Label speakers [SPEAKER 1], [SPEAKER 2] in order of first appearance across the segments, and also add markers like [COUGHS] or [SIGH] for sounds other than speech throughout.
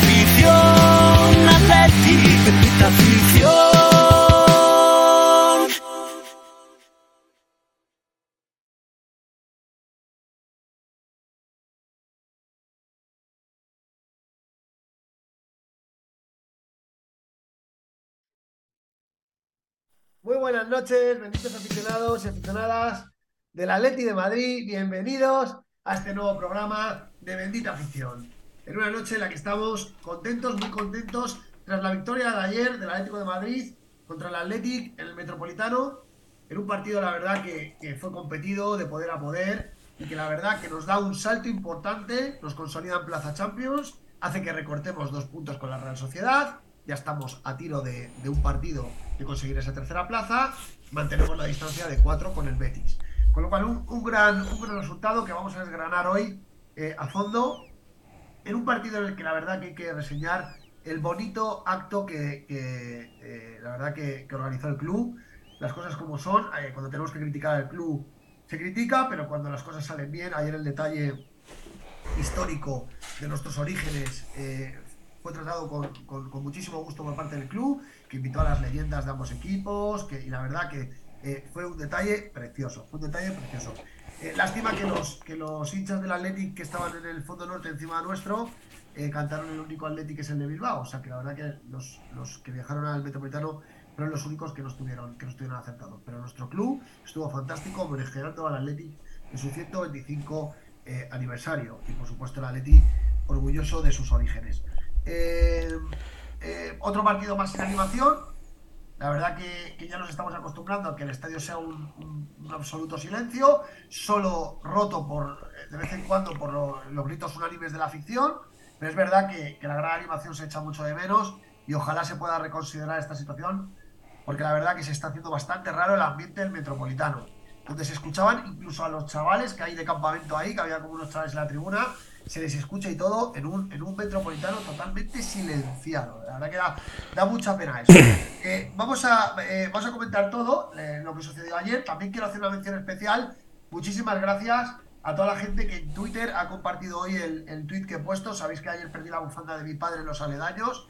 [SPEAKER 1] afición. Afición.
[SPEAKER 2] Muy buenas noches, benditos aficionados y aficionadas del Atleti de Madrid. Bienvenidos a este nuevo programa de Bendita Afición. En una noche en la que estamos contentos, muy contentos, tras la victoria de ayer del Atlético de Madrid contra el Athletic en el Metropolitano, en un partido, la verdad, que, que fue competido de poder a poder y que la verdad que nos da un salto importante, nos consolida en Plaza Champions, hace que recortemos dos puntos con la Real Sociedad ya estamos a tiro de, de, un partido de conseguir esa tercera plaza, mantenemos la distancia de 4 con el Betis. Con lo cual, un, un, gran, un gran resultado que vamos a desgranar hoy eh, a fondo, en un partido en el que la verdad que hay que reseñar el bonito acto que, que eh, la verdad que, que, organizó el club, las cosas como son, eh, cuando tenemos que criticar al club se critica, pero cuando las cosas salen bien, ayer el detalle histórico de nuestros orígenes eh, fue tratado con, con, con, muchísimo gusto por parte del club, que invitó a las leyendas de ambos equipos, que, y la verdad que eh, fue un detalle precioso, fue un detalle precioso. Eh, lástima que los, que los hinchas del Athletic que estaban en el fondo norte encima nuestro eh, cantaron el único Athletic que es el de Bilbao, o sea que la verdad que los, que viajaron al Metropolitano fueron los únicos que no estuvieron, que no estuvieron acertados. Pero nuestro club estuvo fantástico homenajeando al Athletic en su 125 aniversario y por supuesto el Athletic orgulloso de sus orígenes. Eh, eh, otro partido más sin animación. La verdad que, que, ya nos estamos acostumbrando a que el estadio sea un, un, un absoluto silencio, solo roto por de vez en cuando por lo, los gritos unánimes de la ficción. Pero es verdad que, que, la gran animación se echa mucho de menos y ojalá se pueda reconsiderar esta situación, porque la verdad que se está haciendo bastante raro el ambiente del metropolitano, donde se escuchaban incluso a los chavales que hay de campamento ahí, que había como unos chavales en la tribuna, se les escucha y todo en un, en un metropolitano totalmente silenciado. La verdad que da, da mucha pena eso. [COUGHS] Eh, vamos, a, eh, vamos a comentar todo eh, lo que sucedió ayer. También quiero hacer una mención especial. Muchísimas gracias a toda la gente que en Twitter ha compartido hoy el, el tweet que he puesto. Sabéis que ayer perdí la bufanda de mi padre en los aledaños.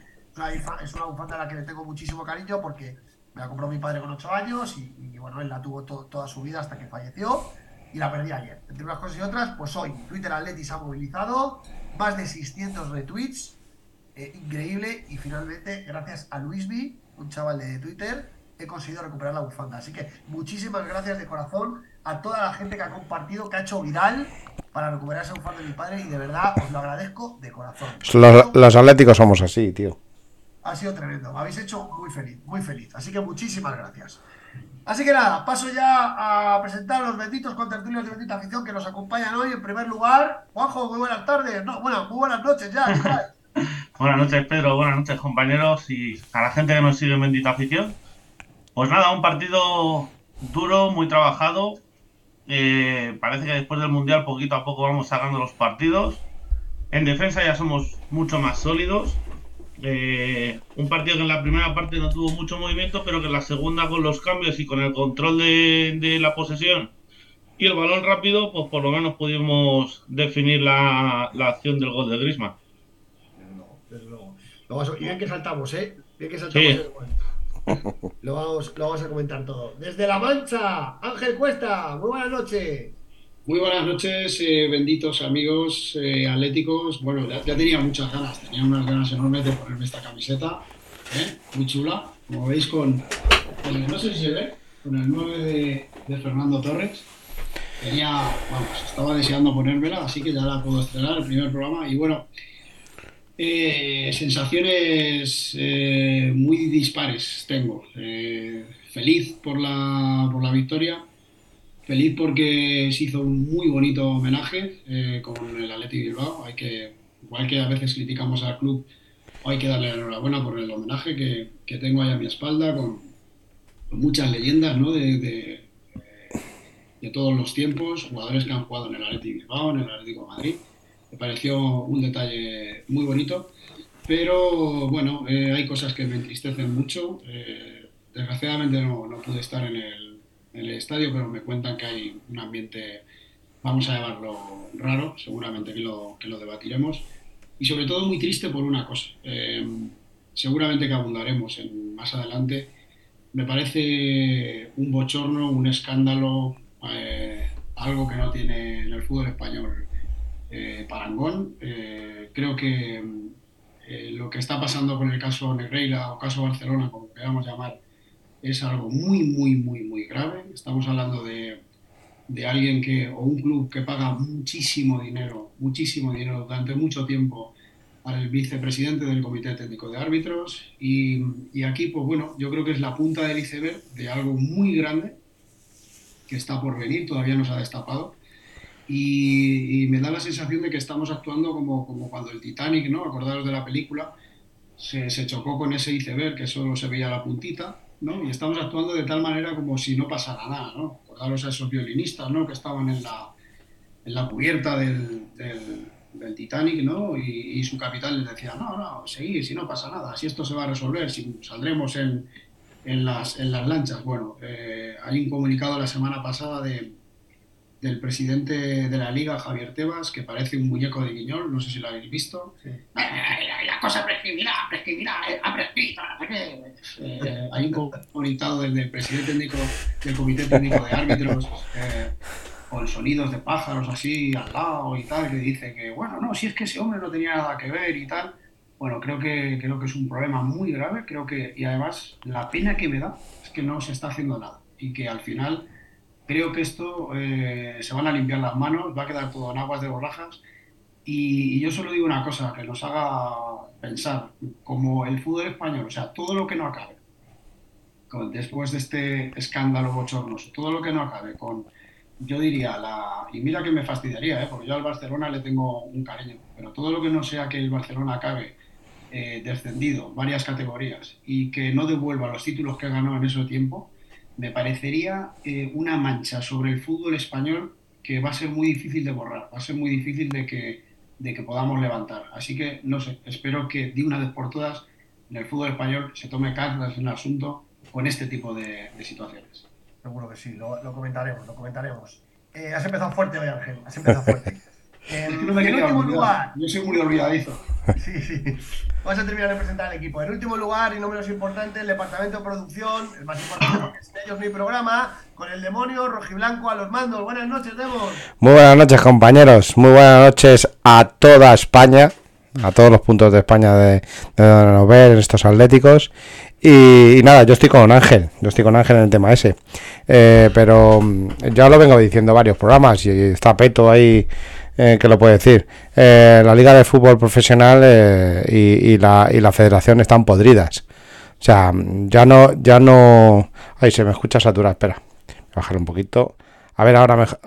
[SPEAKER 2] Es una bufanda a la que le tengo muchísimo cariño porque me la compró mi padre con 8 años y, y bueno, él la tuvo to toda su vida hasta que falleció y la perdí ayer. Entre unas cosas y otras, pues hoy Twitter Atleti se ha movilizado, más de 600 retweets, eh, increíble, y finalmente, gracias a Luisby, un chaval de Twitter, he conseguido recuperar la bufanda. Así que muchísimas gracias de corazón a toda la gente que ha compartido, que ha hecho viral para recuperar esa bufanda de mi padre, y de verdad os lo agradezco de corazón.
[SPEAKER 3] Los, los atléticos somos así, tío.
[SPEAKER 2] Ha sido tremendo, me habéis hecho muy feliz, muy feliz. Así que muchísimas gracias. Así que nada, paso ya a presentar a los benditos contertulios de bendita afición que nos acompañan hoy. En primer lugar, Juanjo, muy buenas tardes. No, bueno, muy buenas noches ya. [LAUGHS]
[SPEAKER 4] buenas noches, Pedro. Buenas noches, compañeros y a la gente que nos sigue en bendita afición. Pues nada, un partido duro, muy trabajado. Eh, parece que después del Mundial poquito a poco vamos sacando los partidos. En defensa ya somos mucho más sólidos. Eh, un partido que en la primera parte no tuvo mucho movimiento, pero que en la segunda con los cambios y con el control de, de la posesión y el balón rápido, pues por lo menos pudimos definir la, la acción del gol de Grisma.
[SPEAKER 2] Desde luego, Lo a, y bien que saltamos, ¿eh? Bien que saltamos. Sí. Lo, vamos, lo vamos a comentar todo. Desde La Mancha, Ángel Cuesta, muy buenas noches.
[SPEAKER 5] Muy buenas noches, eh, benditos amigos eh, atléticos. Bueno, ya, tenía muchas ganas, tenía unas ganas enormes de ponerme esta camiseta, ¿eh? muy chula, como veis con, el, no sé si se ve, con el 9 de, Fernando Torres. Tenía, vamos, estaba deseando ponérmela, así que ya la puedo estrenar, el primer programa. Y bueno, eh, sensaciones eh, muy dispares tengo. feliz por la, por la victoria feliz porque se hizo un muy bonito homenaje eh, con el Athletic Bilbao. Hay que, igual que a veces criticamos al club, hay que darle la enhorabuena por el homenaje que, que tengo ahí a mi espalda con, con muchas leyendas ¿no? de, de, de todos los tiempos, jugadores que han jugado en el Atlético Bilbao, en el Atlético de Madrid. Me pareció un detalle muy bonito, pero bueno, eh, hay cosas que me entristecen mucho. Eh, desgraciadamente no, no, pude estar en el, en el, estadio, pero me cuentan que hay un ambiente, vamos a llamarlo raro, seguramente que lo, que lo debatiremos. Y sobre todo muy triste por una cosa. Eh, seguramente que abundaremos en, más adelante. Me parece un bochorno, un escándalo, eh, algo que no tiene en el fútbol español eh, parangón. Eh, creo que lo que está pasando con el caso Negreira o caso Barcelona, como queramos llamar, es algo muy, muy, muy, muy grave. Estamos hablando de, de alguien que, o un club que paga muchísimo dinero, muchísimo dinero durante mucho tiempo al vicepresidente del Comité Técnico de Árbitros y, aquí, pues bueno, yo creo que es la punta del iceberg de algo muy grande que está por venir, todavía no se ha destapado y, y me da la sensación de que estamos actuando como, como, cuando el Titanic, ¿no? Acordaros de la película, se, se, chocó con ese iceberg que solo se veía la puntita, ¿no? Y estamos actuando de tal manera como si no pasara nada, ¿no? Acordaros a esos violinistas, ¿no? Que estaban en la, en la cubierta del, del Titanic, ¿no? Y, y, su capitán les decía, no, no, seguir, si no pasa nada, si esto se va a resolver, si saldremos en, en, las, en las lanchas. Bueno, eh, hay un comunicado la semana pasada de, del presidente de la liga, Javier Tebas, que parece un muñeco de guiñol, no sé si lo habéis visto. Sí. La, la, cosa prescribirá, prescribirá, ha prescrito. Eh, hay un comunicado del, del presidente técnico del Comité Técnico de Árbitros. Eh, con sonidos de pájaros así al lado y tal, que dice que, bueno, no, si es que ese hombre no tenía nada que ver y tal. Bueno, creo que, creo que es un problema muy grave, creo que, y además la pena que me da es que no se está haciendo nada y que al final creo que esto eh, se van a limpiar las manos, va a quedar todo en aguas de borrajas y, y yo solo digo una cosa, que nos haga pensar, como el fútbol español, o sea, todo lo que no acabe, con, después de este escándalo bochornoso, todo lo que no acabe con yo diría, la, y mira que me fastidiaría, ¿eh? porque yo al Barcelona le tengo un cariño, pero todo lo que no sea que el Barcelona acabe eh, descendido varias categorías y que no devuelva los títulos que ganó en ese tiempo, me parecería eh, una mancha sobre el fútbol español que va a ser muy difícil de borrar, va a ser muy difícil de que, de que podamos levantar. Así que, no sé, espero que de una vez por todas en el fútbol español se tome cartas en el asunto con este tipo de, de situaciones.
[SPEAKER 2] Seguro que sí, lo, lo comentaremos, lo comentaremos. Eh, has empezado fuerte hoy, Ángel, has empezado fuerte. [LAUGHS]
[SPEAKER 5] Eh, no me en último lugar. Yo soy muy olvidadizo. [LAUGHS]
[SPEAKER 2] Sí, sí. Vamos a terminar de presentar el equipo. En último lugar, y no menos importante, el departamento de producción, el más importante porque sin ellos no hay programa, con el demonio rojiblanco a los mandos. Buenas noches, Demos.
[SPEAKER 3] Muy buenas noches, compañeros. Muy buenas noches a toda España, a todos los puntos de España de, de donde nos ven estos atléticos. Y, y, nada, yo estoy con Ángel, yo estoy con Ángel en el tema ese. Eh, pero ya lo vengo diciendo varios programas y está Peto ahí eh, que lo puede decir. Eh, la Liga de Fútbol Profesional eh, y, y, la, y la Federación están podridas. O sea, ya no, ya no. Ahí se me escucha saturado, espera. Bajar un poquito. A ver, ahora mejor.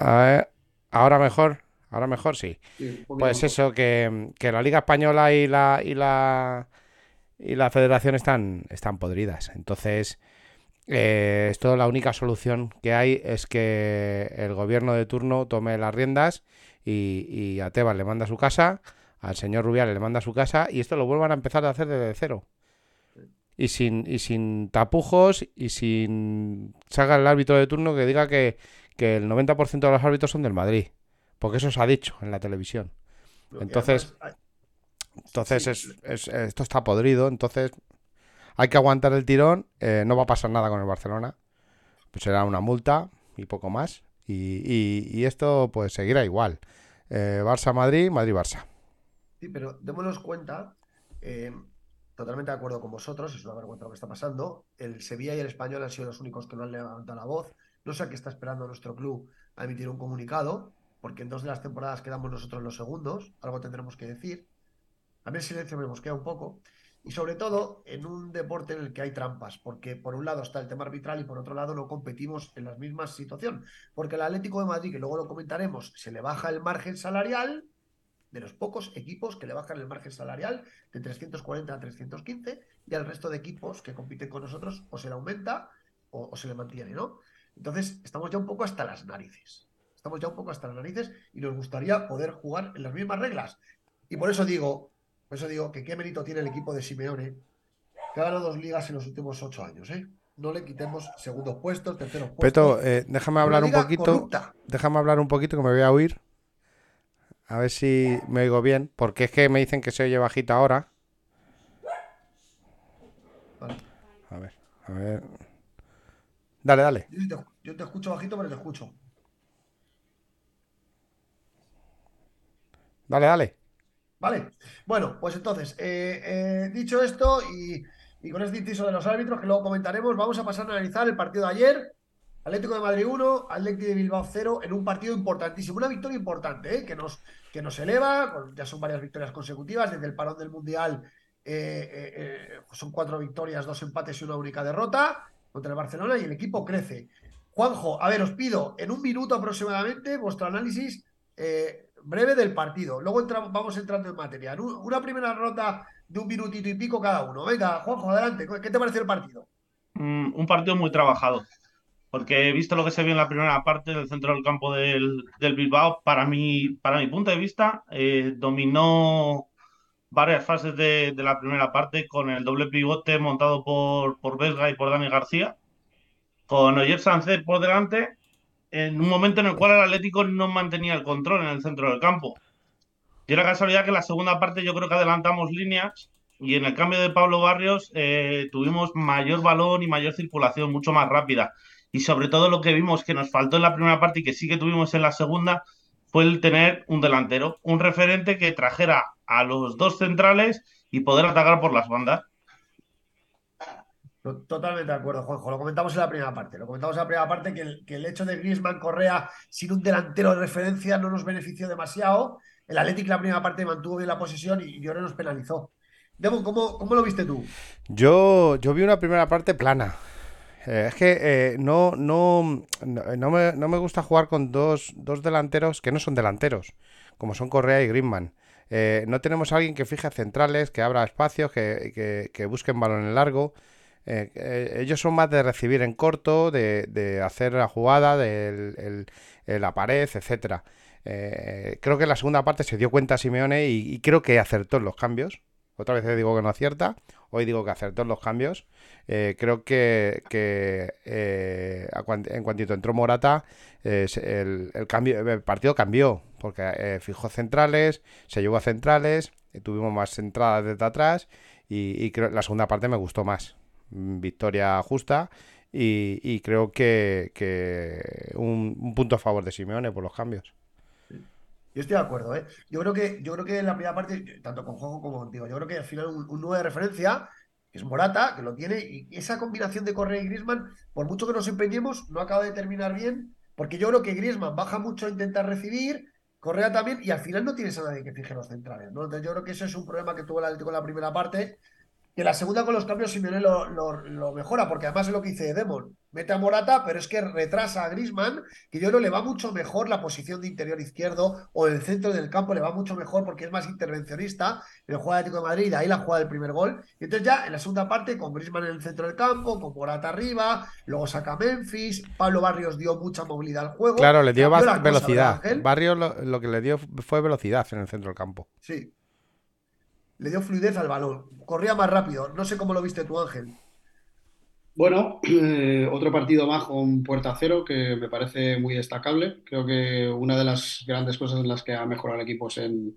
[SPEAKER 3] Ahora mejor. Ahora mejor, sí. sí pues eso, que, que la Liga Española y la. Y la y la federación están, están podridas. Entonces, eh, esto la única solución que hay es que el gobierno de turno tome las riendas y, y a Tebas le manda a su casa, al señor Rubiales le manda a su casa y esto lo vuelvan a empezar a hacer desde cero. Y sin, y sin tapujos y sin salga el árbitro de turno que diga que, que el 90% de los árbitros son del Madrid. Porque eso se ha dicho en la televisión. Entonces... Entonces sí. es, es, esto está podrido, entonces hay que aguantar el tirón, eh, no va a pasar nada con el Barcelona, pues será una multa y poco más. Y, y, y esto pues seguirá igual. Eh, Barça-Madrid, Madrid-Barça.
[SPEAKER 2] Sí, pero démonos cuenta, eh, totalmente de acuerdo con vosotros, es una vergüenza lo que está pasando. El Sevilla y el Español han sido los únicos que no han levantado la voz. No sé a qué está esperando nuestro club a emitir un comunicado, porque en dos de las temporadas quedamos nosotros los segundos, algo tendremos que decir. A mí el silencio me mosquea un poco. Y sobre todo en un deporte en el que hay trampas, porque por un lado está el tema arbitral y por otro lado no competimos en la misma situación. Porque el Atlético de Madrid, que luego lo comentaremos, se le baja el margen salarial de los pocos equipos que le bajan el margen salarial de 340 a 315 y al resto de equipos que compiten con nosotros o se le aumenta o, o se le mantiene, ¿no? Entonces, estamos ya un poco hasta las narices. Estamos ya un poco hasta las narices y nos gustaría poder jugar en las mismas reglas. Y por eso digo, por eso digo que qué mérito tiene el equipo de Simeone, que ha ganado dos ligas en los últimos ocho años, ¿eh? No le quitemos segundos puestos, terceros puestos.
[SPEAKER 3] Peto, eh, déjame hablar un poquito.
[SPEAKER 2] corrupta.
[SPEAKER 3] Déjame hablar un poquito que me voy a oír. A ver si me oigo bien. Porque es que me dicen que se oye bajito ahora.
[SPEAKER 2] Vale.
[SPEAKER 3] A ver, a ver. Dale, dale.
[SPEAKER 2] Yo te, yo te escucho bajito, pero te escucho.
[SPEAKER 3] Dale, dale.
[SPEAKER 2] Vale. Bueno, pues entonces, eh, eh, dicho esto y, con este inciso de los árbitros que luego comentaremos, vamos a pasar a analizar el partido de ayer. Atlético de Madrid 1, Atlético de Bilbao 0, en un partido importantísimo. Una victoria importante, ¿eh? que, nos, que nos eleva. ya son varias victorias consecutivas. Desde el parón del Mundial eh, son cuatro victorias, dos empates y una única derrota contra el Barcelona y el equipo crece. Juanjo, a ver, os pido en un minuto aproximadamente vuestro análisis breve del partido. Luego entra- vamos entrando en materia. Una primera ronda de un minutito y pico cada uno. Venga, Juanjo, adelante. ¿Qué te pareció el partido?
[SPEAKER 4] Mm, un partido muy trabajado. Porque he visto lo que se vio en la primera parte del centro del campo del, del Bilbao, para mi, para mi punto de vista, eh, dominó varias fases de, de la primera parte con el doble pivote montado por, por Vesga y por Dani García, con Oyer Sánchez por delante, en un momento en el cual el Atlético no mantenía el control en el centro del campo. Y era casualidad que en la segunda parte yo creo que adelantamos líneas y en el cambio de Pablo Barrios eh, tuvimos mayor balón y mayor circulación, mucho más rápida. Y sobre todo lo que vimos que nos faltó en la primera parte y que sí que tuvimos en la segunda fue el tener un delantero, un referente que trajera a los dos centrales y poder atacar por las bandas.
[SPEAKER 2] To- Totalmente de acuerdo, Juanjo. Lo comentamos en la primera parte. Lo comentamos en la primera parte que el, hecho de Griezmann Correa sin un delantero de referencia no nos benefició demasiado. El Atlético la primera parte mantuvo bien la posesión y, ahora nos penalizó. Demon, ¿cómo, cómo lo viste tú?
[SPEAKER 3] Yo, yo vi una primera parte plana. Eh, es que eh, no, no, no, no me, no me gusta jugar con dos, dos delanteros que no son delanteros, como son Correa y Griezmann. Eh, no tenemos a alguien que fije centrales, que abra espacios, que, que, que busquen balón en largo. Eh, eh, ellos son más de recibir en corto, de, hacer la jugada, de la pared, etcétera. Eh, creo que en la segunda parte se dio cuenta Simeone y, creo que acertó en los cambios. Otra vez digo que no acierta, hoy digo que acertó en los cambios. Creo que, que, en cuantito entró Morata, el, partido cambió, porque fijó centrales, se llevó a centrales, tuvimos más entradas desde atrás y, la segunda parte me gustó más. Victoria justa y, creo que, que un, un punto a favor de Simeone por los cambios.
[SPEAKER 2] Yo estoy de acuerdo, ¿eh? Yo creo que, yo creo que en la primera parte, tanto con Juanjo como contigo, yo creo que al final un, un 9 de referencia, es Morata, que lo tiene, y esa combinación de Correa y Griezmann, por mucho que nos empeñemos, no acaba de terminar bien, porque yo creo que Griezmann baja mucho a intentar recibir, Correa también, y al final no tienes a nadie que fije los centrales, ¿no? Entonces yo creo que eso es un problema que tuvo el Atlético en la primera parte, que la segunda con los cambios Simeone lo, lo- lo mejora, porque además es lo que dice Demon. Mete a Morata, pero es que retrasa a Griezmann, que yo creo le va mucho mejor la posición de interior izquierdo o el centro del campo, le va mucho mejor porque es más intervencionista en el juego Atlético de Madrid, ahí la jugada del primer gol. Y entonces ya en la segunda parte, con Griezmann en el centro del campo, con Morata arriba, luego saca Memphis, Pablo Barrios dio mucha movilidad al juego.
[SPEAKER 3] Claro, le dio
[SPEAKER 2] cosa,
[SPEAKER 3] velocidad.
[SPEAKER 2] ¿verdad, Ángel?
[SPEAKER 3] Barrio lo, lo que le dio fue velocidad en el centro del campo.
[SPEAKER 2] Sí. Le dio fluidez al balón. Corría más rápido. No sé cómo lo viste tú, Ángel.
[SPEAKER 5] Bueno, eh, [CLEARS THROAT] otro partido más con puerta cero que me parece muy destacable. Creo que una de las grandes cosas en las que ha mejorado el equipo es en,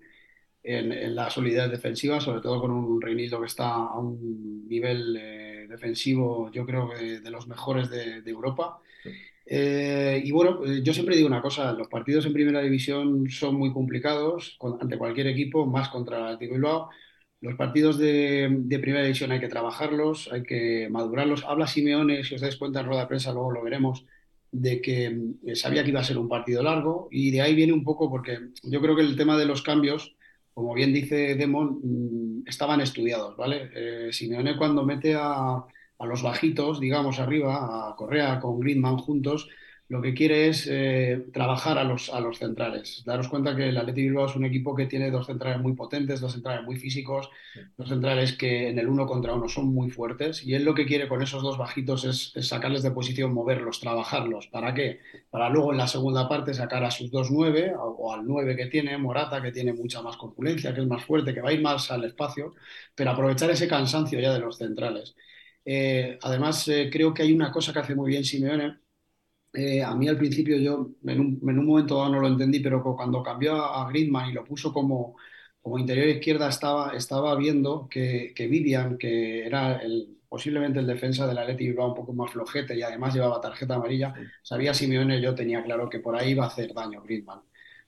[SPEAKER 5] en- en la solidez defensiva, sobre todo con un Reinildo que está a un nivel eh, defensivo, yo creo que de, los mejores de, de Europa. Eh, y bueno, eh, yo siempre digo una cosa, los partidos en primera división son muy complicados con- ante cualquier equipo, más contra el Atlético Bilbao. Los partidos de, primera división hay que trabajarlos, hay que madurarlos. Habla Simeone, si os dais cuenta en rueda de prensa, luego lo veremos, de que mm, sabía que iba a ser un partido largo y de ahí viene un poco porque yo creo que el tema de los cambios, como bien dice Demon, mm, estaban estudiados, ¿vale? Eh, Simeone cuando mete a, a los bajitos, digamos arriba, a Correa con Griezmann juntos, lo que quiere es eh, trabajar a los, a los centrales. Daros cuenta que el Athletic Bilbao es un equipo que tiene dos centrales muy potentes, dos centrales muy físicos, dos centrales que en el uno contra uno son muy fuertes y él lo que quiere con esos dos bajitos es, es sacarles de posición, moverlos, trabajarlos. ¿Para qué? Para luego en la segunda parte sacar a sus dos nueve o, o al nueve que tiene, Morata, que tiene mucha más corpulencia, que es más fuerte, que va a ir más al espacio, pero aprovechar ese cansancio ya de los centrales. Eh, además, eh, creo que hay una cosa que hace muy bien Simeone, eh, a mí al principio yo en un, en un momento dado no lo entendí, pero cuando cambió a, a Griezmann y lo puso como, como interior izquierda, estaba, estaba viendo que, que Vivian, que era el, posiblemente el defensa del Atleti Bilbao un poco más flojete y además llevaba tarjeta amarilla, sabía Simeone, yo tenía claro que por ahí iba a hacer daño Griezmann.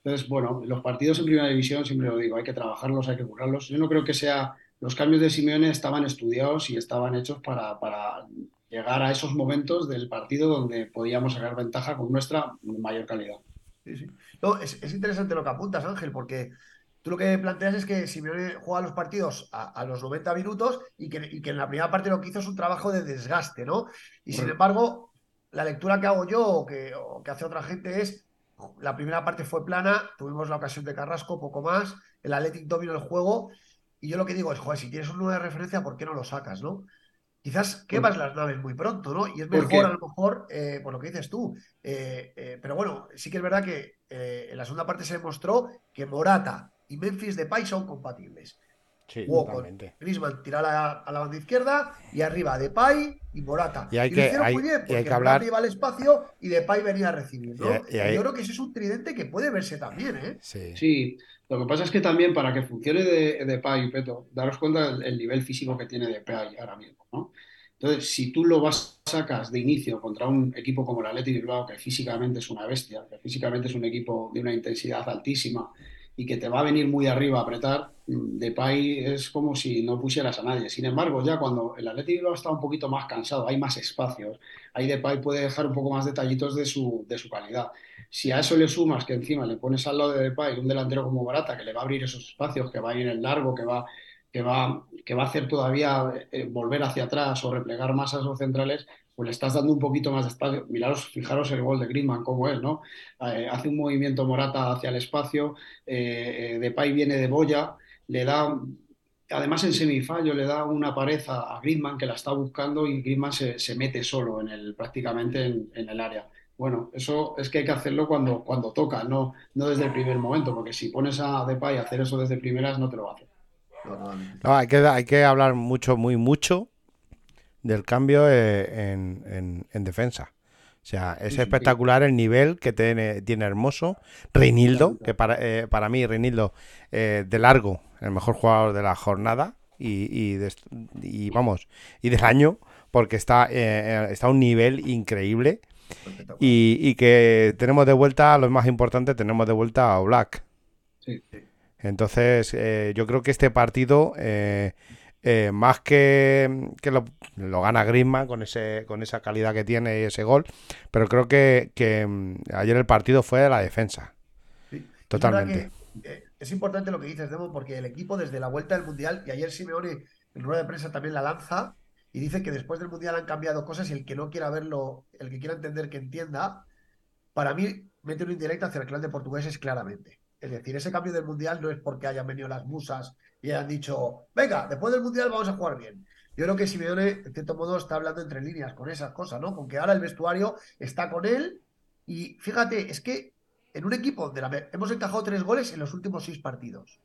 [SPEAKER 5] Entonces, bueno, los partidos en primera división, siempre lo digo, hay que trabajarlos, hay que curarlos. Yo no creo que sea... Los cambios de Simeone estaban estudiados y estaban hechos para, para llegar a esos momentos del partido donde podíamos sacar ventaja con nuestra mayor calidad.
[SPEAKER 2] Sí, sí. No, es, es, interesante lo que apuntas, Ángel, porque tú lo que planteas es que Simeone juega los partidos a, a los 90 minutos y que, y que, en la primera parte lo que hizo es un trabajo de desgaste, ¿no? Y sin embargo, la lectura que hago yo o que, o que hace otra gente es, la primera parte fue plana, tuvimos la ocasión de Carrasco, poco más, el Athletic dominó el juego y yo lo que digo es, joder, si tienes un nuevo de referencia, ¿por qué no lo sacas, no? Quizás quemas las naves muy pronto, ¿no? Y es mejor, a lo mejor, eh, por lo que dices tú. Eh, eh, pero bueno, sí que es verdad que eh, en la segunda parte se demostró que Morata y Memphis Depay son compatibles.
[SPEAKER 3] Sí, totalmente.
[SPEAKER 2] Griezmann tirar a la, a la banda izquierda y arriba Depay y Morata.
[SPEAKER 3] Y hay
[SPEAKER 2] y lo
[SPEAKER 3] que-
[SPEAKER 2] hicieron
[SPEAKER 3] hay-
[SPEAKER 2] muy bien,
[SPEAKER 3] y hay
[SPEAKER 2] porque
[SPEAKER 3] que hablar-
[SPEAKER 2] iba al espacio y Depay venía a recibir, ¿no?
[SPEAKER 3] Y- y hay-
[SPEAKER 2] Yo creo que ese es un tridente que puede verse también, ¿eh?
[SPEAKER 3] Sí.
[SPEAKER 5] Sí, lo que pasa es que también para que funcione de, de Pay y Peto, daros cuenta del el nivel físico que tiene de Pay ahora mismo, ¿no? Entonces, si tú lo vas, sacas de inicio contra un equipo como el Athletic Bilbao, que físicamente es una bestia, que físicamente es un equipo de una intensidad altísima y que te va a venir muy arriba a apretar, mm, Depay es como si no pusieras a nadie. Sin embargo, ya cuando el Athletic Bilbao está un poquito más cansado, hay más espacios, ahí Depay puede dejar un poco más detallitos de su, de su calidad. Si a eso le sumas que encima le pones al lado de Depay un delantero como Barata, que le va a abrir esos espacios, que va a ir en largo, que va, que va, que va a hacer todavía eh, volver hacia atrás o replegar más a esos centrales, pues le estás dando un poquito más de espacio. Miraros, fijaros el gol de Griezmann, cómo es, ¿no? Eh, hace un movimiento Morata hacia el espacio, eh, eh, Depay viene de Boya, le da, además en semifallo, le da una pared a, Griezmann que la está buscando y Griezmann se, se mete solo en el, prácticamente en, en el área. Bueno, eso es que hay que hacerlo cuando, cuando toca, no, no desde el primer momento, porque si pones a Depay a hacer eso desde primeras, no te lo va a hacer.
[SPEAKER 3] No, hay que, hay que hablar mucho, muy mucho del cambio eh, en, en- en defensa. O sea, es espectacular el nivel que tiene, tiene Hermoso. Reinildo, que para, eh, para mí, Reinildo, eh, de largo, el mejor jugador de la jornada y, y, de y vamos, y del año, porque está, eh, está a un nivel increíble. Y, y que tenemos de vuelta, lo más importante, tenemos de vuelta a Black.
[SPEAKER 5] Sí.
[SPEAKER 3] Entonces, eh, yo creo que este partido, eh, eh, más que, que lo, lo gana Griezmann con ese, con esa calidad que tiene y ese gol, pero creo que, que, mm, ayer el partido fue de la defensa.
[SPEAKER 2] Sí.
[SPEAKER 3] Totalmente.
[SPEAKER 2] es importante lo que dices, Demo, porque el equipo desde la vuelta del Mundial, y ayer Simeone en rueda de prensa también la lanza, y dice que después del Mundial han cambiado cosas y el que no quiera verlo, el que quiera entender que entienda, para mí mete una indirecta hacia el clan de portugueses claramente. Es decir, ese cambio del Mundial no es porque hayan venido las musas y hayan dicho, venga, después del Mundial vamos a jugar bien. Yo creo que Simeone, en cierto modo, está hablando entre líneas con esas cosas, ¿no? Con que ahora el vestuario está con él y fíjate, es que en un equipo donde la- hemos encajado tres goles en los últimos seis partidos.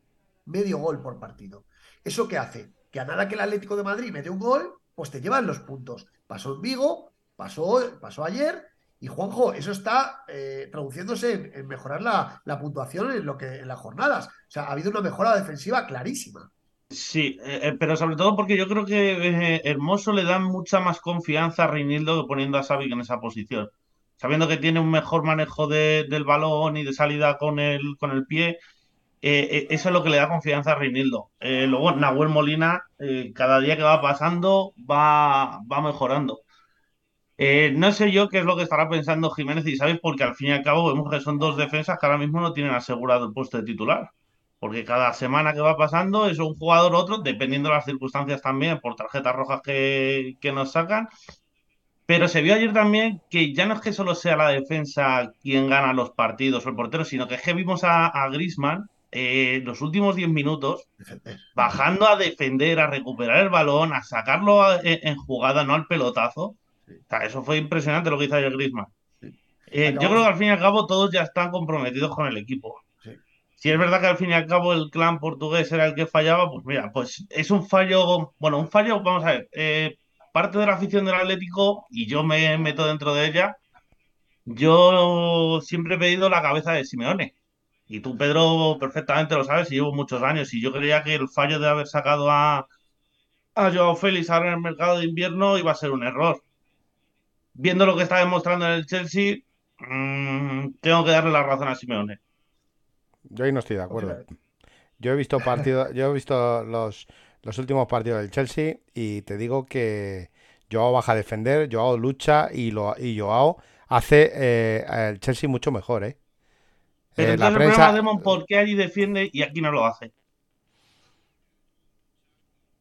[SPEAKER 2] Medio gol por partido. ¿Eso qué hace? Que a nada que el Atlético de Madrid mete un gol, pues te llevan los puntos. Pasó en Vigo, pasó, pasó ayer, y Juanjo, eso está eh, traduciéndose en, mejorar la, la puntuación en, lo que, en las jornadas. O sea, ha habido una mejora defensiva clarísima.
[SPEAKER 4] Sí, eh, eh, pero sobre todo porque yo creo que eh, Hermoso le da mucha más confianza a Reinildo que poniendo a Savic en esa posición. Sabiendo que tiene un mejor manejo de- del balón y de salida con el, con el pie, eh, eh, eso es lo que le da confianza a Reinildo. Eh, luego, Nahuel Molina, eh, cada día que va pasando, va, va mejorando. No sé yo qué es lo que estará pensando Jiménez y Savic, porque al fin y al cabo vemos que son dos defensas que ahora mismo no tienen asegurado el puesto de titular. Porque cada semana que va pasando es un jugador u otro, dependiendo de las circunstancias también, por tarjetas rojas que, que nos sacan, Pero se vio ayer también que ya no es que solo sea la defensa quien gana los partidos o el portero, sino que es que vimos a, a Griezmann eh, los últimos 10 minutos
[SPEAKER 2] Defender.
[SPEAKER 4] bajando a defender, a recuperar el balón, a sacarlo a- en, en jugada, no al pelotazo.
[SPEAKER 2] Sí.
[SPEAKER 4] O sea, eso fue impresionante lo que hizo ayer Griezmann.
[SPEAKER 2] Sí.
[SPEAKER 4] Eh, yo creo que al fin y al cabo todos ya están comprometidos con el equipo.
[SPEAKER 2] Sí.
[SPEAKER 4] Si es verdad que al fin y al cabo el clan portugués era el que fallaba, pues mira, pues es un fallo, bueno, un fallo, vamos a ver, eh, parte de la afición del Atlético, y yo me meto dentro de ella, yo siempre he pedido la cabeza de Simeone. Y tú, Pedro, perfectamente lo sabes, y llevo muchos años, y yo creía que el fallo de haber sacado a, a Joao Félix ahora en el mercado de invierno iba a ser un error. Viendo lo que está demostrando en el Chelsea, mm, tengo que darle la razón a Simeone.
[SPEAKER 3] Yo ahí no estoy de acuerdo. Yo he visto partidos, [LAUGHS] yo he visto los, los últimos partidos del Chelsea y te digo que Joao baja a defender, Joao lucha y, lo, y Joao hace eh, al Chelsea mucho mejor, ¿eh?
[SPEAKER 4] Pero
[SPEAKER 3] Eh, la
[SPEAKER 4] entonces el
[SPEAKER 3] prensa,
[SPEAKER 4] problema, Demon, ¿por qué allí defiende y aquí no lo hace?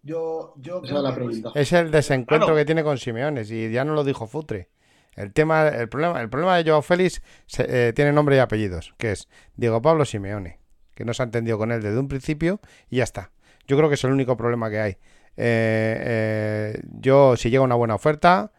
[SPEAKER 2] Yo, yo creo
[SPEAKER 5] es la
[SPEAKER 2] que-
[SPEAKER 5] pregunta.
[SPEAKER 3] es el desencuentro
[SPEAKER 4] Claro.
[SPEAKER 3] que tiene con Simeones y ya no lo dijo Futre. El tema, el problema, el problema de Joao Félix se- eh, tiene nombre y apellidos, que es Diego Pablo Simeone, que no se ha entendido con él desde un principio y ya está. Yo creo que es el único problema que hay. Eh, eh, yo, si llega una buena oferta,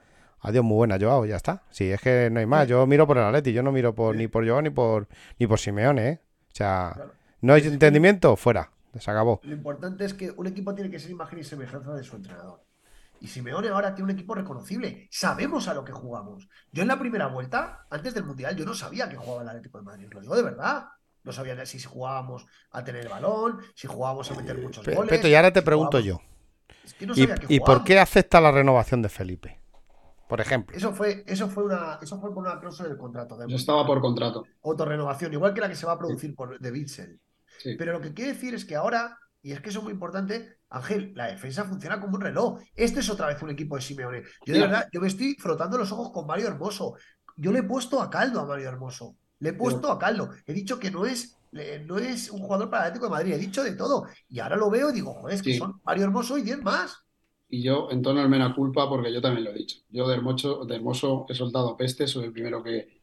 [SPEAKER 3] adiós, muy buena, Joao, ya está. Sí, es que no hay más. Yo miro por el Atleti, yo no miro por, ni por Joao ni por, ni por Simeone, ¿eh? O sea,
[SPEAKER 2] Claro.
[SPEAKER 3] no hay entendimiento, fuera, se acabó.
[SPEAKER 2] Lo importante es que un equipo tiene que ser imagen y semejanza de su entrenador. Y Simeone ahora tiene un equipo reconocible. Sabemos a lo que jugamos. Yo en la primera vuelta, antes del Mundial, yo no sabía que jugaba el Atlético de Madrid. Lo digo de verdad. No sabía si jugábamos a tener el balón, si jugábamos a meter muchos
[SPEAKER 3] Pe-
[SPEAKER 2] goles.
[SPEAKER 3] Peto, y ahora te
[SPEAKER 2] si
[SPEAKER 3] pregunto
[SPEAKER 2] jugábamos-
[SPEAKER 3] yo,
[SPEAKER 2] Es que no
[SPEAKER 3] ¿y,
[SPEAKER 2] sabía que
[SPEAKER 3] y por qué acepta la renovación de Felipe? Por ejemplo.
[SPEAKER 2] Eso fue, eso fue una, eso fue por una cláusula del contrato. de
[SPEAKER 5] Yo estaba por contrato.
[SPEAKER 2] autorrenovación, igual que la que se va a producir por de Bitzel.
[SPEAKER 5] Sí.
[SPEAKER 2] Pero lo que quiere decir es que ahora, y es que eso es muy importante, Ángel, la defensa funciona como un reloj. Este es otra vez un equipo de Simeone. Yo de verdad, yo me estoy frotando los ojos con Mario Hermoso. Yo le he puesto a caldo a Mario Hermoso. Le he puesto a caldo. He dicho que no es, no es un jugador para el Atlético de Madrid. He dicho de todo. Y ahora lo veo y digo, joder, es que
[SPEAKER 5] Sí.
[SPEAKER 2] son Mario Hermoso y 10 más.
[SPEAKER 5] Y yo, en tono al mena culpa, porque yo también lo he dicho. Yo de Hermoso, de Hermoso he soltado peste, soy el primero que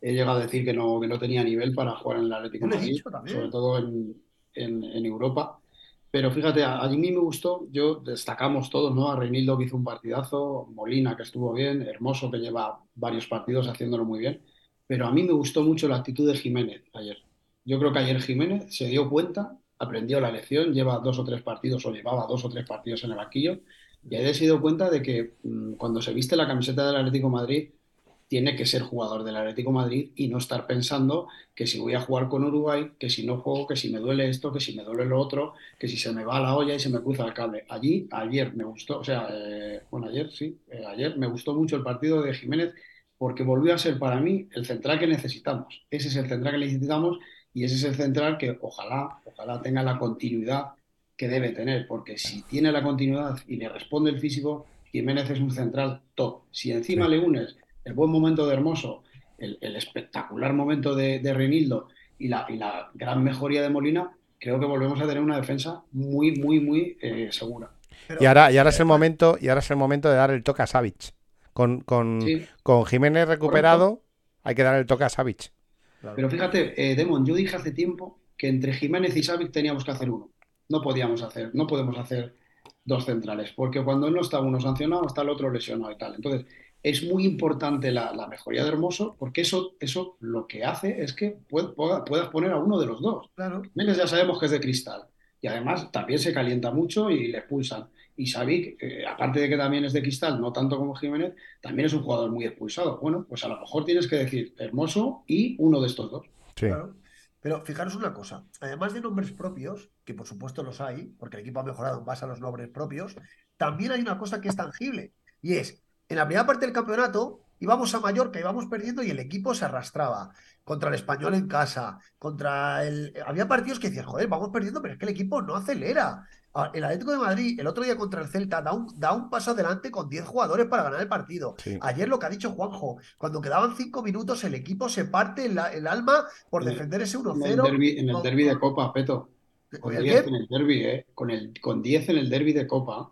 [SPEAKER 5] he llegado a decir que no, que no tenía nivel para jugar en el Atlético de Madrid, sobre todo en, en- en Europa. Pero fíjate, a, a mí me gustó, yo destacamos todos, ¿no? A Reinildo que hizo un partidazo, Molina que estuvo bien, Hermoso que lleva varios partidos haciéndolo muy bien. Pero a mí me gustó mucho la actitud de Jiménez ayer. Yo creo que ayer Jiménez se dio cuenta, aprendió la lección, lleva dos o tres partidos o llevaba dos o tres partidos en el banquillo y ayer se dio cuenta de que mm, cuando se viste la camiseta del Atlético Madrid tiene que ser jugador del Atlético Madrid y no estar pensando que si voy a jugar con Uruguay, que si no juego, que si me duele esto, que si me duele lo otro, que si se me va la olla y se me cruza el cable. Allí, ayer me gustó, o sea, eh, bueno, ayer sí, eh, ayer me gustó mucho el partido de Jiménez porque volvió a ser para mí el central que necesitamos. Ese es el central que necesitamos y ese es el central que ojalá, ojalá tenga la continuidad que debe tener, porque si tiene la continuidad y le responde el físico, Jiménez es un central top. Si encima
[SPEAKER 3] Sí.
[SPEAKER 5] le unes el buen momento de Hermoso, el, el espectacular momento de, de Reinildo y la, y la gran mejoría de Molina, creo que volvemos a tener una defensa muy, muy, muy eh, segura.
[SPEAKER 2] Pero-
[SPEAKER 3] Y ahora, y ahora es el momento, y ahora es el momento de dar el toque a Savic. Con, con,
[SPEAKER 5] Sí,
[SPEAKER 3] con Jiménez recuperado, hay que dar el toque a Savic.
[SPEAKER 2] Claro.
[SPEAKER 5] pero fíjate, eh, Demon, yo dije hace tiempo que entre Jiménez y Savic teníamos que hacer uno. No podíamos hacer, no podemos hacer dos centrales, porque cuando no está uno sancionado, está el otro lesionado y tal. Entonces, es muy importante la, la mejoría de Hermoso, porque eso, eso lo que hace es que pued- pueda- puedas poner a uno de los dos.
[SPEAKER 2] Claro.
[SPEAKER 5] Ya sabemos que es de cristal. Y además también se calienta mucho y le expulsan. Y Savic, eh, aparte de que también es de cristal, no tanto como Jiménez, también es un jugador muy expulsado. Bueno, pues a lo mejor tienes que decir Hermoso y uno de estos dos.
[SPEAKER 3] Sí.
[SPEAKER 2] Claro. Pero fijaros una cosa, además de nombres propios, que por supuesto los hay, porque el equipo ha mejorado en base a los nombres propios, también hay una cosa que es tangible, y es, en la primera parte del campeonato íbamos a Mallorca, íbamos perdiendo y el equipo se arrastraba contra el Español en casa, contra el... Había partidos que decías, joder, vamos perdiendo, pero es que el equipo no acelera. Ah, El Atlético de Madrid, el otro día contra el Celta, da un, da un paso adelante con 10 jugadores para ganar el partido.
[SPEAKER 3] Sí.
[SPEAKER 2] Ayer lo que ha dicho Juanjo, cuando quedaban 5 minutos, el equipo se parte el, el alma por defender ese
[SPEAKER 5] En el
[SPEAKER 2] 1-0.
[SPEAKER 5] derbi, en el derbi de Copa, Peto.
[SPEAKER 2] ¿Con
[SPEAKER 5] Con
[SPEAKER 2] el
[SPEAKER 5] 10
[SPEAKER 2] qué?
[SPEAKER 5] en el derbi, ¿eh? Con, el, con 10 en el derbi de Copa.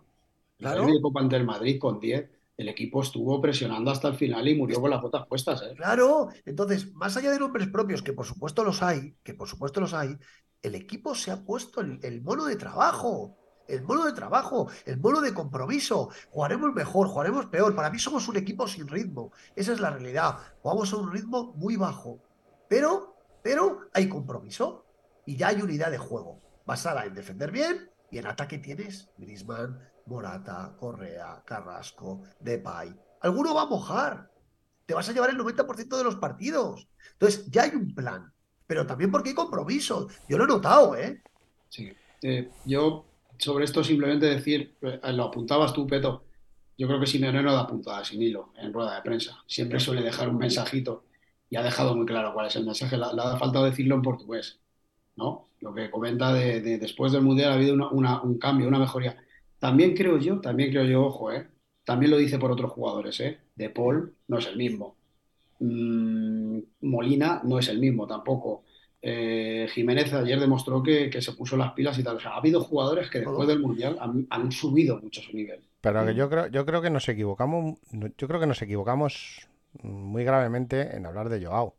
[SPEAKER 5] El
[SPEAKER 2] Claro.
[SPEAKER 5] derbi de Copa ante el Madrid con 10. el equipo estuvo presionando hasta el final y murió con las botas puestas. ¿eh?
[SPEAKER 2] Claro, entonces, más allá de nombres propios, que por supuesto los hay, que por supuesto los hay, el equipo se ha puesto el, el mono de trabajo. El mono de trabajo, el mono de compromiso. Jugaremos mejor, jugaremos peor. Para mí somos un equipo sin ritmo. Esa es la realidad. Jugamos a un ritmo muy bajo. Pero, pero hay compromiso y ya hay unidad de juego basada en defender bien y en ataque tienes Griezmann, Morata, Correa, Carrasco, Depay. Alguno va a mojar. Te vas a llevar el 90% de los partidos. Entonces, ya hay un plan. Pero también porque hay compromiso. Yo lo he notado, ¿eh?
[SPEAKER 5] Sí. Eh, yo, sobre esto, simplemente decir, eh, lo apuntabas tú, Peto. Yo creo que Simeone no da puntada sin hilo en rueda de prensa. Siempre suele dejar un mensajito y ha dejado muy claro cuál es el mensaje. Le, le ha faltado decirlo en portugués, ¿no? Lo que comenta de, de después del Mundial ha habido una, una, un cambio, una mejoría. También creo yo, también creo yo, ojo, ¿eh? También lo dice por otros jugadores, ¿eh? De Paul no es el mismo. Mm, Molina no es el mismo tampoco. Eh, Jiménez ayer demostró que, que, se puso las pilas y tal. O sea, ha habido jugadores que después del Mundial han, han subido mucho su nivel.
[SPEAKER 3] Pero que yo creo, yo creo que nos equivocamos, yo creo que nos equivocamos muy gravemente en hablar de Joao.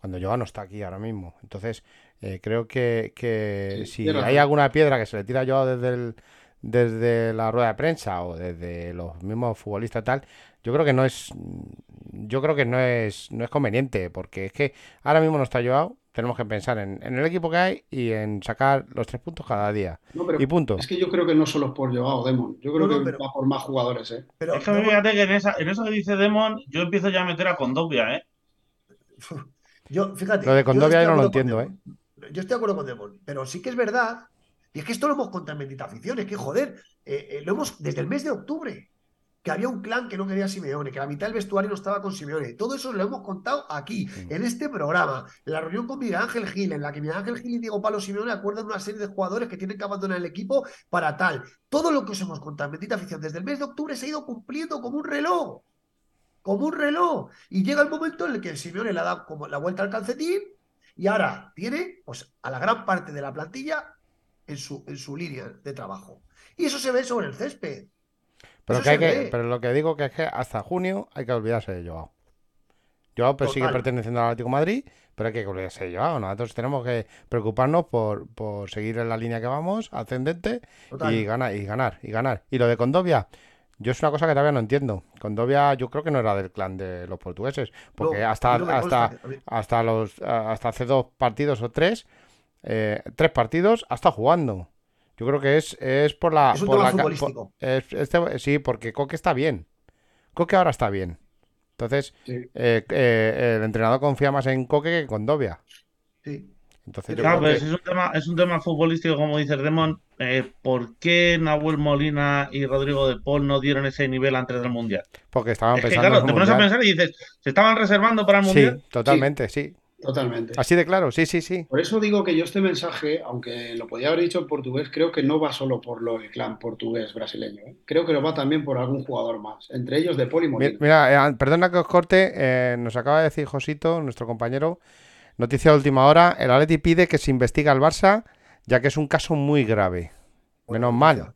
[SPEAKER 3] Cuando Joao no está aquí ahora mismo. Entonces, eh, creo que, que
[SPEAKER 5] Sí,
[SPEAKER 3] si hay alguna piedra que se le tira a Joao desde el, desde la rueda de prensa o desde los mismos futbolistas tal, yo creo que no es yo creo que no es no es conveniente porque es que ahora mismo no está Joao, tenemos que pensar en, en el equipo que hay y en sacar los tres puntos cada día.
[SPEAKER 5] No, pero
[SPEAKER 3] Y punto.
[SPEAKER 5] es que yo creo que no solo es por Joao, Demon. Yo creo
[SPEAKER 2] No, no,
[SPEAKER 5] que
[SPEAKER 2] pero-
[SPEAKER 5] va por más jugadores, ¿eh?
[SPEAKER 2] Pero
[SPEAKER 4] Es que fíjate que en, esa, en eso que dice Demon, yo empiezo ya a meter a Condovia, ¿eh? [LAUGHS]
[SPEAKER 2] yo, fíjate.
[SPEAKER 3] Lo de
[SPEAKER 2] yo
[SPEAKER 3] Condovia
[SPEAKER 2] estoy
[SPEAKER 3] yo no
[SPEAKER 2] de
[SPEAKER 3] lo
[SPEAKER 2] acuerdo con
[SPEAKER 3] entiendo,
[SPEAKER 2] Demon. Yo estoy de acuerdo con Demon, pero sí que es verdad. Y es que esto lo hemos contado en Bendita Afición, es que joder, eh, eh, lo hemos desde el mes de octubre, que había un clan que no quería a Simeone, que la mitad del vestuario no estaba con Simeone. Todo eso lo hemos contado aquí, en este programa, en la reunión con Miguel Ángel Gil, en la que Miguel Ángel Gil y Diego Palo Simeone acuerdan una serie de jugadores que tienen que abandonar el equipo para tal. Todo lo que os hemos contado en Bendita Afición desde el mes de octubre se ha ido cumpliendo como un reloj. Como un reloj. Y llega el momento en el que Simeone le ha dado como la vuelta al calcetín y ahora tiene pues, a la gran parte de la plantilla en su, en su línea de trabajo. Y eso se ve sobre el césped.
[SPEAKER 3] Pero, que hay que, pero lo que digo que es que hasta junio hay que olvidarse de Joao. Joao pues, sigue perteneciendo al Atlético de Madrid, pero hay que olvidarse de Joao. Nosotros tenemos que preocuparnos por, por seguir en la línea que vamos, ascendente,
[SPEAKER 2] Total.
[SPEAKER 3] y ganar, y ganar, y ganar. Y lo de Condovia, yo es una cosa que todavía no entiendo. Condovia yo creo que no era del clan de los portugueses, porque
[SPEAKER 2] No,
[SPEAKER 3] hasta,
[SPEAKER 2] no
[SPEAKER 3] hasta, hasta los hasta hace dos partidos o tres, eh, tres partidos, ha estado jugando. Yo creo que es, es por la...
[SPEAKER 2] Es un
[SPEAKER 3] por
[SPEAKER 2] tema
[SPEAKER 3] la ca- por-
[SPEAKER 2] futbolístico.
[SPEAKER 3] es- este- sí, porque Coque está bien. Coque ahora está bien. Entonces,
[SPEAKER 5] Sí.
[SPEAKER 3] eh, eh, el entrenador confía más en Coque que en Condovia.
[SPEAKER 2] Sí.
[SPEAKER 3] Entonces, yo
[SPEAKER 4] Claro,
[SPEAKER 3] creo
[SPEAKER 4] pero
[SPEAKER 3] que-
[SPEAKER 4] es un tema, es un tema futbolístico, como dice Demon, eh, ¿por qué Nahuel Molina y Rodrigo de Paul no dieron ese nivel antes del Mundial?
[SPEAKER 3] porque estaban
[SPEAKER 4] Es que
[SPEAKER 3] pensando
[SPEAKER 4] claro,
[SPEAKER 3] en
[SPEAKER 4] te pones a pensar y dices, ¿se estaban reservando para el Mundial?
[SPEAKER 3] Sí, totalmente, sí.
[SPEAKER 5] Totalmente.
[SPEAKER 3] Así de claro, sí, sí, sí.
[SPEAKER 5] Por eso digo que yo este mensaje, aunque lo podía haber dicho en portugués, creo que no va solo por lo del clan portugués brasileño. ¿eh? Creo que lo va también por algún jugador más, entre ellos de Poli Molina.
[SPEAKER 3] Mira, eh, perdona que os corte, eh, nos acaba de decir Josito, nuestro compañero, noticia de última hora, el Atleti pide que se investigue al Barça, ya que es un caso muy grave. Menos mal,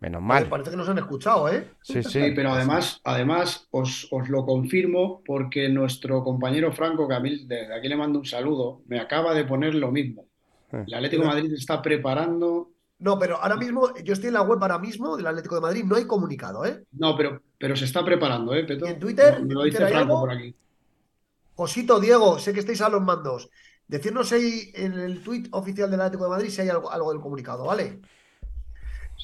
[SPEAKER 3] menos
[SPEAKER 2] Oye,
[SPEAKER 3] mal.
[SPEAKER 2] Parece que nos han escuchado, ¿eh?
[SPEAKER 3] Sí,
[SPEAKER 5] Sí,
[SPEAKER 3] sí.
[SPEAKER 5] pero además, además os, os lo confirmo porque nuestro compañero Franco, que a mí desde aquí le mando un saludo, me acaba de poner lo mismo.
[SPEAKER 3] Eh.
[SPEAKER 5] El Atlético de Madrid está preparando.
[SPEAKER 2] No, pero ahora mismo, yo estoy en la web ahora mismo del Atlético de Madrid, no hay comunicado, ¿eh?
[SPEAKER 5] No, pero, pero se está preparando, ¿eh, Peto?
[SPEAKER 2] ¿Y en Twitter?
[SPEAKER 5] Me
[SPEAKER 2] ¿En
[SPEAKER 5] lo dice Franco
[SPEAKER 2] algo?
[SPEAKER 5] por aquí.
[SPEAKER 2] Josito, Diego, sé que estáis a los mandos. Decirnos ahí en el tweet oficial del Atlético de Madrid si hay algo, algo del comunicado, ¿vale?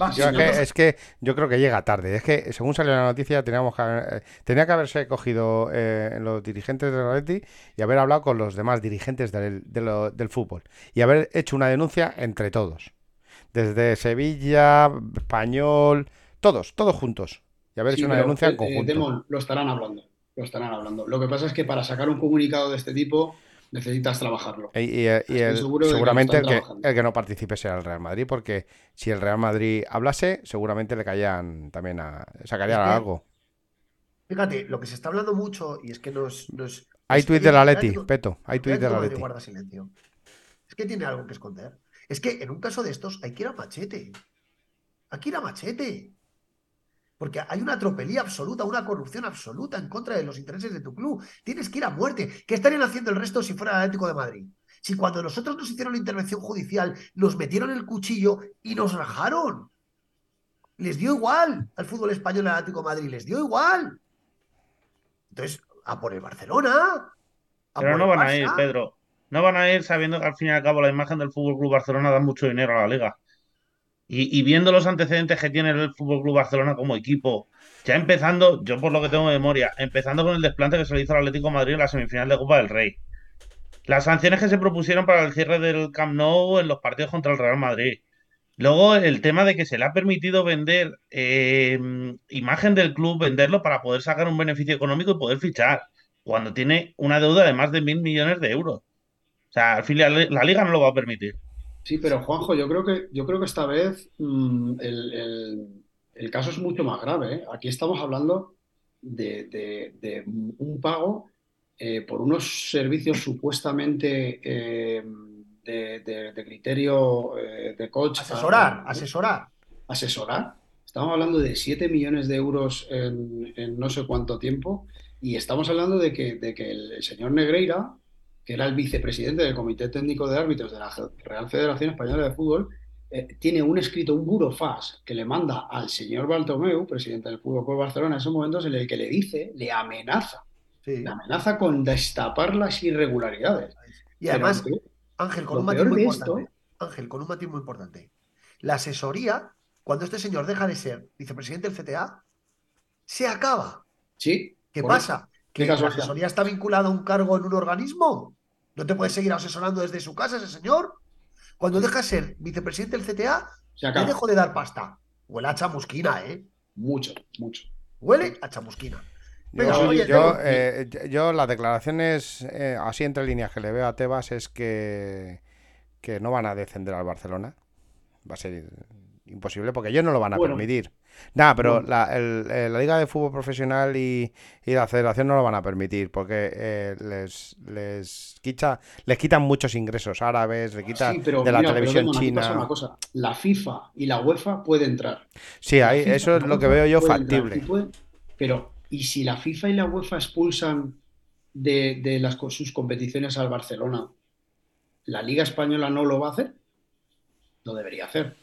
[SPEAKER 3] Yo es, que,
[SPEAKER 5] no.
[SPEAKER 3] es que yo creo que llega tarde. Es que según salió la noticia, teníamos que eh, tenía que haberse cogido eh, los dirigentes del Atleti y haber hablado con los demás dirigentes del, de lo- del fútbol y haber hecho una denuncia entre todos. Desde Sevilla, Español, todos, todos juntos. Y haber
[SPEAKER 5] Sí,
[SPEAKER 3] hecho una denuncia en
[SPEAKER 5] eh, eh,
[SPEAKER 3] conjunto.
[SPEAKER 5] Demon, lo estarán hablando. Lo estarán hablando. Lo que pasa es que para sacar un comunicado de este tipo necesitas trabajarlo.
[SPEAKER 3] Y, y- y
[SPEAKER 5] Estoy
[SPEAKER 3] el-
[SPEAKER 5] de
[SPEAKER 3] seguramente el que, el que no participe será el Real Madrid, porque si el Real Madrid hablase, seguramente le caían también a. sacarían
[SPEAKER 2] Es que-
[SPEAKER 3] algo.
[SPEAKER 2] Fíjate, lo que se está hablando mucho, y es que no es. no es-
[SPEAKER 3] Hay tuit
[SPEAKER 2] el
[SPEAKER 3] Atleti,
[SPEAKER 2] Atlético-
[SPEAKER 3] Peto. Hay tuit
[SPEAKER 2] de guarda silencio. Es que tiene algo que esconder. Es que en un caso de estos hay que ir a machete. Hay que ir a machete. Porque hay una tropelía absoluta, una corrupción absoluta en contra de los intereses de tu club. Tienes que ir a muerte. ¿Qué estarían haciendo el resto si fuera el Atlético de Madrid? Si cuando nosotros nos hicieron la intervención judicial, nos metieron el cuchillo y nos rajaron. Les dio igual al fútbol español al Atlético de Madrid, les dio igual. Entonces, a por el Barcelona. a
[SPEAKER 4] Pero
[SPEAKER 2] por
[SPEAKER 4] no van a ir. Pedro. No van a ir sabiendo que al fin y al cabo la imagen del Fútbol Club Barcelona da mucho dinero a la liga. Y, viendo los antecedentes que tiene el Fútbol Club Barcelona como equipo, ya empezando, yo por lo que tengo memoria, empezando con el desplante que se le hizo al Atlético Madrid en la semifinal de Copa del Rey. Las sanciones que se propusieron para el cierre del Camp Nou en los partidos contra el Real Madrid. Luego el tema de que se le ha permitido vender eh, imagen del club, venderlo para poder sacar un beneficio económico y poder fichar, cuando tiene una deuda de más de mil millones de euros. O sea, al fin la, la liga no lo va a permitir.
[SPEAKER 5] Sí, pero Juanjo, yo creo que, yo creo que esta vez mm, el, el- el caso es mucho más grave, ¿eh? Aquí estamos hablando de, de- de un pago eh, por unos servicios supuestamente eh, de, de- criterio de coach.
[SPEAKER 2] Asesorar,
[SPEAKER 5] a-
[SPEAKER 2] asesorar.
[SPEAKER 5] asesorar. Estamos hablando de 7 millones de euros en, en no sé cuánto tiempo y estamos hablando de que, de que el, el señor Negreira, que era el vicepresidente del Comité Técnico de Árbitros de la Real Federación Española de Fútbol, eh, tiene un escrito, un burofax, que le manda al señor Bartomeu, presidente del Fútbol Club Barcelona, en esos momentos en el que le dice, le amenaza,
[SPEAKER 2] Sí.
[SPEAKER 5] le amenaza con destapar las irregularidades.
[SPEAKER 2] Y además,
[SPEAKER 5] Pero,
[SPEAKER 2] Ángel, con un matiz muy importante.
[SPEAKER 5] esto-
[SPEAKER 2] Ángel, con un matiz muy importante. La asesoría, cuando este señor deja de ser vicepresidente del CTA, se acaba.
[SPEAKER 5] sí,
[SPEAKER 2] ¿Qué pasa? ¿Que la
[SPEAKER 5] casualidad.
[SPEAKER 2] asesoría está vinculada a un cargo en un organismo? ¿No te puedes seguir asesorando desde su casa ese señor? Cuando deja de ser vicepresidente del CTA,
[SPEAKER 5] acaba.
[SPEAKER 2] dejó de dar pasta. Huele a chamusquina, ¿eh?
[SPEAKER 5] Mucho, mucho.
[SPEAKER 2] Huele a chamusquina.
[SPEAKER 3] Yo,
[SPEAKER 2] Venga, oye,
[SPEAKER 3] yo, eh, yo las declaraciones eh, así entre líneas que le veo a Tebas es que, que no van a descender al Barcelona. Va a ser imposible porque ellos no lo van a
[SPEAKER 5] Bueno.
[SPEAKER 3] permitir. Nada, pero la, el- eh, la Liga de Fútbol Profesional y, y la Federación no lo van a permitir porque eh, les, les, quita, les quitan muchos ingresos árabes, le quitan
[SPEAKER 5] Sí, pero
[SPEAKER 3] de la
[SPEAKER 5] mira, pero
[SPEAKER 3] televisión
[SPEAKER 5] Demon, aquí pasa
[SPEAKER 3] china.
[SPEAKER 5] una cosa. La FIFA y la UEFA pueden entrar.
[SPEAKER 3] Sí, ahí,
[SPEAKER 5] FIFA
[SPEAKER 3] eso es lo que veo yo
[SPEAKER 5] entrar,
[SPEAKER 3] factible.
[SPEAKER 5] pero, ¿y si la FIFA y la UEFA expulsan de, de las, sus competiciones al Barcelona, la Liga Española no lo va a hacer? Lo debería hacer.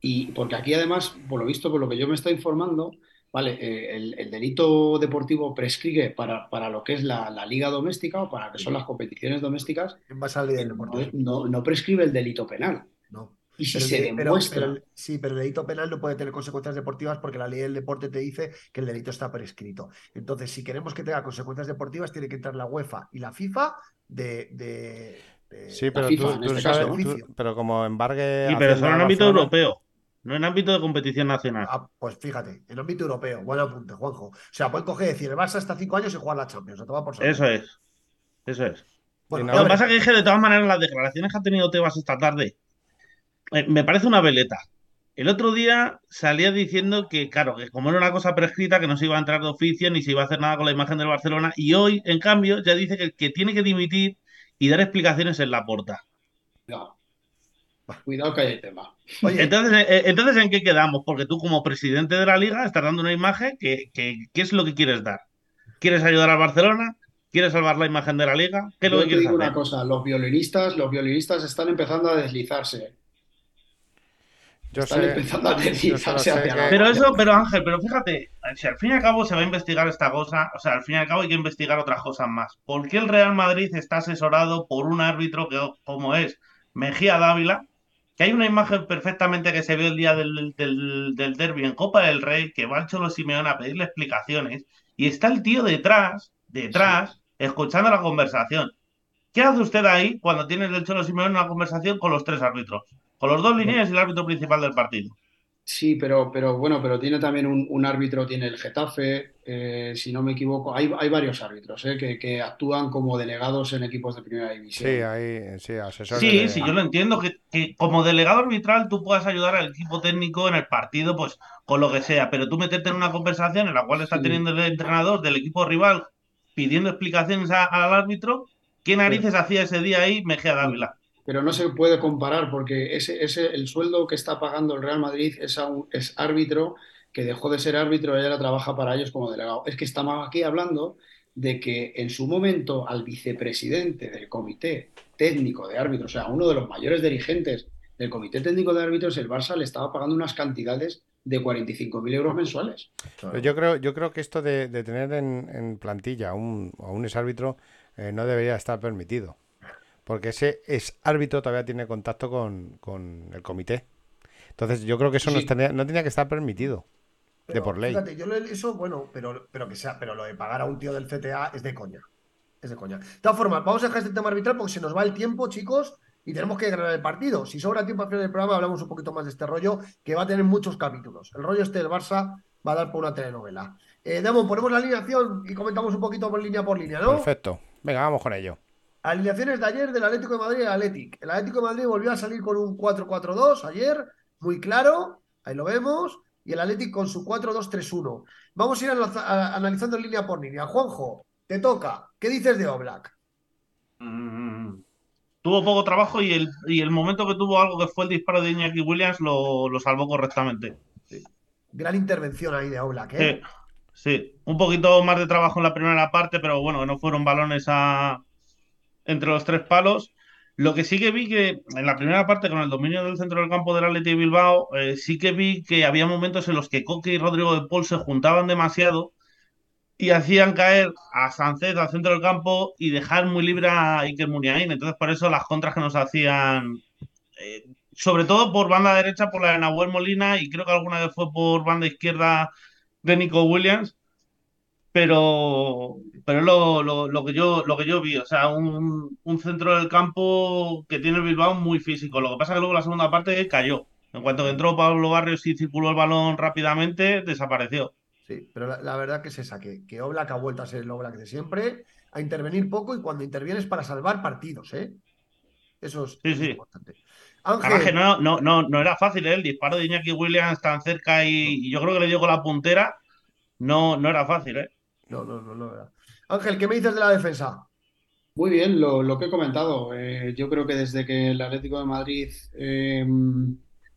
[SPEAKER 5] Y porque aquí además, por lo visto, por lo que yo me estoy informando, vale, eh, el, el delito deportivo prescribe para, para lo que es la, la liga doméstica o para lo que son las competiciones domésticas,
[SPEAKER 2] En base a la ley del
[SPEAKER 5] pero
[SPEAKER 2] deporte.
[SPEAKER 5] no, no- prescribe el delito penal.
[SPEAKER 2] No.
[SPEAKER 5] Y si
[SPEAKER 2] Pero,
[SPEAKER 5] se
[SPEAKER 2] pero-
[SPEAKER 5] demuestra...
[SPEAKER 2] pero sí, pero el delito penal no puede tener consecuencias deportivas porque la ley del deporte te dice que el delito está prescrito. Entonces, si queremos que tenga consecuencias deportivas, tiene que entrar la UEFA y la FIFA de. de- de-
[SPEAKER 3] Sí, pero
[SPEAKER 5] FIFA,
[SPEAKER 3] tú, tú
[SPEAKER 5] este
[SPEAKER 3] sabes, tú- pero como embargue
[SPEAKER 4] Sí, pero solo en ámbito europeo, no en ámbito de competición nacional.
[SPEAKER 2] Ah, pues fíjate, en ámbito europeo, buen apunte, Juanjo. O sea, pueden coger y decir, el Barça hasta cinco años y jugar la Champions. a tomar por.
[SPEAKER 4] Eso es. Eso es.
[SPEAKER 2] Bueno,
[SPEAKER 4] Lo que pasa es que, que de todas maneras las declaraciones que ha tenido Tebas esta tarde eh, me parece una veleta. El otro día salía diciendo que, claro, que como era una cosa prescrita, que no se iba a entrar de oficio ni se iba a hacer nada con la imagen del Barcelona, y hoy, en cambio, ya dice que, que tiene que dimitir y dar explicaciones en la porta.
[SPEAKER 5] No. Cuidado que hay tema.
[SPEAKER 2] Oye,
[SPEAKER 4] Entonces, eh, eh, entonces, ¿en qué quedamos? Porque tú, como presidente de la liga, estás dando una imagen que, que- ¿qué es lo que quieres dar? ¿Quieres ayudar al Barcelona? ¿Quieres salvar la imagen de la liga? ¿Qué es lo
[SPEAKER 5] Yo
[SPEAKER 4] que
[SPEAKER 5] te
[SPEAKER 4] quieres
[SPEAKER 5] digo una cosa, los violinistas, los violinistas están empezando a deslizarse.
[SPEAKER 3] Yo
[SPEAKER 5] Están
[SPEAKER 3] sé,
[SPEAKER 5] empezando a deslizarse hacia
[SPEAKER 3] que-
[SPEAKER 4] Pero eso, pero Ángel, pero fíjate, si al fin y al cabo se va a investigar esta cosa, o sea, al fin y al cabo hay que investigar otras cosas más. ¿Por qué el Real Madrid está asesorado por un árbitro que, como es Mejía Dávila? Que hay una imagen perfectamente que se ve el día del, del, del derbi en Copa del Rey, que va el Cholo Simeone a pedirle explicaciones, y está el tío detrás, detrás, escuchando la conversación. ¿Qué hace usted ahí cuando tiene el Cholo Simeone una conversación con los tres árbitros? Con los dos líneas y el árbitro principal del partido.
[SPEAKER 5] Sí, pero, pero bueno, pero tiene también un, un árbitro, tiene el Getafe, eh, si no me equivoco, hay, hay varios árbitros eh, que, que actúan como delegados en equipos de primera división.
[SPEAKER 3] Sí, ahí, sí, asesores
[SPEAKER 4] Sí,
[SPEAKER 3] de-
[SPEAKER 4] sí, yo lo entiendo, que, que como delegado arbitral tú puedas ayudar al equipo técnico en el partido, pues con lo que sea, pero tú meterte en una conversación en la cual está
[SPEAKER 5] Sí.
[SPEAKER 4] teniendo el entrenador del equipo rival pidiendo explicaciones a- al árbitro, ¿qué narices hacía ese día ahí Mejía Dávila?
[SPEAKER 5] Pero no se puede comparar porque ese, ese, el sueldo que está pagando el Real Madrid es, a un- árbitro que dejó de ser árbitro y ahora trabaja para ellos como delegado. Es que estamos aquí hablando de que en su momento al vicepresidente del comité técnico de árbitros, o sea, uno de los mayores dirigentes del comité técnico de árbitros, el Barça le estaba pagando unas cantidades de 45.000 euros mensuales.
[SPEAKER 3] Yo creo, yo creo que esto de, tener en, en plantilla a un, a un exárbitro eh, no debería estar permitido. Porque ese es árbitro todavía tiene contacto con, con el comité. Entonces yo creo que eso no,
[SPEAKER 5] Sí.
[SPEAKER 3] tenía, no tenía que estar permitido. de por ley.
[SPEAKER 2] Fíjate, yo lo- eso, bueno, pero, pero que sea, pero lo de pagar a un tío del CTA es de coña. Es de coña. De todas formas, vamos a dejar este tema arbitral porque se nos va el tiempo, chicos, y tenemos que ganar el partido. Si sobra tiempo al final del programa, hablamos un poquito más de este rollo, que va a tener muchos capítulos. El rollo este del Barça va a dar por una telenovela. Eh, Demo, ponemos la alineación y comentamos un poquito por línea por línea, ¿no?
[SPEAKER 3] Perfecto. Venga, vamos con ello.
[SPEAKER 2] Alineaciones de ayer del Atlético de Madrid y el Athletic. El Atlético de Madrid volvió a salir con un 4-4-2 ayer, muy claro, ahí lo vemos, y el Athletic con su 4-2-3-1. Vamos a ir analizando línea por línea. Juanjo, te toca. ¿Qué dices de Oblak?
[SPEAKER 4] Mm, Tuvo poco trabajo y el, y el momento que tuvo algo que fue el disparo de Iñaki Williams lo, lo salvó correctamente.
[SPEAKER 2] Gran intervención ahí de Oblak, ¿eh?
[SPEAKER 4] Sí, sí. Un poquito más de trabajo en la primera parte, pero bueno, que no fueron balones a... entre los tres palos. Lo que sí que vi que en la primera parte, con el dominio del centro del campo del Athletic de Bilbao, eh, sí que vi que había momentos en los que Coque y Rodrigo de Paul se juntaban demasiado y hacían caer a Sánchez al centro del campo y dejar muy libre a Iker Muniain. Entonces, por eso las contras que nos hacían, eh, sobre todo por banda derecha, por la de Nahuel Molina y creo que alguna vez fue por banda izquierda de Nico Williams, pero, pero lo, lo- lo que yo, lo que yo vi, o sea, un, un centro del campo que tiene el Bilbao muy físico. Lo que pasa es que luego la segunda parte cayó. En cuanto que entró Pablo Barrios y circuló el balón rápidamente, desapareció.
[SPEAKER 2] Sí, pero la, la verdad que es esa, que, que Oblak ha vuelto a ser el Oblak de siempre, a intervenir poco y cuando intervienes para salvar partidos, ¿eh? Eso es,
[SPEAKER 4] Sí, sí.
[SPEAKER 2] importante.
[SPEAKER 4] Además que
[SPEAKER 2] Ángel,
[SPEAKER 4] no, no, no, no era fácil, ¿eh? El disparo de Iñaki Williams tan cerca y, y yo creo que le dio con la puntera. No, no era fácil, ¿eh?
[SPEAKER 2] No, no, no, no era. Ángel, ¿qué me dices de la defensa?
[SPEAKER 5] Muy bien, lo, lo que he comentado. Eh, yo creo que desde que el Atlético de Madrid eh,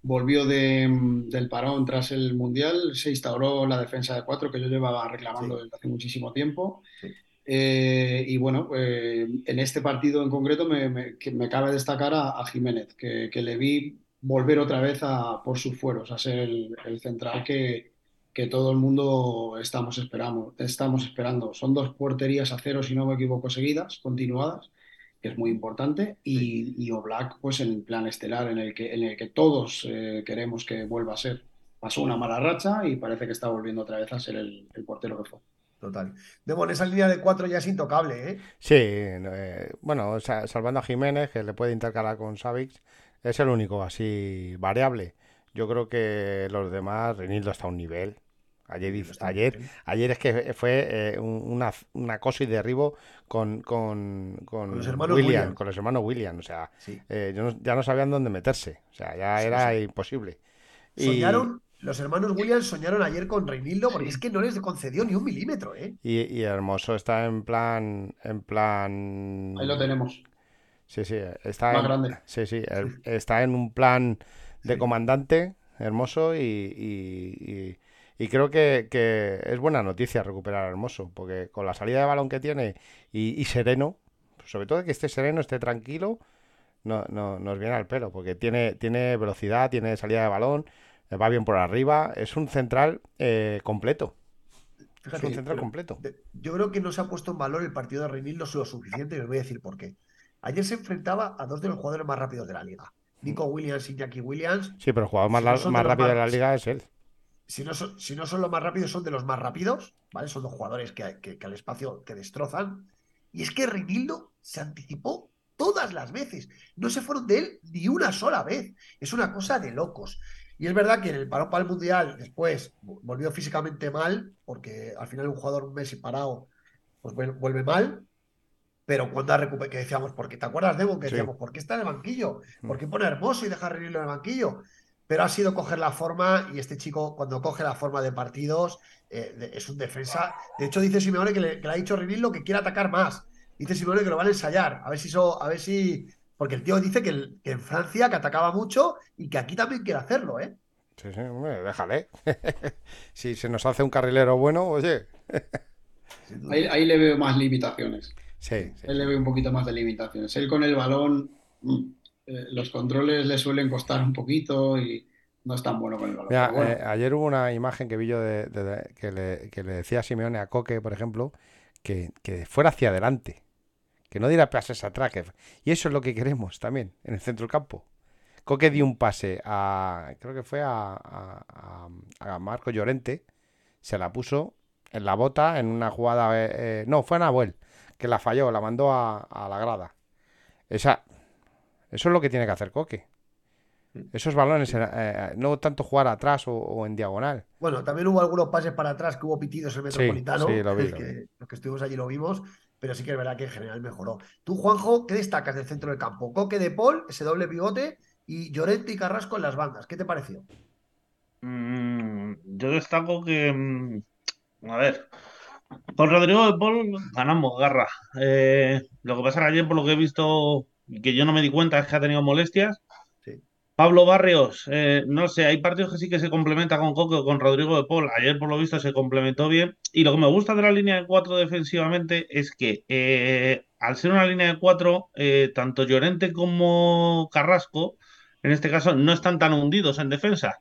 [SPEAKER 5] volvió de- del parón tras el Mundial, se instauró la defensa de cuatro que yo llevaba reclamando
[SPEAKER 2] Sí.
[SPEAKER 5] desde hace muchísimo tiempo.
[SPEAKER 2] Sí.
[SPEAKER 5] Eh, y bueno, eh, en este partido en concreto me, me- que me cabe destacar a, a Jiménez, que, que le vi volver otra vez a, por sus fueros, a ser el, el central que, que todo el mundo estamos esperando, estamos esperando. Son dos porterías a cero, si no me equivoco, seguidas, continuadas, que es muy importante, y, y Oblak, pues en el plan estelar en el que, en el que todos eh, queremos que vuelva a ser. Pasó una mala racha y parece que está volviendo otra vez a ser el, el portero que fue.
[SPEAKER 2] Total. Demo, en esa línea de cuatro ya es intocable, ¿eh?
[SPEAKER 3] Sí, eh, bueno, sa- salvando a Jiménez, que le puede intercalar con Savic, es el único así variable. Yo creo que los demás, Renildo está a un nivel. Ayer, ayer, ayer es que fue eh, un, una, un acoso y derribo con, con, con
[SPEAKER 2] Con los hermanos
[SPEAKER 3] William, con los hermanos William. O sea,
[SPEAKER 2] Sí.
[SPEAKER 3] eh, yo no- ya no sabían dónde meterse. O sea, ya
[SPEAKER 2] Sí,
[SPEAKER 3] era
[SPEAKER 2] sí.
[SPEAKER 3] imposible. Y-
[SPEAKER 2] Soñaron, los hermanos Williams soñaron ayer con Reinildo porque es que no les concedió ni un milímetro, ¿eh?
[SPEAKER 3] Y, y Hermoso está en plan, en plan.
[SPEAKER 5] Ahí lo tenemos.
[SPEAKER 3] Sí, sí, está
[SPEAKER 5] Más
[SPEAKER 3] en,
[SPEAKER 5] grande.
[SPEAKER 3] sí, sí, está en un plan de
[SPEAKER 2] Sí.
[SPEAKER 3] comandante hermoso y, y- y- creo que, que es buena noticia recuperar a Hermoso, porque con la salida de balón que tiene y, y sereno, sobre todo que esté sereno, esté tranquilo, no, no, nos viene al pelo, porque tiene, tiene velocidad, tiene salida de balón, eh, va bien por arriba, es un central eh, completo, es
[SPEAKER 2] Fíjate,
[SPEAKER 3] un central
[SPEAKER 2] pero
[SPEAKER 3] completo.
[SPEAKER 2] yo creo que no se ha puesto en valor el partido de Reinildo lo suficiente y os voy a decir por qué. Ayer se enfrentaba a dos de los jugadores más rápidos de la liga. Nico Williams y Jackie Williams.
[SPEAKER 3] Sí, pero el jugador más, rápido de la liga es él.
[SPEAKER 2] Si no, son, si no son los más rápidos, son de los más rápidos, ¿vale? Son dos jugadores que, que- que al espacio que destrozan. Y es que Reinildo se anticipó todas las veces. No se fueron de él ni una sola vez. Es una cosa de locos. Y es verdad que en el parón para el Mundial después volvió físicamente mal, porque al final un jugador un mes sin parado pues vuel- vuelve mal. Pero cuando ha recuperado, que decíamos, porque te acuerdas, Debo, que
[SPEAKER 3] Sí.
[SPEAKER 2] decíamos, ¿por qué está en el banquillo? ¿Por qué pone hermoso y deja Reinildo en el banquillo? Pero ha sido coger la forma y este chico cuando coge la forma de partidos eh, de- es un defensa. De hecho dice Simeone que le, que le ha dicho Rinildo que quiere atacar más. Dice Simeone que lo van a ensayar, a ver si eso, a ver si porque el tío dice que, el- que en Francia que atacaba mucho y que aquí también quiere hacerlo, ¿eh?
[SPEAKER 3] Sí, sí, hombre, déjale. [LAUGHS] si se nos hace un carrilero bueno, oye.
[SPEAKER 5] Ahí, ahí le veo más limitaciones.
[SPEAKER 3] Sí, sí.
[SPEAKER 5] Él le veo un poquito más de limitaciones. Él con el balón, mm, eh, los controles le suelen costar un poquito y no es tan bueno con el balón.
[SPEAKER 3] Mira,
[SPEAKER 5] Pero bueno,
[SPEAKER 3] eh, ayer hubo una imagen que vi yo de, de- de- que, le, que le decía a Simeone a Coque, por ejemplo, que, que fuera hacia adelante, que no diera pases atrás. que- y eso es lo que queremos también en el centro del campo. Coque dio un pase a, creo que fue a, a- a- a Marco Llorente, se la puso en la bota en una jugada, eh, eh, no, fue a Nahuel, que la falló, la mandó a, a la grada. Esa, eso es lo que tiene que hacer Coque. Esos balones, eh, eh, no tanto jugar atrás o, o en diagonal.
[SPEAKER 2] Bueno, también hubo algunos pases para atrás que hubo pitidos en
[SPEAKER 3] Sí,
[SPEAKER 2] Metropolitano.
[SPEAKER 3] sí, lo vi,
[SPEAKER 2] el
[SPEAKER 3] lo
[SPEAKER 2] que-
[SPEAKER 3] vi.
[SPEAKER 2] los que estuvimos allí lo vimos, pero sí que es verdad que en general mejoró. Tú, Juanjo, ¿qué destacas del centro del campo? Coque de Paul, ese doble pivote, y Llorente y Carrasco en las bandas. ¿Qué te pareció?
[SPEAKER 4] Mm, yo destaco que, mm, a ver, con Rodrigo de Paul ganamos garra. Eh, lo que pasa es que ayer, por lo que he visto, que yo no me di cuenta, es que ha tenido molestias.
[SPEAKER 2] Sí.
[SPEAKER 4] Pablo Barrios, eh, no sé, hay partidos que sí que se complementa con Coque o con Rodrigo de Paul. Ayer, por lo visto, se complementó bien. Y lo que me gusta de la línea de cuatro defensivamente es que, eh, al ser una línea de cuatro, eh, tanto Llorente como Carrasco, en este caso, no están tan hundidos en defensa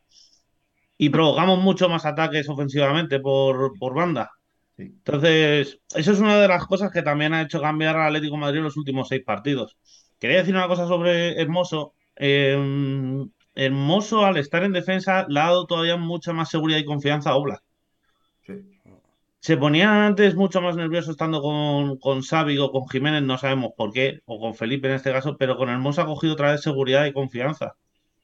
[SPEAKER 4] y provocamos mucho más ataques ofensivamente por, por banda. Entonces, eso es una de las cosas que también ha hecho cambiar al Atlético de Madrid en los últimos seis partidos. Quería decir una cosa sobre Hermoso. Eh, Hermoso, al estar en defensa, le ha dado todavía mucha más seguridad y confianza a Oblak.
[SPEAKER 2] Sí.
[SPEAKER 4] Se ponía antes mucho más nervioso estando con, con Xavi o con Jiménez, no sabemos por qué, o con Felipe en este caso, pero con Hermoso ha cogido otra vez seguridad y confianza.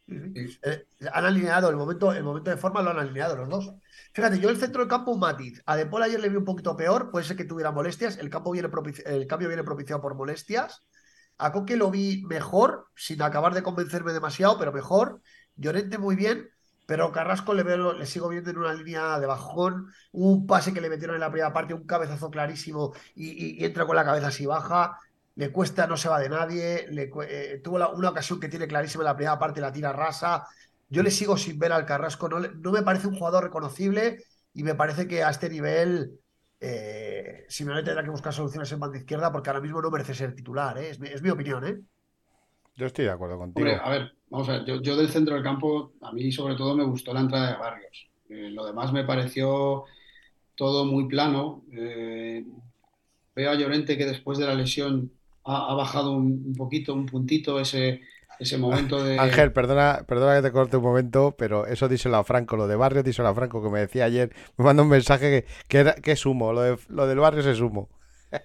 [SPEAKER 2] Eh, han alineado el momento, el momento de forma, lo han alineado los dos. Fíjate, yo el centro del campo un matiz. A De Paul ayer le vi un poquito peor, puede ser que tuviera molestias. El, campo viene el cambio viene propiciado por molestias. A Coque lo vi mejor, sin acabar de convencerme demasiado, pero mejor. Llorente muy bien, pero Carrasco le, veo, le sigo viendo en una línea de bajón. Un pase que le metieron en la primera parte, un cabezazo clarísimo y, entra con la cabeza así baja. Le cuesta, no se va de nadie. Le cu- eh, tuvo una ocasión que tiene clarísima en la primera parte, la tira rasa. Yo le sigo sin ver al Carrasco. No, no me parece un jugador reconocible y me parece que a este nivel eh, Simeone tendrá que buscar soluciones en banda izquierda porque ahora mismo no merece ser titular. ¿eh? Es, mi, es mi opinión. ¿eh?
[SPEAKER 3] Yo estoy de acuerdo contigo.
[SPEAKER 5] Hombre, a ver, vamos a ver, yo, yo del centro del campo, a mí sobre todo me gustó la entrada de Barrios. Eh, lo demás me pareció todo muy plano. Eh, veo a Llorente que después de la lesión ha, ha bajado un, un poquito, un puntito ese, ese momento de...
[SPEAKER 3] Ángel, perdona, perdona que te corte un momento, pero eso díselo a Franco, lo de barrio díselo a Franco, que me decía ayer, me mandó un mensaje que, que, era, que es humo, lo, de, lo del barrio es humo. [LAUGHS]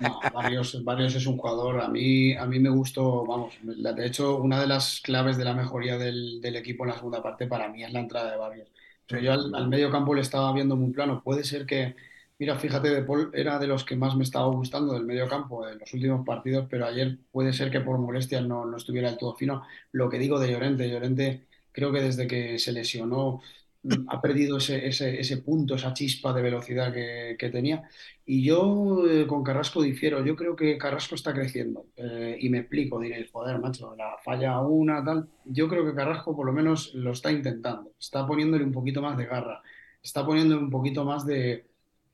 [SPEAKER 5] No, Barrios, Barrios es un jugador, a mí, a mí me gustó, vamos, de hecho, una de las claves de la mejoría del, del equipo en la segunda parte para mí es la entrada de Barrios. Yo al, al medio campo le estaba viendo muy plano. Puede ser que, mira, fíjate, De Paul era de los que más me estaba gustando del medio campo en los últimos partidos, pero ayer puede ser que por molestias no, no estuviera del todo fino. Lo que digo de Llorente, Llorente creo que desde que se lesionó mm, ha perdido ese, ese, ese punto, esa chispa de velocidad que, que tenía. Y yo eh, con Carrasco difiero, yo creo que Carrasco está creciendo. Eh, y me explico, diréis, joder, macho, la falla una, tal. Yo creo que Carrasco por lo menos lo está intentando, está poniéndole un poquito más de garra, está poniéndole un poquito más de,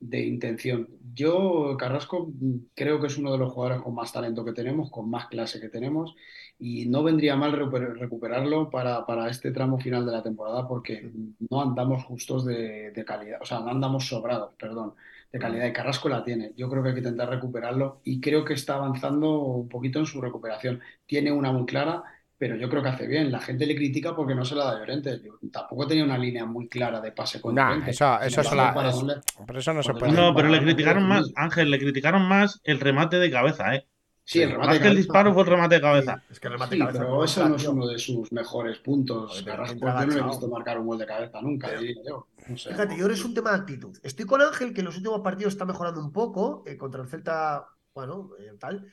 [SPEAKER 5] de intención. Yo, Carrasco, creo que es uno de los jugadores con más talento que tenemos, con más clase que tenemos, y no vendría mal recuper- recuperarlo para, para este tramo final de la temporada porque no andamos justos de, de calidad, o sea, no andamos sobrados, perdón, de calidad. Y Carrasco la tiene. Yo creo que hay que intentar recuperarlo y creo que está avanzando un poquito en su recuperación. Tiene una muy clara, pero yo creo que hace bien. La gente le critica porque no se la da Llorente. Yo tampoco tenía una línea muy clara de pase con
[SPEAKER 3] Nah,
[SPEAKER 5] Llorente.
[SPEAKER 3] eso, eso la.
[SPEAKER 5] para
[SPEAKER 3] es- pero eso no se puede.
[SPEAKER 4] No, pero le criticaron más, Ángel, le criticaron más el remate de cabeza, ¿eh?
[SPEAKER 5] Sí, el remate
[SPEAKER 4] Más que el
[SPEAKER 5] de
[SPEAKER 4] disparo fue el remate de cabeza.
[SPEAKER 2] Es que el remate
[SPEAKER 5] Sí,
[SPEAKER 2] de cabeza
[SPEAKER 5] pero
[SPEAKER 2] no
[SPEAKER 5] eso no es uno de sus mejores puntos.
[SPEAKER 2] Pero
[SPEAKER 5] Carrasco, yo no he visto marcar un gol de cabeza nunca,
[SPEAKER 2] Pero-
[SPEAKER 5] yo. No sé.
[SPEAKER 2] Fíjate, yo es un tema de actitud. Estoy con Ángel, que en los últimos partidos está mejorando un poco, eh, contra el Celta, bueno, eh, tal.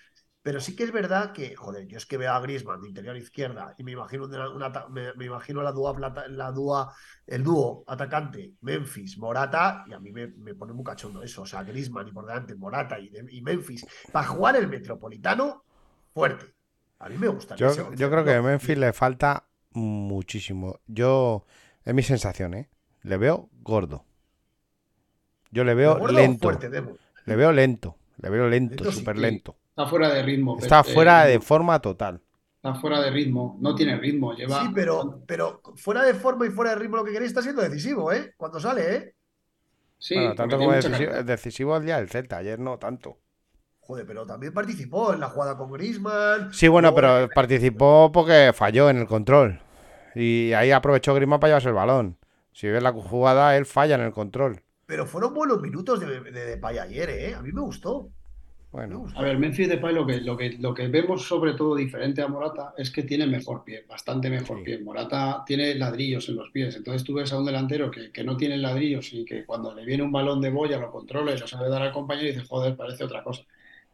[SPEAKER 2] Pero sí que es verdad que, joder, yo es que veo a Griezmann de interior izquierda y me imagino, una, me, me imagino la dúa, plata- la dúa, el dúo atacante, Memphis, Morata, y a mí me, me pone muy cachondo eso. O sea, Griezmann y por delante Morata y, de- y Memphis. Para jugar el Metropolitano, fuerte. A mí me gusta.
[SPEAKER 3] Yo, yo creo que a Memphis le falta muchísimo. Yo Es mi sensación, ¿eh? Le veo gordo. Yo le veo
[SPEAKER 2] ¿Gordo o
[SPEAKER 3] lento.
[SPEAKER 2] fuerte?
[SPEAKER 3] Le veo lento. Le veo lento, súper lento.
[SPEAKER 5] Está fuera de ritmo.
[SPEAKER 3] Está fuera
[SPEAKER 5] eh,
[SPEAKER 3] de forma total.
[SPEAKER 5] Está fuera de ritmo. No tiene ritmo. Lleva.
[SPEAKER 2] Sí, pero, pero fuera de forma y fuera de ritmo lo que queréis está siendo decisivo, ¿eh? Cuando sale, ¿eh?
[SPEAKER 5] Sí,
[SPEAKER 3] bueno, tanto como decisivo, decisivo el día del Celta. Ayer no tanto.
[SPEAKER 2] Joder, pero también participó en la jugada con Griezmann.
[SPEAKER 3] Sí, bueno, pero participó porque falló en el control. Y ahí aprovechó Griezmann para llevarse el balón. Si ves la jugada, él falla en el control.
[SPEAKER 2] Pero fueron buenos minutos de, de, Depay ayer, ¿eh? A mí me gustó.
[SPEAKER 3] Bueno.
[SPEAKER 5] A ver, Memphis Depay lo que, lo que, lo que vemos sobre todo diferente a Morata es que tiene mejor pie, bastante mejor
[SPEAKER 3] Sí.
[SPEAKER 5] pie. Morata tiene ladrillos en los pies, entonces tú ves a un delantero que, que no tiene ladrillos y que cuando le viene un balón de boya lo controla y lo sabe dar al compañero y dice, joder, parece otra cosa.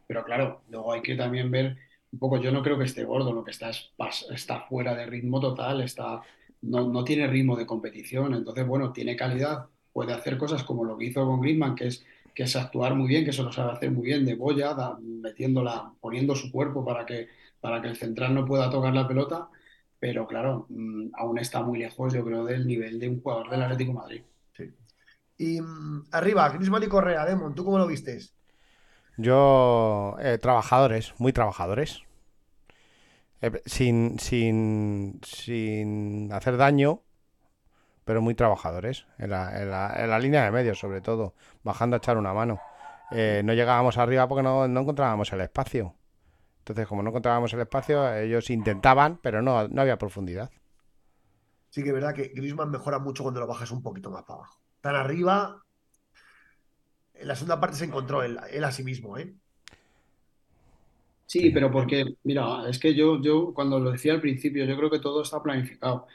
[SPEAKER 5] Pero claro, luego hay que también ver un poco, yo no creo que esté gordo, lo que está es pas- está fuera de ritmo total, está, no, no tiene ritmo de competición, entonces bueno, tiene calidad, puede hacer cosas como lo que hizo con Griezmann, que es que es actuar muy bien, que eso lo sabe hacer muy bien de boya, da- metiéndola, poniendo su cuerpo para que, para que el central no pueda tocar la pelota, pero claro, mm, aún está muy lejos, yo creo, del nivel de un jugador del Atlético de Madrid.
[SPEAKER 2] Sí. Y mm, arriba, Griezmann y Correa, Demon, ¿tú cómo lo vistes?
[SPEAKER 3] yo. eh, trabajadores, muy trabajadores. Eh, sin, sin, sin hacer daño, pero muy trabajadores. En la, en la- en la línea de medio, sobre todo. Bajando a echar una mano. Eh, no llegábamos arriba porque no, no encontrábamos el espacio. Entonces, como no encontrábamos el espacio, ellos intentaban, pero no, no había profundidad.
[SPEAKER 2] Sí que es verdad que Griezmann mejora mucho cuando lo bajas un poquito más para abajo. Tan arriba, en la segunda parte se encontró él, él a sí mismo, ¿eh?
[SPEAKER 5] Sí, pero porque, mira, es que yo, yo cuando lo decía al principio, yo creo que todo está planificado.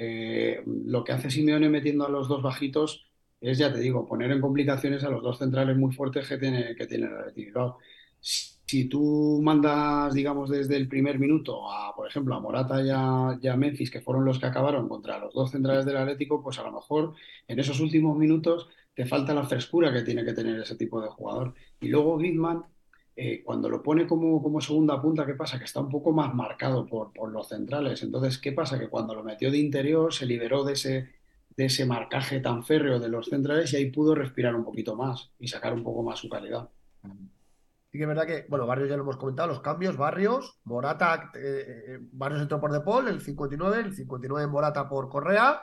[SPEAKER 5] Eh, lo que hace Simeone metiendo a los dos bajitos es, ya te digo, poner en complicaciones a los dos centrales muy fuertes que tiene, que tiene el Athletic Bilbao. Si, tú mandas, digamos, desde el primer minuto a, por ejemplo, a Morata y a, y a Memphis, que fueron los que acabaron contra los dos centrales del Atlético, pues a lo mejor en esos últimos minutos te falta la frescura que tiene que tener ese tipo de jugador. Y luego Griezmann eh, cuando lo pone como, como segunda punta, ¿qué pasa? Que está un poco más marcado por, por los centrales. Entonces, ¿qué pasa? Que cuando lo metió de interior se liberó de ese, de ese marcaje tan férreo de los centrales y ahí pudo respirar un poquito más y sacar un poco más su calidad.
[SPEAKER 2] Sí que es verdad que, bueno, Barrios ya lo hemos comentado, los cambios, Barrios, Morata, eh, eh, Barrios entró por De Paul, el 59, el 59 Morata por Correa,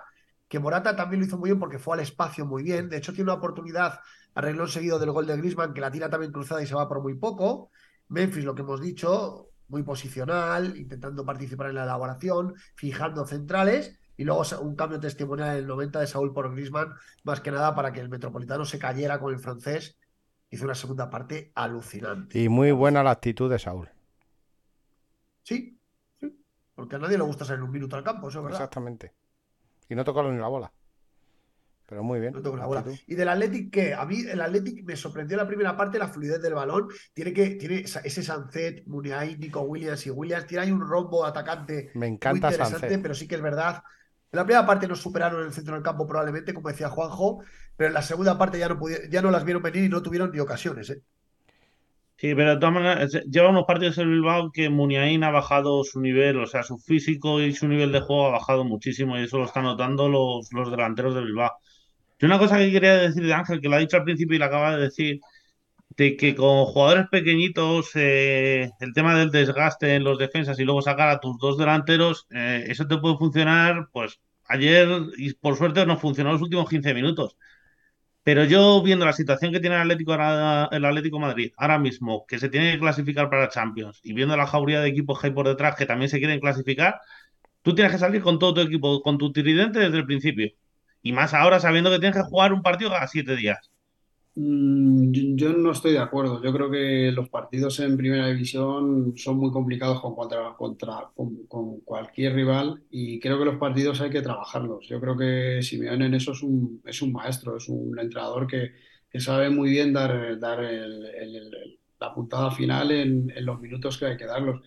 [SPEAKER 2] que Morata también lo hizo muy bien porque fue al espacio muy bien, de hecho tiene una oportunidad arregló seguido del gol de Griezmann, que la tira también cruzada y se va por muy poco, Memphis, lo que hemos dicho, muy posicional, intentando participar en la elaboración, fijando centrales, y luego un cambio testimonial en el 90 de Saúl por Griezmann, más que nada para que el Metropolitano se cayera con el francés hizo una segunda parte alucinante.
[SPEAKER 3] Y muy buena la actitud de Saúl.
[SPEAKER 2] Sí, sí. Porque a nadie le gusta salir un minuto al campo, eso es verdad.
[SPEAKER 3] Exactamente. Y no tocó ni la bola. Pero muy bien.
[SPEAKER 2] No toco la bola.
[SPEAKER 3] actitud.
[SPEAKER 2] Y del Athletic, ¿qué? A mí el Athletic me sorprendió la primera parte la fluidez del balón. Tiene que tiene ese Sancet, Muniain, Nico Williams y Williams. Tiene ahí un rombo atacante
[SPEAKER 3] Me
[SPEAKER 2] muy
[SPEAKER 3] encanta
[SPEAKER 2] interesante,
[SPEAKER 3] Sancet.
[SPEAKER 2] pero sí que es verdad. En la primera parte nos superaron en el centro del campo probablemente, como decía Juanjo, pero en la segunda parte ya no, pudi- ya no las vieron venir y no tuvieron ni ocasiones. ¿eh?
[SPEAKER 4] Sí, pero de todas maneras, lleva unos partidos el Bilbao que Muniain ha bajado su nivel, o sea, su físico y su nivel de juego ha bajado muchísimo y eso lo están notando los, los delanteros del Bilbao. Y una cosa que quería decir de Ángel, que lo ha dicho al principio y lo acaba de decir, de que con jugadores pequeñitos, eh, el tema del desgaste en los defensas y luego sacar a tus dos delanteros, eh, eso te puede funcionar, pues ayer, y por suerte nos funcionó los últimos 15 minutos. Pero yo viendo la situación que tiene el Atlético, el Atlético Madrid ahora mismo, que se tiene que clasificar para Champions, y viendo la jauría de equipos que hay por detrás que también se quieren clasificar, tú tienes que salir con todo tu equipo, con tu tridente desde el principio. Y más ahora sabiendo que tienes que jugar un partido cada siete días.
[SPEAKER 5] Mm, yo, no estoy de acuerdo. Yo creo que los partidos en primera división son muy complicados con, contra, contra, con, con cualquier rival y creo que los partidos hay que trabajarlos. Yo creo que Simeone en eso es un, es un maestro, es un entrenador que, que sabe muy bien dar, dar la puntada final en los minutos que hay que darlos.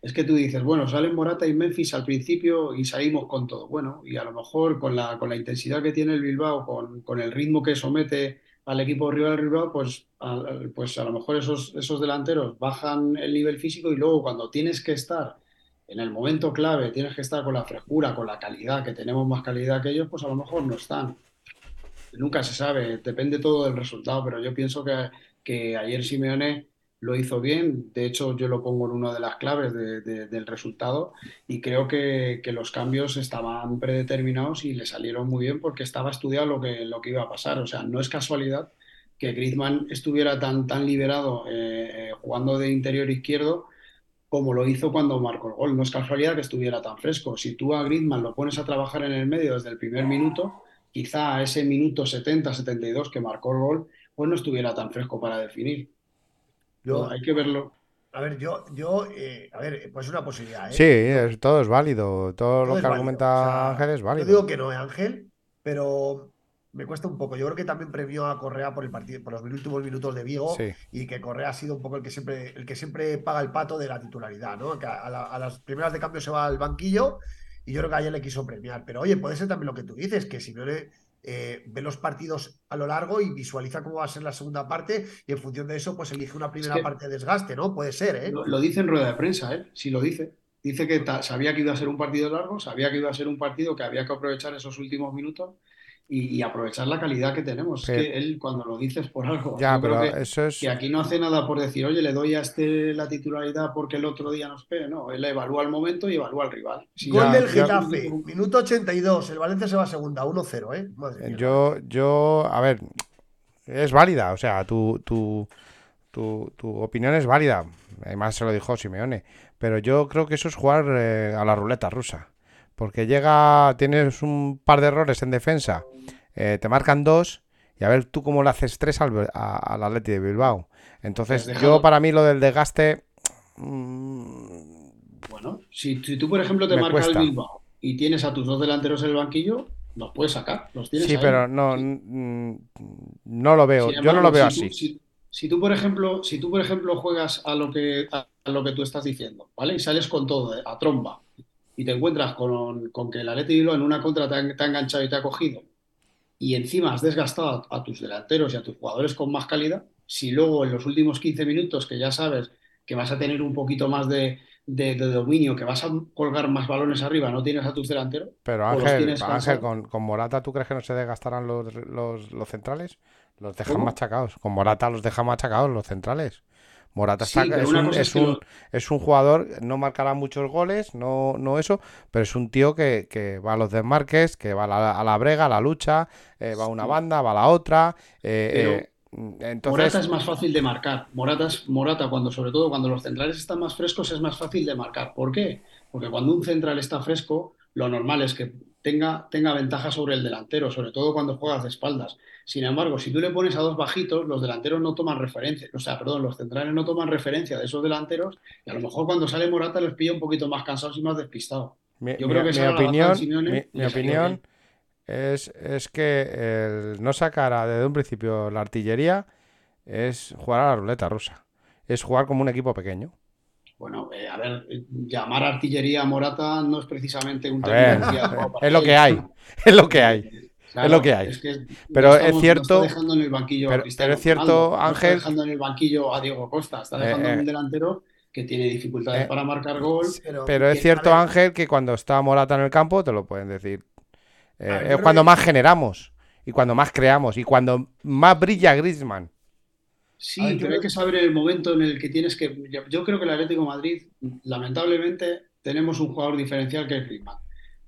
[SPEAKER 5] Es que tú dices, bueno, salen Morata y Memphis al principio y salimos con todo. Bueno, y a lo mejor con la, con la intensidad que tiene el Bilbao, con, con el ritmo que somete al equipo rival Bilbao, pues a, pues a lo mejor esos, esos delanteros bajan el nivel físico y luego cuando tienes que estar en el momento clave tienes que estar con la frescura, con la calidad, que tenemos más calidad que ellos, pues a lo mejor no están. Nunca se sabe, depende todo del resultado, pero yo pienso que, que ayer Simeone lo hizo bien. De hecho, yo lo pongo en una de las claves de- de- del resultado y creo que, que los cambios estaban predeterminados y le salieron muy bien porque estaba estudiado lo que, lo que iba a pasar. O sea, no es casualidad que Griezmann estuviera tan, tan liberado eh, eh, jugando de interior izquierdo como lo hizo cuando marcó el gol. No es casualidad que estuviera tan fresco. Si tú a Griezmann lo pones a trabajar en el medio desde el primer minuto, quizá a ese minuto 70-72 que marcó el gol, pues no estuviera tan fresco para definir.
[SPEAKER 2] Yo,
[SPEAKER 5] Hay que verlo.
[SPEAKER 2] a ver, yo, yo, eh, a ver, pues una posibilidad, ¿eh?
[SPEAKER 3] Sí, es- todo es válido. Todo lo
[SPEAKER 2] Todo
[SPEAKER 3] que
[SPEAKER 2] es válido.
[SPEAKER 3] argumenta
[SPEAKER 2] O sea,
[SPEAKER 3] Ángel es
[SPEAKER 2] Yo
[SPEAKER 3] válido.
[SPEAKER 2] digo que no, ¿eh, Ángel, pero me cuesta un poco. Yo creo que también premió a Correa por el partido, por los últimos minutos de Vigo
[SPEAKER 3] Sí.
[SPEAKER 2] y que Correa ha sido un poco el que siempre, el que siempre paga el pato de la titularidad, ¿no? Que a, a la- a las primeras de cambio se va al banquillo y yo creo que ayer le quiso premiar. Pero oye, puede ser también lo que tú dices, que Simeone eh, ve los partidos a lo largo y visualiza cómo va a ser la segunda parte y en función de eso, pues elige una primera
[SPEAKER 5] que-
[SPEAKER 2] parte de desgaste, ¿no? Puede ser, ¿eh?
[SPEAKER 5] Lo, lo dice en rueda de prensa, ¿eh? Sí lo dice. Dice que sabía que iba a ser un partido largo, sabía que iba a ser un partido que había que aprovechar esos últimos minutos y, y aprovechar la calidad que tenemos.
[SPEAKER 3] Sí.
[SPEAKER 5] Es que él cuando lo dice es por algo.
[SPEAKER 3] Ya,
[SPEAKER 5] Yo creo
[SPEAKER 3] pero
[SPEAKER 5] que,
[SPEAKER 3] eso es.
[SPEAKER 5] que aquí no hace nada por decir, oye, le doy a este la titularidad porque el otro día nos pegue. No, él evalúa el momento y evalúa al rival. Si
[SPEAKER 2] Gol
[SPEAKER 3] Ya,
[SPEAKER 2] del
[SPEAKER 3] ya-
[SPEAKER 2] Getafe, minuto 82, el Valencia se va a segunda, 1-0, ¿eh? Madre mía.
[SPEAKER 3] Yo, yo, a ver, es válida, o sea, tu, tu, tu, tu opinión es válida. Además se lo dijo Simeone. Pero yo creo que eso es jugar eh, a la ruleta rusa. Porque llega, tienes un par de errores en defensa, eh, te marcan dos, y a ver tú cómo le haces tres al, a- al Atleti de Bilbao. Entonces,
[SPEAKER 5] Has
[SPEAKER 3] yo para mí lo del desgaste. mm,
[SPEAKER 5] Bueno, si, si tú, por ejemplo, te marca
[SPEAKER 3] cuesta.
[SPEAKER 5] el Bilbao y tienes a tus dos delanteros en el banquillo, los puedes sacar, los tienes
[SPEAKER 3] sí,
[SPEAKER 5] ahí.
[SPEAKER 3] pero no, mm, no lo veo. Yo no lo veo
[SPEAKER 5] si tú-
[SPEAKER 3] así.
[SPEAKER 5] si, si tú, por ejemplo, si tú, por ejemplo, juegas a lo que, a, a lo que tú estás diciendo, ¿vale? Y sales con todo, eh, a tromba, y te encuentras con, con que el Atleti Bilbao en una contra te ha, te ha enganchado y te ha cogido, y encima has desgastado a, a tus delanteros y a tus jugadores con más calidad, si luego en los últimos 15 minutos, que ya sabes que vas a tener un poquito más de, de- de dominio, que vas a colgar más balones arriba, no tienes a tus delanteros,
[SPEAKER 3] Pero Ángel, Ángel con, con Morata, ¿tú crees que no se desgastarán los, los, los centrales? Los dejan
[SPEAKER 5] ¿Cómo?
[SPEAKER 3] machacados. Con Morata los dejan machacados los centrales. Morata
[SPEAKER 5] Sí,
[SPEAKER 3] está,
[SPEAKER 5] pero
[SPEAKER 3] es, un,
[SPEAKER 5] es que
[SPEAKER 3] un,
[SPEAKER 5] lo-
[SPEAKER 3] es un jugador, no marcará muchos goles, no, no eso, pero es un tío que, que va a los desmarques, que va a la, a la brega, a la lucha, eh, va a una banda, va a la otra. eh,
[SPEAKER 5] Pero
[SPEAKER 3] eh, entonces,
[SPEAKER 5] Morata es más fácil de marcar. Morata, es- Morata, cuando, sobre todo cuando los centrales están más frescos, es más fácil de marcar. ¿Por qué? Porque cuando un central está fresco, lo normal es que tenga, tenga ventaja sobre el delantero, sobre todo cuando juegas de espaldas. Sin embargo, si tú le pones a dos bajitos, los delanteros no toman referencia, o sea, perdón, los centrales no toman referencia de esos delanteros y a lo mejor cuando sale Morata les pilla un poquito más cansados y más despistados.
[SPEAKER 3] mi,
[SPEAKER 5] yo
[SPEAKER 3] mi-
[SPEAKER 5] creo que
[SPEAKER 3] mi opinión,
[SPEAKER 5] Simeone
[SPEAKER 3] mi- mi opinión es, es que el no sacar a- desde un principio la artillería es jugar a la ruleta rusa. Es jugar como un equipo pequeño.
[SPEAKER 5] Bueno, eh, a ver, eh, llamar artillería a Morata no es precisamente un término [LAUGHS] [LAUGHS]
[SPEAKER 3] es lo que hay. Es lo que hay.
[SPEAKER 5] Claro,
[SPEAKER 3] es lo que hay.
[SPEAKER 5] es que
[SPEAKER 3] Pero es cierto-
[SPEAKER 5] está dejando en el banquillo a
[SPEAKER 3] pero-
[SPEAKER 5] Cristiano
[SPEAKER 3] pero es cierto,
[SPEAKER 5] Ronaldo, no está
[SPEAKER 3] Ángel-
[SPEAKER 5] dejando en el banquillo a Diego Costa, está dejando
[SPEAKER 3] Eh,
[SPEAKER 5] en
[SPEAKER 3] eh.
[SPEAKER 5] un delantero que tiene dificultades
[SPEAKER 3] Eh,
[SPEAKER 5] para marcar gol.
[SPEAKER 2] Pero,
[SPEAKER 3] Pero es cierto,
[SPEAKER 2] ver,
[SPEAKER 3] Ángel, que cuando está Morata en el campo, te lo pueden decir. Eh,
[SPEAKER 2] ver,
[SPEAKER 3] es cuando
[SPEAKER 2] que-
[SPEAKER 3] más generamos y cuando más creamos y cuando más brilla Griezmann.
[SPEAKER 5] Sí,
[SPEAKER 2] ver, creo-
[SPEAKER 5] hay que saber el momento en el que tienes que. Yo, creo que el Atlético de Madrid, lamentablemente, tenemos un jugador diferencial que es Griezmann,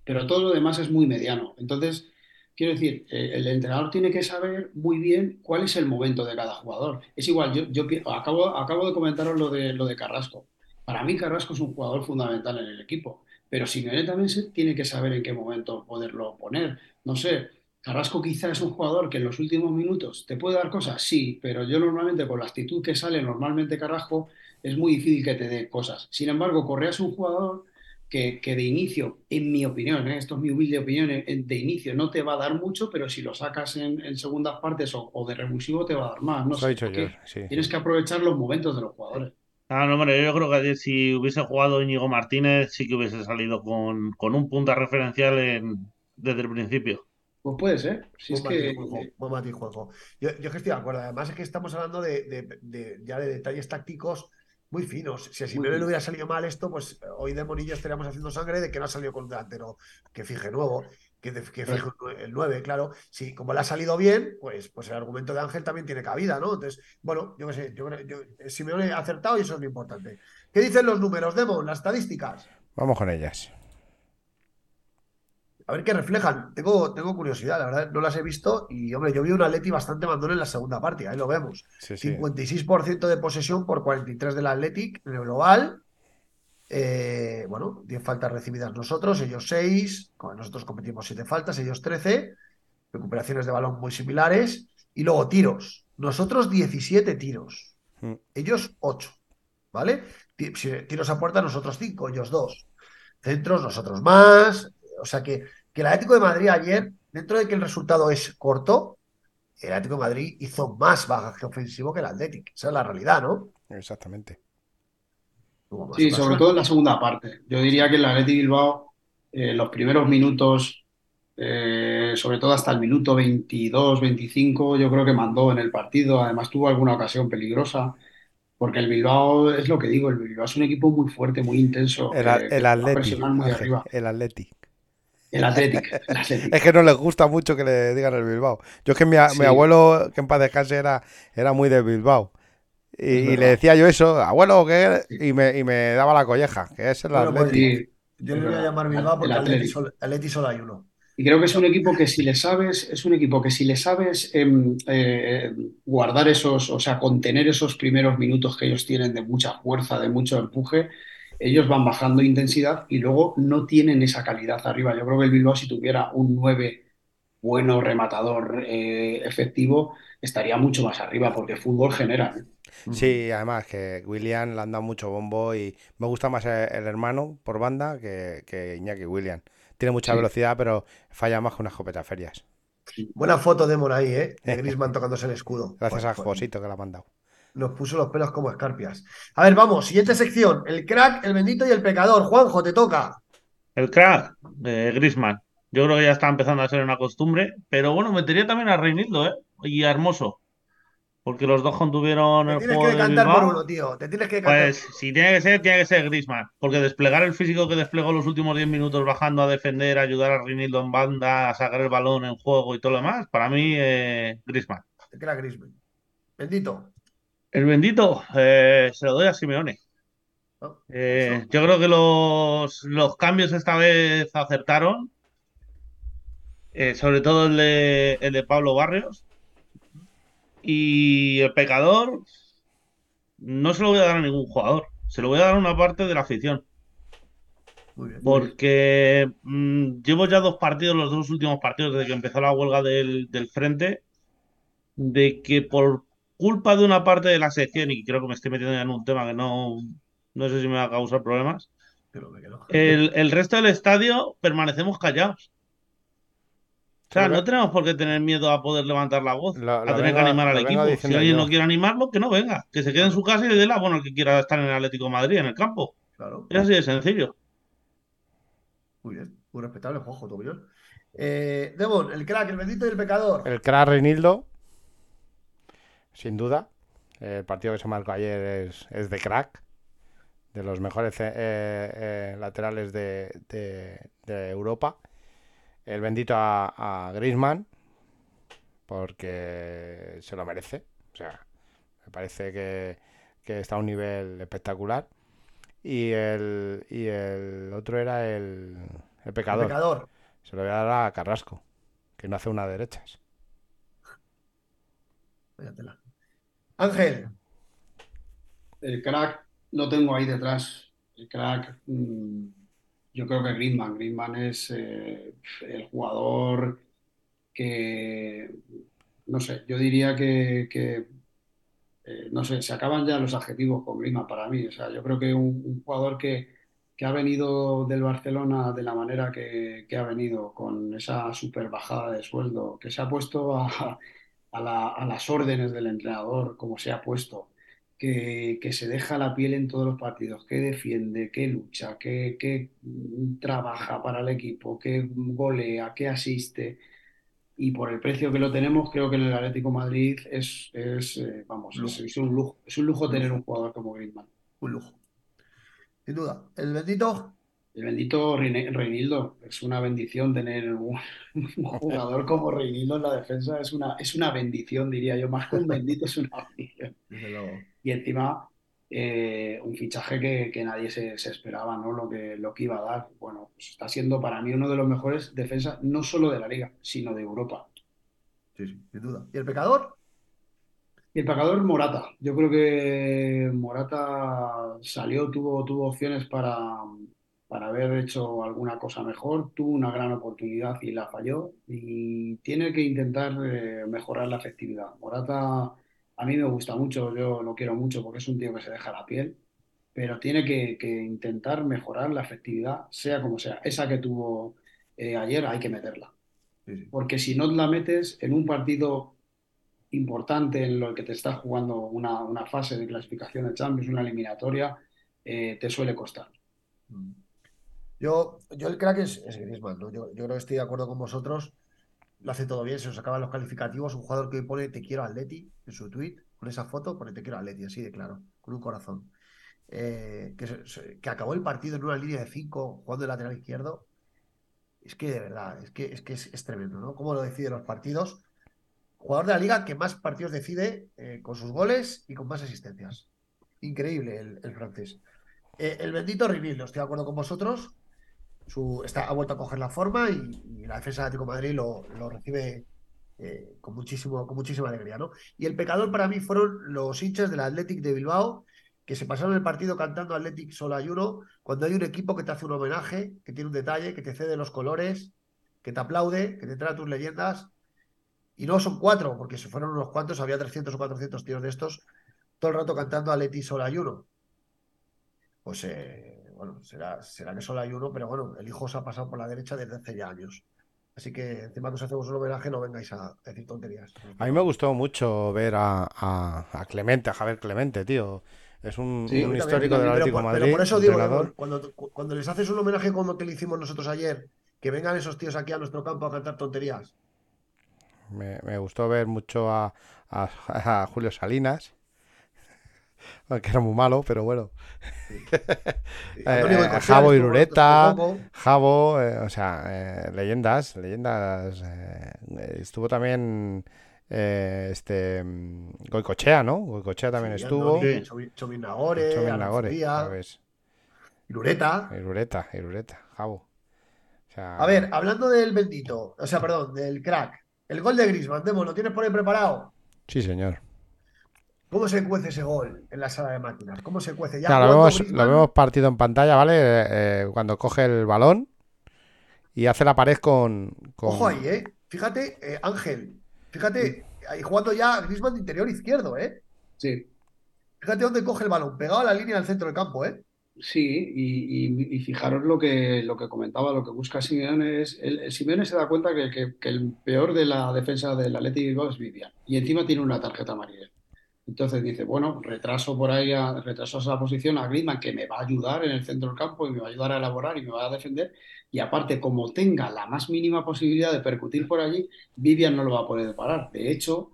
[SPEAKER 5] pero todo lo demás es muy mediano. Entonces, quiero decir, eh, el entrenador tiene que saber muy bien cuál es el momento de cada jugador. Es igual, yo, yo acabo, acabo de comentaros lo de, lo de Carrasco. Para mí, Carrasco es un jugador fundamental en el equipo, pero Simeone también se- tiene que saber en qué momento poderlo poner. No sé, Carrasco quizá es un jugador que en los últimos minutos te puede dar cosas, sí, pero yo normalmente con la actitud que sale normalmente Carrasco es muy difícil que te dé cosas. Sin embargo, Correa es un jugador que, que de inicio, en mi opinión, ¿eh? esto es mi humilde opinión, eh, de inicio no te va a dar mucho, pero si lo sacas en, en segundas partes o, o de revulsivo te va a dar más. No sé,
[SPEAKER 3] dicho yo. sí.
[SPEAKER 5] tienes que aprovechar los momentos de los jugadores.
[SPEAKER 4] Ah, no, hombre, yo creo que si hubiese jugado Íñigo Martínez, sí que hubiese salido con, con un punta referencial en- desde el principio.
[SPEAKER 5] Pues puede ser. Si es
[SPEAKER 2] Buen
[SPEAKER 5] que
[SPEAKER 2] juego, buen matiz, juego. Yo, yo que estoy de acuerdo. Además es que estamos hablando de, de- de- ya de detalles tácticos muy finos. Si a Simeone le hubiera salido mal esto, pues hoy de Monillo estaríamos haciendo sangre de que no ha salido con un delantero que fije nuevo, que, de- que fije el 9, claro. Sí, como le ha salido bien, pues, pues el argumento de Ángel también tiene cabida, ¿no? Entonces, bueno, yo qué sé, yo, creo- yo- Simeone ha acertado y eso es lo importante. ¿Qué dicen los números, Demon, las estadísticas?
[SPEAKER 3] Vamos con ellas.
[SPEAKER 2] A ver qué reflejan. Tengo, tengo curiosidad, la verdad, no las he visto. Y, hombre, yo vi un Atleti bastante mandón en la segunda parte, ahí lo vemos.
[SPEAKER 3] Sí, sí.
[SPEAKER 2] 56% de posesión por 43 del Athletic en el global. Eh, bueno, 10 faltas recibidas nosotros, ellos 6. Nosotros competimos 7 faltas, ellos 13. Recuperaciones de balón muy similares. Y luego tiros. Nosotros 17 tiros.
[SPEAKER 3] Mm.
[SPEAKER 2] Ellos 8. ¿Vale? Tiros a puerta, nosotros 5, ellos 2. Centros, nosotros más. O sea que, que el Atlético de Madrid ayer, dentro de que el resultado es corto, el Atlético de Madrid hizo más bagaje ofensivo que el Athletic. Esa es la realidad, ¿no?
[SPEAKER 3] Exactamente.
[SPEAKER 5] Sí, sobre todo en la segunda parte. Yo diría que el Athletic Bilbao, eh, los primeros minutos, eh, sobre todo hasta el minuto 22, 25, yo creo que mandó en el partido. Además tuvo alguna ocasión peligrosa, porque el Bilbao, es lo que digo, el Bilbao es un equipo muy fuerte, muy intenso,
[SPEAKER 3] El,
[SPEAKER 5] que- que
[SPEAKER 3] el Atleti.
[SPEAKER 5] muy
[SPEAKER 3] Atleti.
[SPEAKER 5] El Athletic. [LAUGHS]
[SPEAKER 3] Es que no les gusta mucho que le digan el Bilbao. Yo es que mi, a- mi
[SPEAKER 5] Sí.
[SPEAKER 3] abuelo, que en paz descanse, era, era muy de Bilbao. Y, le decía yo eso, abuelo, que y me, y me daba la colleja, que es el
[SPEAKER 2] Bueno, pues, Yo le voy a llamar Bilbao porque
[SPEAKER 5] El
[SPEAKER 2] Atleti solo, solo hay uno.
[SPEAKER 5] Y creo que es un equipo que si le sabes, es un equipo que si le sabes em, eh, guardar esos, o sea, contener esos primeros minutos que ellos tienen de mucha fuerza, de mucho empuje, ellos van bajando intensidad y luego no tienen esa calidad arriba. Yo creo que el Bilbao, si tuviera un 9 bueno, rematador, eh, efectivo, estaría mucho más arriba porque fútbol genera. ¿eh?
[SPEAKER 3] Sí, además que William le han dado mucho bombo y me gusta más el, el hermano por banda que, que Iñaki William. Tiene mucha
[SPEAKER 5] Sí.
[SPEAKER 3] velocidad, pero falla más que una escopeta ferias.
[SPEAKER 2] Buena foto de Mon ahí, ¿eh? De [LAUGHS] Griezmann tocándose el escudo.
[SPEAKER 3] Gracias
[SPEAKER 2] Joder,
[SPEAKER 3] a. Josito que la ha mandado.
[SPEAKER 2] Nos puso los pelos como escarpias. A ver, vamos, siguiente sección. El crack, el bendito y el pecador. Juanjo, te toca.
[SPEAKER 4] El crack, eh, Griezmann. Yo creo que ya está empezando a ser una costumbre, pero bueno, metería también a Reinildo, ¿eh? Y a Hermoso, porque los dos contuvieron
[SPEAKER 2] Te
[SPEAKER 4] el
[SPEAKER 2] tienes
[SPEAKER 4] juego
[SPEAKER 2] que
[SPEAKER 4] del
[SPEAKER 2] decantar por uno, tío. Te tienes que.
[SPEAKER 4] Pues si tiene que ser, tiene que ser Griezmann, porque desplegar el físico que desplegó los últimos 10 minutos bajando a defender, a ayudar a Reinildo en banda, a sacar el balón en juego y todo lo demás, para mí, eh, Griezmann.
[SPEAKER 2] El crack Griezmann. Bendito.
[SPEAKER 4] El bendito, eh, se lo doy a Simeone.
[SPEAKER 2] ¿no?
[SPEAKER 4] Eh, yo creo que los, los cambios esta vez acertaron, eh, sobre todo el de, el de Pablo Barrios. Y el pecador, no se lo voy a dar a ningún jugador, se lo voy a dar a una parte de la afición.
[SPEAKER 2] Muy bien.
[SPEAKER 4] Porque mm, llevo ya dos partidos, los dos últimos partidos, desde que empezó la huelga del, del frente, de que por culpa de una parte de la sección, y creo que me estoy metiendo en un tema que no, no sé si me va a causar problemas,
[SPEAKER 2] Pero me quedo.
[SPEAKER 4] el, el resto del estadio permanecemos callados. O sea, no tenemos por qué tener miedo a poder levantar la voz, a tener que animar al equipo. Si alguien
[SPEAKER 3] yo.
[SPEAKER 4] no quiere animarlo, que no venga, que se quede en su casa y le dé la bueno el que quiera estar en el Atlético de Madrid, en el campo.
[SPEAKER 2] Claro.
[SPEAKER 4] Es así de sencillo.
[SPEAKER 2] Muy bien. Muy respetable, Juanjo, tu opinión. Eh, Demon, el crack, el bendito y el pecador.
[SPEAKER 3] El crack Reinildo, sin duda. El partido que se marcó ayer es, es de crack. De los mejores eh, eh, laterales de, de- de Europa. El bendito a, a Griezmann, porque se lo merece. O sea, me parece que, que está a un nivel espectacular. Y el, y el otro era el, el
[SPEAKER 2] El
[SPEAKER 3] pecador.
[SPEAKER 2] pecador.
[SPEAKER 3] Se lo voy a dar a Carrasco, que no hace una derechas.
[SPEAKER 2] Vaya tela. Ángel,
[SPEAKER 5] El crack lo tengo ahí detrás. El crack, mm, yo creo que Griezmann. Griezmann es eh, el jugador que, no sé, yo diría que, eh, no sé, se acaban ya los adjetivos con Griezmann para mí. O sea, yo creo que un, un jugador que, que ha venido del Barcelona de la manera que, que ha venido, con esa super bajada de sueldo, que se ha puesto a, a la- a las órdenes del entrenador, como se ha puesto que, que se deja la piel en todos los partidos, que defiende, que lucha, que, que trabaja para el equipo, que golea, que asiste. Y por el precio que lo tenemos, creo que en el Atlético de Madrid es, es, eh, vamos, es, es un lujo, es un lujo tener un jugador como Griezmann.
[SPEAKER 2] Un lujo. Sin duda. El bendito.
[SPEAKER 5] El bendito Reinildo, es una bendición tener un, un jugador como Reinildo en la defensa, es una, es una bendición, diría yo, más que un bendito es una bendición. Y encima, eh, un fichaje que, que nadie se, se esperaba, ¿no? Lo que, lo que iba a dar. Bueno, pues está siendo para mí uno de los mejores defensas, no solo de la liga, sino de Europa.
[SPEAKER 2] Sí, sí, sin duda. ¿Y el pecador?
[SPEAKER 5] Y el pagador Morata. Yo creo que Morata salió, tuvo, tuvo opciones para, para haber hecho alguna cosa mejor, tuvo una gran oportunidad y la falló y tiene que intentar eh, mejorar la efectividad. Morata a mí me gusta mucho, yo lo quiero mucho porque es un tío que se deja la piel, pero tiene que, que intentar mejorar la efectividad, sea como sea. Esa que tuvo eh, ayer hay que meterla,
[SPEAKER 2] Sí, sí.
[SPEAKER 5] porque si no la metes en un partido importante en lo que te está jugando una, una fase de clasificación de Champions, una eliminatoria, eh, te suele costar.
[SPEAKER 2] Mm. Yo, yo el crack es, es Griezmann, ¿no? Yo, yo creo que estoy de acuerdo con vosotros. Lo hace todo bien, se os acaban los calificativos. Un jugador que hoy pone te quiero Atleti en su tweet, con esa foto, pone te quiero Atleti, así de claro, con un corazón. Eh, que, que acabó el partido en una línea de cinco jugando de lateral izquierdo. Es que de verdad, es que es, que es, es tremendo, ¿no? Cómo lo decide los partidos. Jugador de la liga que más partidos decide eh, con sus goles y con más asistencias. Increíble el, francés. Eh, el bendito Rinildo, estoy de acuerdo con vosotros. Está, ha vuelto a coger la forma y, y la defensa de Atlético de Madrid lo, lo recibe eh, con, muchísimo, con muchísima alegría, ¿no? Y el pecador para mí fueron los hinchas del Athletic de Bilbao que se pasaron el partido cantando Athletic solo hay uno, cuando hay un equipo que te hace un homenaje, que tiene un detalle, que te cede los colores, que te aplaude, que te trae tus leyendas. Y no son cuatro, porque si fueron unos cuantos, había 300 o 400 tíos de estos, todo el rato cantando Athletic solo hay uno. Pues eh, bueno, será, será que solo hay uno, pero bueno, el hijo se ha pasado por la derecha desde hace ya años. Así que encima que os hacemos un homenaje, no vengáis a decir tonterías.
[SPEAKER 3] A mí me gustó mucho ver a, a- a Clemente, a Javier Clemente, tío. Es un,
[SPEAKER 5] Sí,
[SPEAKER 3] un
[SPEAKER 2] Yo
[SPEAKER 3] histórico del Atlético de Madrid.
[SPEAKER 2] Pero por eso digo, que cuando, cuando les haces un homenaje como que le hicimos nosotros ayer, que vengan esos tíos aquí a nuestro campo a cantar tonterías.
[SPEAKER 3] Me, me gustó ver mucho a, a- [LAUGHS] a Julio Salinas, [LAUGHS] que era muy malo, pero bueno. [LAUGHS] Eh, Irureta.
[SPEAKER 2] hace poco.
[SPEAKER 3] Javo, eh, o sea, eh, leyendas, leyendas. estuvo también este Goicochea, ¿no? Goicochea también
[SPEAKER 2] Sí,
[SPEAKER 3] estuvo.
[SPEAKER 2] Chomin Nagore, Alonso
[SPEAKER 3] Nagore.
[SPEAKER 2] Irureta.
[SPEAKER 3] Irureta, Irureta, Javo. O sea,
[SPEAKER 2] A ver, hablando del bendito, o sea, perdón, del crack. El gol de Griezmann, Demo, ¿lo tienes por ahí preparado?
[SPEAKER 3] Sí, señor.
[SPEAKER 2] ¿Cómo se cuece ese gol en la sala de máquinas? ¿Cómo se cuece? Ya
[SPEAKER 3] Claro, lo vemos, lo
[SPEAKER 2] Griezmann,
[SPEAKER 3] vemos partido en pantalla, ¿vale? Eh, eh, cuando coge el balón y hace la pared con, con-
[SPEAKER 2] Ojo ahí, ¿eh? Fíjate, eh, Ángel, fíjate, ahí jugando ya Griezmann de interior izquierdo, ¿eh?
[SPEAKER 5] Sí,
[SPEAKER 2] Fíjate dónde coge el balón, pegado a la línea del centro del campo, ¿eh?
[SPEAKER 5] sí, y, y- y fijaros lo que, lo que comentaba, lo que busca Simeone es, el, el Simeone se da cuenta que, que- que el peor de la defensa del Athletic Bilbao es Vivian, y encima tiene una tarjeta amarilla. Entonces dice, bueno, retraso por ahí, a, retraso esa posición a Griezmann, que me va a ayudar en el centro del campo y me va a ayudar a elaborar y me va a defender. Y aparte, como tenga la más mínima posibilidad de percutir por allí, Vivian no lo va a poder parar. De hecho,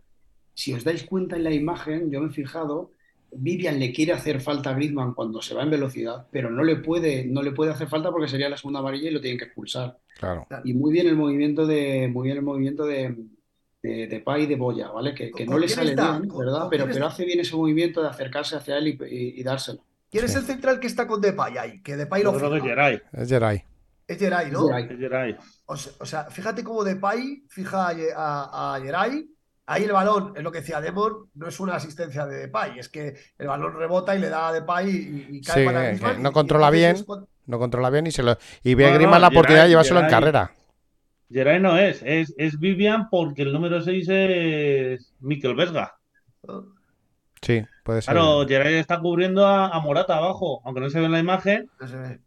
[SPEAKER 5] si os dais cuenta en la imagen, yo me he fijado, Vivian le quiere hacer falta a Griezmann cuando se va en velocidad, pero no le puede, no le puede hacer falta porque sería la segunda amarilla y lo tienen que expulsar.
[SPEAKER 3] Claro.
[SPEAKER 5] Y muy bien el movimiento de, muy bien el movimiento de, de, de Pay y de Boya, ¿vale? Que, que
[SPEAKER 2] ¿Con
[SPEAKER 5] no le sale
[SPEAKER 2] está?
[SPEAKER 5] bien,
[SPEAKER 2] ¿Con-
[SPEAKER 5] ¿verdad? Pero, pero hace bien ese movimiento de acercarse hacia él y, y- y dárselo.
[SPEAKER 2] ¿Quién es
[SPEAKER 3] Sí.
[SPEAKER 2] el central que está con Depay ahí? Que Depay lo
[SPEAKER 4] que es. Geray.
[SPEAKER 3] Es Geray.
[SPEAKER 2] Es Geray, ¿no?
[SPEAKER 4] Es Geray.
[SPEAKER 2] O sea, o sea, fíjate cómo Depay fija a, a, Geray. Ahí el balón, es lo que decía Demon, no es una asistencia de Depay, es que el balón rebota y le da a Depay y, y cae
[SPEAKER 3] Sí,
[SPEAKER 2] para
[SPEAKER 3] no
[SPEAKER 2] y
[SPEAKER 3] controla bien.
[SPEAKER 2] cuando-
[SPEAKER 3] No controla bien y se lo y ve
[SPEAKER 4] No,
[SPEAKER 3] a
[SPEAKER 4] no,
[SPEAKER 3] Griezmann la oportunidad de
[SPEAKER 4] Geray-
[SPEAKER 3] llevárselo en carrera.
[SPEAKER 4] Geray no es, es, es Vivian porque el número 6 es Mikel Vesga.
[SPEAKER 3] Sí, puede ser.
[SPEAKER 4] Claro, Geray está cubriendo a, a Morata abajo, aunque no se ve en la imagen.
[SPEAKER 2] No se ve.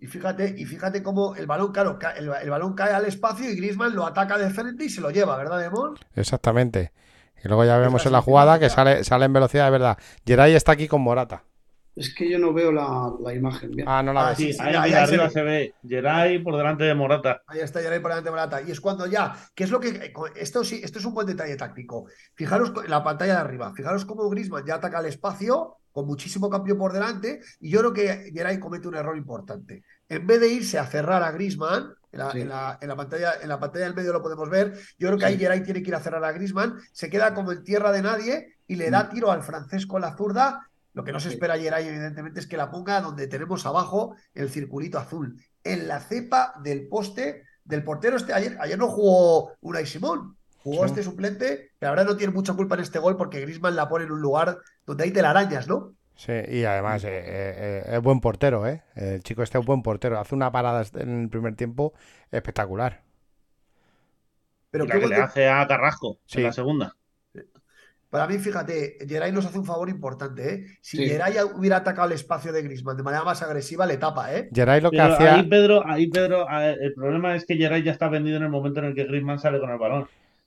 [SPEAKER 2] Y fíjate, y fíjate cómo el balón, claro, el, el balón cae al espacio y Griezmann lo ataca de frente y se lo lleva, ¿verdad, Demon?
[SPEAKER 3] Exactamente. Y luego ya vemos en la jugada que sale, sale en velocidad, de verdad. Geray está aquí con Morata.
[SPEAKER 5] Es que yo no veo la, la imagen bien.
[SPEAKER 3] Ah, no la
[SPEAKER 2] Ah,
[SPEAKER 3] ves.
[SPEAKER 2] sí,
[SPEAKER 4] ahí, arriba se ve Geray por delante de Morata.
[SPEAKER 2] Ahí está Geray por delante de Morata. Y es cuando ya, que es lo que. Esto sí, esto es un buen detalle táctico. Fijaros en la pantalla de arriba, fijaros cómo Griezmann ya ataca el espacio con muchísimo cambio por delante. Y yo creo que Geray comete un error importante. En vez de irse a cerrar a Griezmann, en la,
[SPEAKER 5] Sí.
[SPEAKER 2] en la- en la pantalla, en la pantalla del medio lo podemos ver. Yo creo que ahí. Geray tiene que ir a cerrar a Griezmann, se queda como en tierra de nadie y le da tiro al francés con la zurda. Lo que no se espera Geray, evidentemente, es que la ponga donde tenemos abajo el circulito azul, en la cepa del poste del portero. Este, ayer, ayer no jugó Unai Simón, jugó
[SPEAKER 3] Sí.
[SPEAKER 2] este suplente, pero ahora no tiene mucha culpa en este gol porque Griezmann la pone en un lugar donde hay telarañas, ¿no?
[SPEAKER 3] Sí, y además eh, eh, eh, es buen portero, ¿eh? El chico este es buen portero. Hace una parada en el primer tiempo espectacular.
[SPEAKER 2] Pero
[SPEAKER 4] la que le hace a Carrasco
[SPEAKER 3] Sí.
[SPEAKER 4] en la segunda.
[SPEAKER 2] Para mí, fíjate, Geray nos hace un favor importante, ¿eh? Si
[SPEAKER 5] Sí.
[SPEAKER 2] Geray hubiera atacado el espacio de Griezmann de manera más agresiva, le tapa, ¿eh?
[SPEAKER 3] Geray lo que
[SPEAKER 4] Pero
[SPEAKER 3] hacía...
[SPEAKER 4] ahí Pedro, ahí Pedro, el problema es que Geray ya está vendido en el momento en el que Griezmann sale con el balón.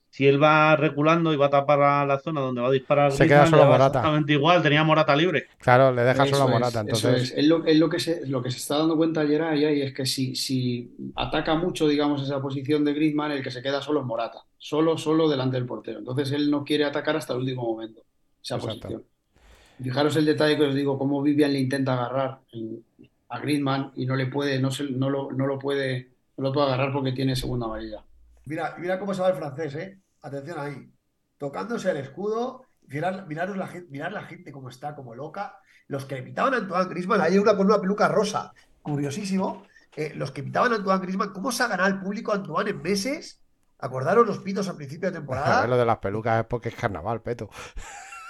[SPEAKER 4] Si él va reculando y va a tapar a la zona donde va a disparar
[SPEAKER 3] Se queda solo Morata.
[SPEAKER 4] exactamente igual, tenía Morata libre.
[SPEAKER 3] Claro, le deja solo a Morata.
[SPEAKER 5] es, eso
[SPEAKER 3] Entonces,
[SPEAKER 5] es. Es lo, es lo que se, lo que se está dando cuenta ayer ahí es que si, si ataca mucho, digamos, esa posición de Griezmann, el que se queda solo es Morata. Solo, solo delante del portero. Entonces él no quiere atacar hasta el último momento, esa
[SPEAKER 3] Exacto.
[SPEAKER 5] posición. Fijaros el detalle que os digo, cómo Vivian le intenta agarrar a Griezmann y no le puede, no, se, no, lo, no lo puede, no lo puede agarrar porque tiene segunda amarilla.
[SPEAKER 2] Mira, mira cómo se va el francés, ¿eh? Atención ahí. Tocándose el escudo. Mirad, miraros la gente, mirad la gente cómo está, como loca. Los que le pitaban a Antoine Griezmann, hay una con una peluca rosa. Curiosísimo. Eh, los que pitaban a Antoine Griezmann, ¿cómo se ha ganado el público Antoine en meses? ¿Acordaros los pitos al principio de
[SPEAKER 3] a ver, [LAUGHS] lo
[SPEAKER 2] temporada?
[SPEAKER 3] de las pelucas es porque es carnaval, peto.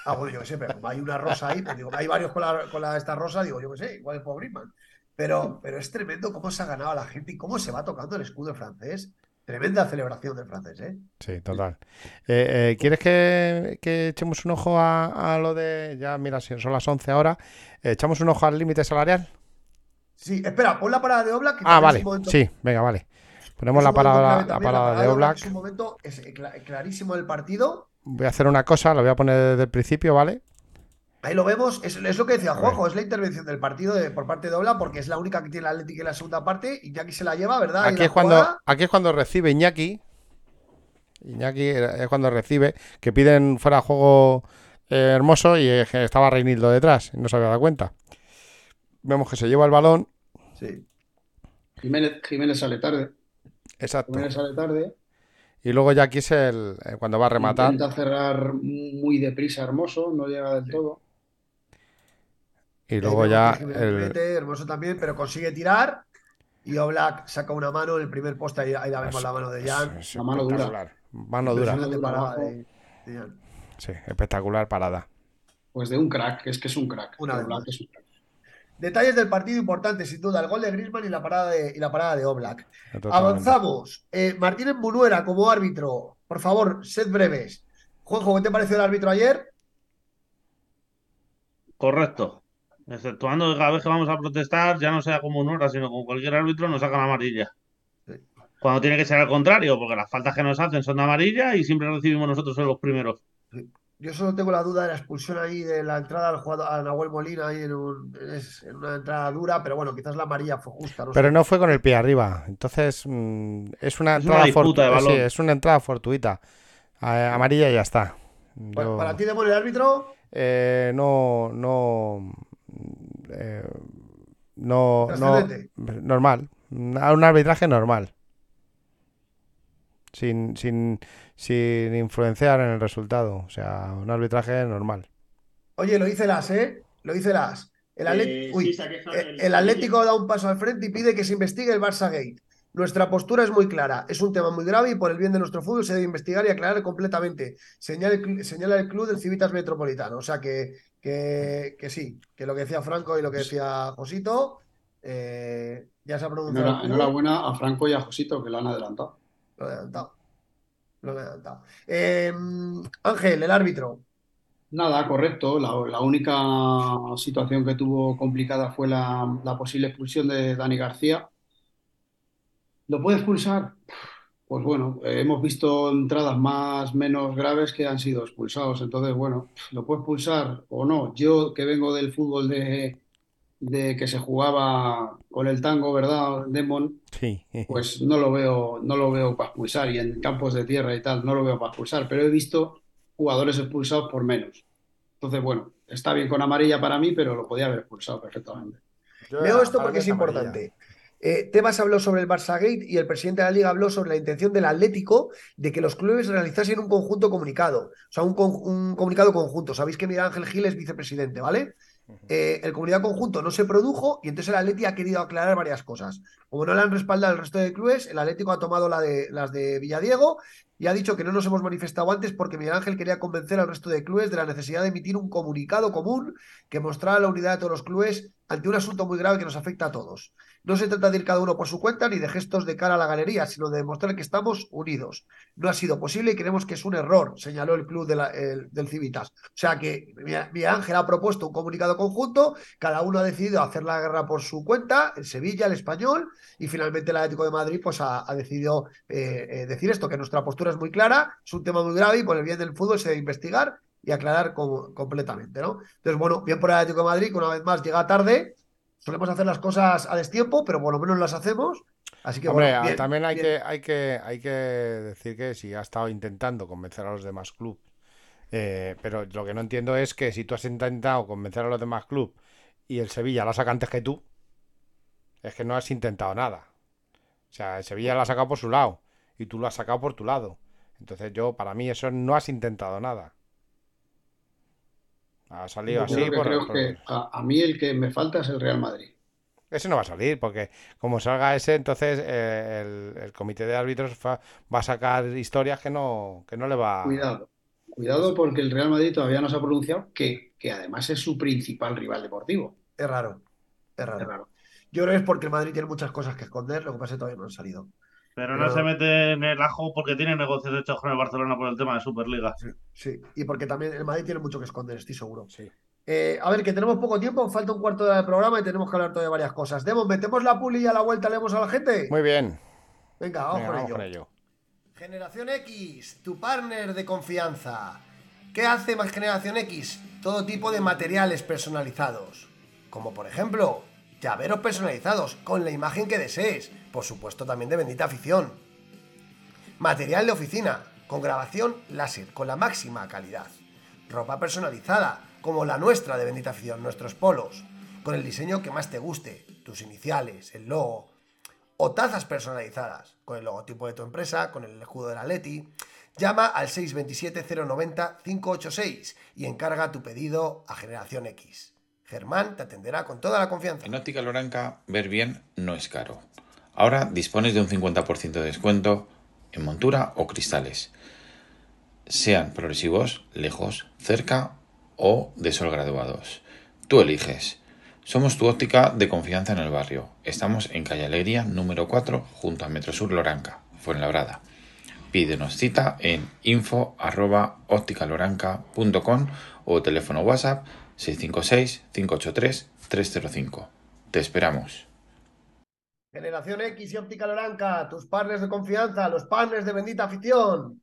[SPEAKER 2] Ah, bueno, yo qué sé, pero como hay una rosa ahí, pues digo, hay varios con la, con la esta rosa, digo, yo qué sé, igual es Griezmann. Pero, pero es tremendo cómo se ha ganado a la gente y cómo se va tocando el escudo francés. Tremenda celebración del francés, ¿eh?
[SPEAKER 3] Sí, total. Eh, eh, ¿quieres que, que echemos un ojo a, a lo de... Ya, mira, si son las 11 ahora. eh, ¿Echamos un ojo al límite salarial?
[SPEAKER 2] Sí, espera, pon la parada de Oblak. que
[SPEAKER 3] Ah, vale. Sí, venga, vale. Ponemos la parada, la parada de
[SPEAKER 2] Oblak. Es un momento es cla- clarísimo del partido.
[SPEAKER 3] Voy a hacer una cosa, lo voy a poner desde el principio, ¿vale?
[SPEAKER 2] Ahí lo vemos, es, es lo que decía. Juanjo, es la intervención del partido de- por parte de Oblak, porque es la única que tiene el Atlético en la segunda parte y aquí se la lleva, ¿verdad?
[SPEAKER 3] Aquí
[SPEAKER 2] la
[SPEAKER 3] es cuando,
[SPEAKER 2] jugada.
[SPEAKER 3] aquí es cuando recibe Iñaki. Iñaki es cuando recibe, que piden fuera de juego eh, hermoso y eh, estaba Reinildo detrás y no se había dado cuenta. Vemos que se lleva el balón.
[SPEAKER 2] Sí.
[SPEAKER 5] Jiménez, Jiménez sale tarde.
[SPEAKER 3] Exacto.
[SPEAKER 5] Jiménez sale tarde.
[SPEAKER 3] Y luego ya aquí es el, eh, cuando va a rematar.
[SPEAKER 5] Intenta cerrar muy deprisa, hermoso, no llega del todo.
[SPEAKER 3] Y
[SPEAKER 2] Ahí
[SPEAKER 3] luego ya el,
[SPEAKER 2] mete, hermoso también, pero consigue tirar. Y Oblak saca una mano en el primer poste, ahí, ahí la vemos la mano de Jan.
[SPEAKER 3] es
[SPEAKER 5] La mano dura.
[SPEAKER 3] Mano dura.
[SPEAKER 2] Parada de- de Jan.
[SPEAKER 3] Sí, espectacular parada.
[SPEAKER 5] Pues de un crack, es que es un crack.
[SPEAKER 2] Una vez
[SPEAKER 5] Oblak es un crack.
[SPEAKER 2] Detalles del partido importantes, sin duda, el gol de Griezmann y la parada de, y la parada de Oblak.
[SPEAKER 3] Totalmente.
[SPEAKER 2] Avanzamos. Eh, Martínez Munuera como árbitro. Por favor, sed breves. Juanjo, ¿qué te pareció el árbitro ayer?
[SPEAKER 4] Correcto. Exceptuando que cada vez que vamos a protestar, ya no sea como un hora, sino como cualquier árbitro, nos sacan amarilla.
[SPEAKER 2] Sí.
[SPEAKER 4] Cuando tiene que ser al contrario, porque las faltas que nos hacen son de amarilla y siempre recibimos nosotros los primeros.
[SPEAKER 2] Yo solo tengo la duda de la expulsión ahí de la entrada al jugador a Nahuel Molina ahí en, un- es- en una entrada dura, pero bueno, quizás la amarilla fue justa. No
[SPEAKER 3] Pero
[SPEAKER 2] sé.
[SPEAKER 3] no fue con el pie arriba. Entonces mm, es una
[SPEAKER 4] Es
[SPEAKER 3] entrada
[SPEAKER 4] disputa de
[SPEAKER 3] fortu-
[SPEAKER 4] balón.
[SPEAKER 3] sí, es una entrada fortuita. A- amarilla y ya está. Yo-
[SPEAKER 2] Para ti, de el árbitro,
[SPEAKER 3] Eh, no, no, eh, no, no, normal, un arbitraje normal, sin, sin, sin influenciar en el resultado, o sea, un arbitraje normal.
[SPEAKER 2] oye, lo dice Las, ¿eh? Lo dice Las. El, Atlet-
[SPEAKER 6] Eh,
[SPEAKER 2] Uy,
[SPEAKER 6] sí, quejado
[SPEAKER 2] eh,
[SPEAKER 6] el-
[SPEAKER 2] el Atlético da un paso al frente y pide que se investigue el Barça Gate. Nuestra postura es muy clara. Es un tema muy grave y por el bien de nuestro fútbol se debe investigar y aclarar completamente. Señala el, cl- señala el club del Civitas Metropolitano. O sea que, que, que sí, que lo que decía Franco y lo que decía Josito, eh, ya se ha pronunciado.
[SPEAKER 5] Enhorabuena a Franco y a Josito que lo han adelantado.
[SPEAKER 2] Lo he adelantado. Lo he. Eh, Ángel, el árbitro.
[SPEAKER 5] Nada, correcto. La, única situación que tuvo complicada fue la, la posible expulsión de Dani García. ¿Lo puede expulsar? Pues bueno, hemos visto entradas más menos graves que han sido expulsados. Entonces, bueno, ¿lo puede expulsar o no? Yo que vengo del fútbol de, de que se jugaba con el tango, ¿verdad, Demon?
[SPEAKER 3] Sí. [LAUGHS]
[SPEAKER 5] Pues no lo veo, no lo veo para expulsar y en campos de tierra y tal, no lo veo para expulsar, pero he visto jugadores expulsados por menos. Entonces, bueno, está bien con amarilla para mí, pero lo podía haber expulsado perfectamente.
[SPEAKER 3] Yo,
[SPEAKER 2] Veo esto porque es importante. Eh, Tebas habló sobre el Barça Gate y el presidente de la liga habló sobre la intención del Atlético de que los clubes realizasen un conjunto comunicado, o sea, un, con- un comunicado conjunto. Sabéis que Miguel Ángel Gil es vicepresidente, ¿vale? Eh, el comunicado conjunto no se produjo y entonces el Atleti ha querido aclarar varias cosas. Como no le han respaldado el resto de clubes, el Atlético ha tomado de, las de Villadiego y ha dicho que no nos hemos manifestado antes porque Miguel Ángel quería convencer al resto de clubes de la necesidad de emitir un comunicado común que mostrara la unidad de todos los clubes ante un asunto muy grave que nos afecta a todos. No se trata de ir cada uno por su cuenta ni de gestos de cara a la galería, sino de demostrar que estamos unidos. No ha sido posible y creemos que es un error, señaló el club del Civitas. O sea que Miguel Ángel ha propuesto un comunicado conjunto, cada uno ha decidido hacer la guerra por su cuenta, el Sevilla, el Español, y finalmente el Atlético de Madrid pues, ha, decidido eh, eh, decir esto, que nuestra postura es muy clara, es un tema muy grave y por el bien del fútbol se debe investigar y aclarar com- completamente, ¿no? Entonces, bueno, bien por el Atlético de Madrid, que una vez más llega tarde, solemos hacer las cosas a destiempo, pero por lo menos las hacemos, así que
[SPEAKER 3] Hombre,
[SPEAKER 2] bueno, bien,
[SPEAKER 3] también hay que, hay que, hay que decir que si ha estado intentando convencer a los demás clubes, pero lo que no entiendo es que si tú has intentado convencer a los demás clubes y el Sevilla la saca antes que tú, es que no has intentado nada. O sea, el Sevilla la ha sacado por su lado y tú lo has sacado por tu lado. Entonces yo, para mí, eso no has intentado nada. Ha salido
[SPEAKER 5] Yo
[SPEAKER 3] así
[SPEAKER 5] que
[SPEAKER 3] por,
[SPEAKER 5] creo
[SPEAKER 3] por-
[SPEAKER 5] que a, a mí el que me falta es el Real Madrid.
[SPEAKER 3] Ese no va a salir, porque como salga ese, entonces eh, el, el comité de árbitros fa- va a sacar historias que no, que no le va...
[SPEAKER 5] Cuidado, cuidado porque el Real Madrid todavía no se ha pronunciado, que, que además es su principal rival deportivo.
[SPEAKER 2] Es raro, es raro.
[SPEAKER 5] Es raro.
[SPEAKER 2] Yo creo que es porque el Madrid tiene muchas cosas que esconder, lo que pasa es que todavía no han salido.
[SPEAKER 4] Pero
[SPEAKER 2] Pero-
[SPEAKER 4] no se mete en el ajo porque tiene negocios hechos con el Barcelona por el tema de Superliga.
[SPEAKER 2] Sí, sí, y porque también el Madrid tiene mucho que esconder, estoy seguro.
[SPEAKER 3] Sí.
[SPEAKER 2] Eh, a ver, que tenemos poco tiempo, falta un cuarto de hora del programa y tenemos que hablar todavía de varias cosas. Demos, metemos la puli y a la vuelta leemos a la gente.
[SPEAKER 3] Muy bien,
[SPEAKER 2] Venga, vamos
[SPEAKER 3] venga, vamos
[SPEAKER 2] ello.
[SPEAKER 3] con ello.
[SPEAKER 2] Generación X, tu partner de confianza. ¿Qué hace más Generación X? Todo tipo de materiales personalizados. Como por ejemplo, llaveros personalizados con la imagen que desees. Por supuesto también de bendita afición. Material de oficina con grabación láser con la máxima calidad. Ropa personalizada como la nuestra de bendita afición, nuestros polos. Con el diseño que más te guste, tus iniciales, el logo, o tazas personalizadas con el logotipo de tu empresa, con el escudo de la Leti. Llama al 627-090-586 y encarga tu pedido a Generación X. Germán te atenderá con toda la confianza.
[SPEAKER 6] En Loranca, ver bien no es caro. Ahora dispones de un 50% de descuento en montura o cristales. Sean progresivos, lejos, cerca o de sol graduados. Tú eliges. Somos tu óptica de confianza en el barrio. Estamos en Calle Alegría número 4 junto a Metrosur Loranca, Fuenlabrada. Pídenos cita en info arroba ópticaloranca.com o teléfono WhatsApp 656-583-305. Te esperamos.
[SPEAKER 2] Generación X y Óptica Loranca, tus partners de confianza, los partners de bendita afición.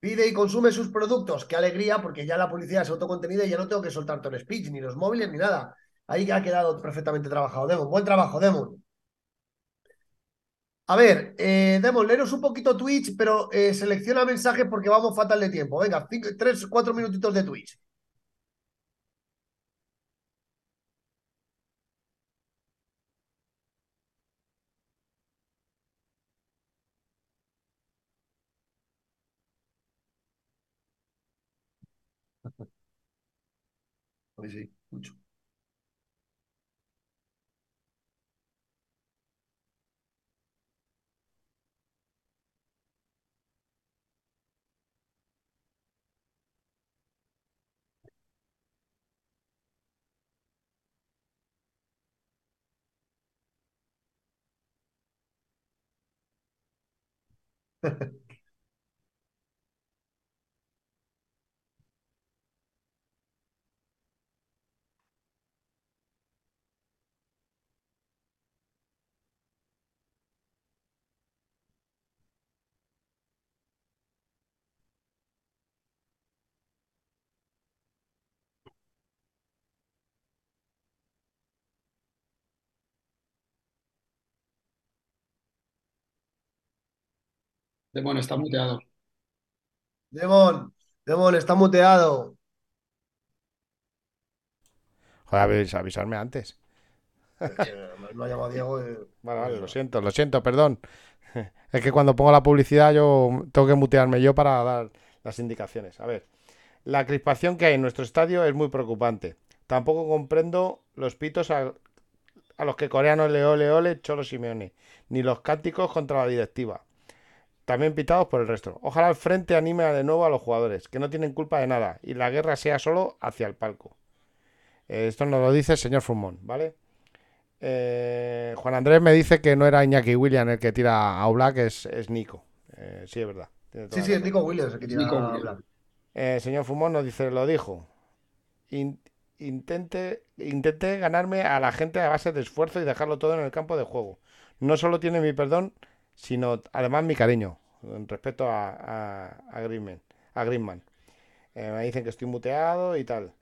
[SPEAKER 2] Pide y consume sus productos. Qué alegría, porque ya la publicidad es autocontenida y ya no tengo que soltar todo el speech, ni los móviles, ni nada. Ahí ha quedado perfectamente trabajado. Demon, buen trabajo, Demon. A ver, eh, Demon, leeros un poquito Twitch, pero eh, selecciona mensajes porque vamos fatal de tiempo. Venga, cinco, tres, cuatro minutitos de Twitch. Pues sí, mucho. [LAUGHS]
[SPEAKER 5] Demon está muteado.
[SPEAKER 2] Demon, Demon, está muteado.
[SPEAKER 3] Joder, avis- avisarme antes.
[SPEAKER 2] Lo ha llamado Diego. eh,
[SPEAKER 3] Vale, vale, lo siento, lo siento, perdón. [LAUGHS] Es que cuando pongo la publicidad yo tengo que mutearme yo para dar las indicaciones. A ver, la crispación que hay en nuestro estadio es muy preocupante. Tampoco comprendo los pitos a, a los que coreano le ole ole Cholo Simeone, ni los cánticos contra la directiva. También pitados por el resto. Ojalá el frente anime de nuevo a los jugadores, que no tienen culpa de nada, y la guerra sea solo hacia el palco. Eh, esto nos lo dice el señor Fumón, ¿vale? Eh, Juan Andrés me dice que no era Iñaki William el que tira a Oblak, es, es Nico. Eh, sí, es verdad.
[SPEAKER 2] Sí, sí, es. Nico Williams el que tiene
[SPEAKER 5] Nico
[SPEAKER 2] a hablar.
[SPEAKER 3] Eh, señor Fumón nos dice, lo dijo. In- intente, intente ganarme a la gente a base de esfuerzo y dejarlo todo en el campo de juego. No solo tiene mi perdón, sino además mi cariño respecto a, a, a Griezmann. A. Eh, me dicen que estoy muteado y tal.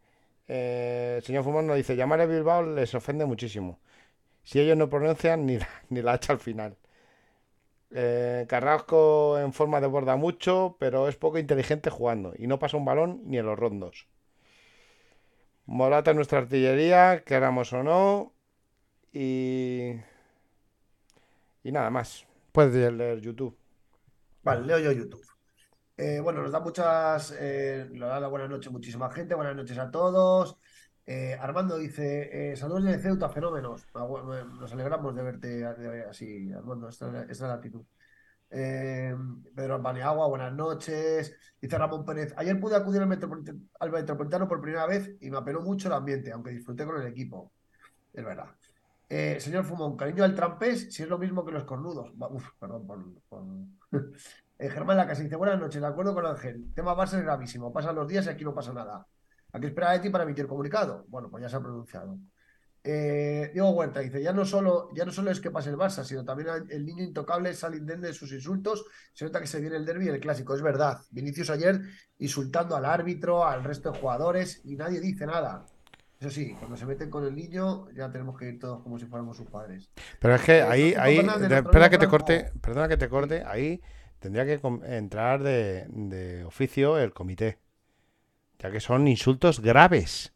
[SPEAKER 3] Eh, el señor Fumón nos dice, llamar a Bilbao les ofende muchísimo. Si ellos no pronuncian [LAUGHS] ni la, ni la H al final. Eh, Carrasco en forma de borda mucho, pero es poco inteligente jugando y no pasa un balón ni en los rondos. Morata nuestra artillería, queramos o no. Y. Y nada más. Puedes leer YouTube.
[SPEAKER 2] Vale, leo yo YouTube. Eh, bueno, nos da muchas, eh, nos da la buenas noches muchísima gente, buenas noches a todos. Eh, Armando dice, eh, saludos de Ceuta, fenómenos. Ah, Nos alegramos de verte así, Armando, esta, esta es la actitud. Pedro Paneagua, buenas noches. Dice Ramón Pérez, ayer pude acudir al Metropolitano por primera vez y me apeló mucho el ambiente, aunque disfruté con el equipo. Es verdad. Eh, señor Fumón, cariño al trampés, si es lo mismo que los cornudos. Uf, perdón por... [LAUGHS] Eh, Germán Lacasa dice, buenas noches, de acuerdo con Ángel. Tema Barça es gravísimo, pasan los días y aquí no pasa nada. ¿A qué espera de para emitir comunicado? Bueno, pues ya se ha pronunciado. Eh, Diego Huerta dice, ya no solo, ya no solo es que pase el Barça, sino también el, niño intocable sale de sus insultos. Se nota que se viene el derbi y el clásico, es verdad. Vinicius ayer insultando al árbitro, al resto de jugadores y nadie dice nada. Eso sí, cuando se meten con el niño, ya tenemos que ir todos como si fuéramos sus padres.
[SPEAKER 3] Pero es que
[SPEAKER 2] Eh,
[SPEAKER 3] ahí, ahí, espera que te corte, perdona que te corte, ahí tendría que entrar de, de oficio el comité, ya que son insultos graves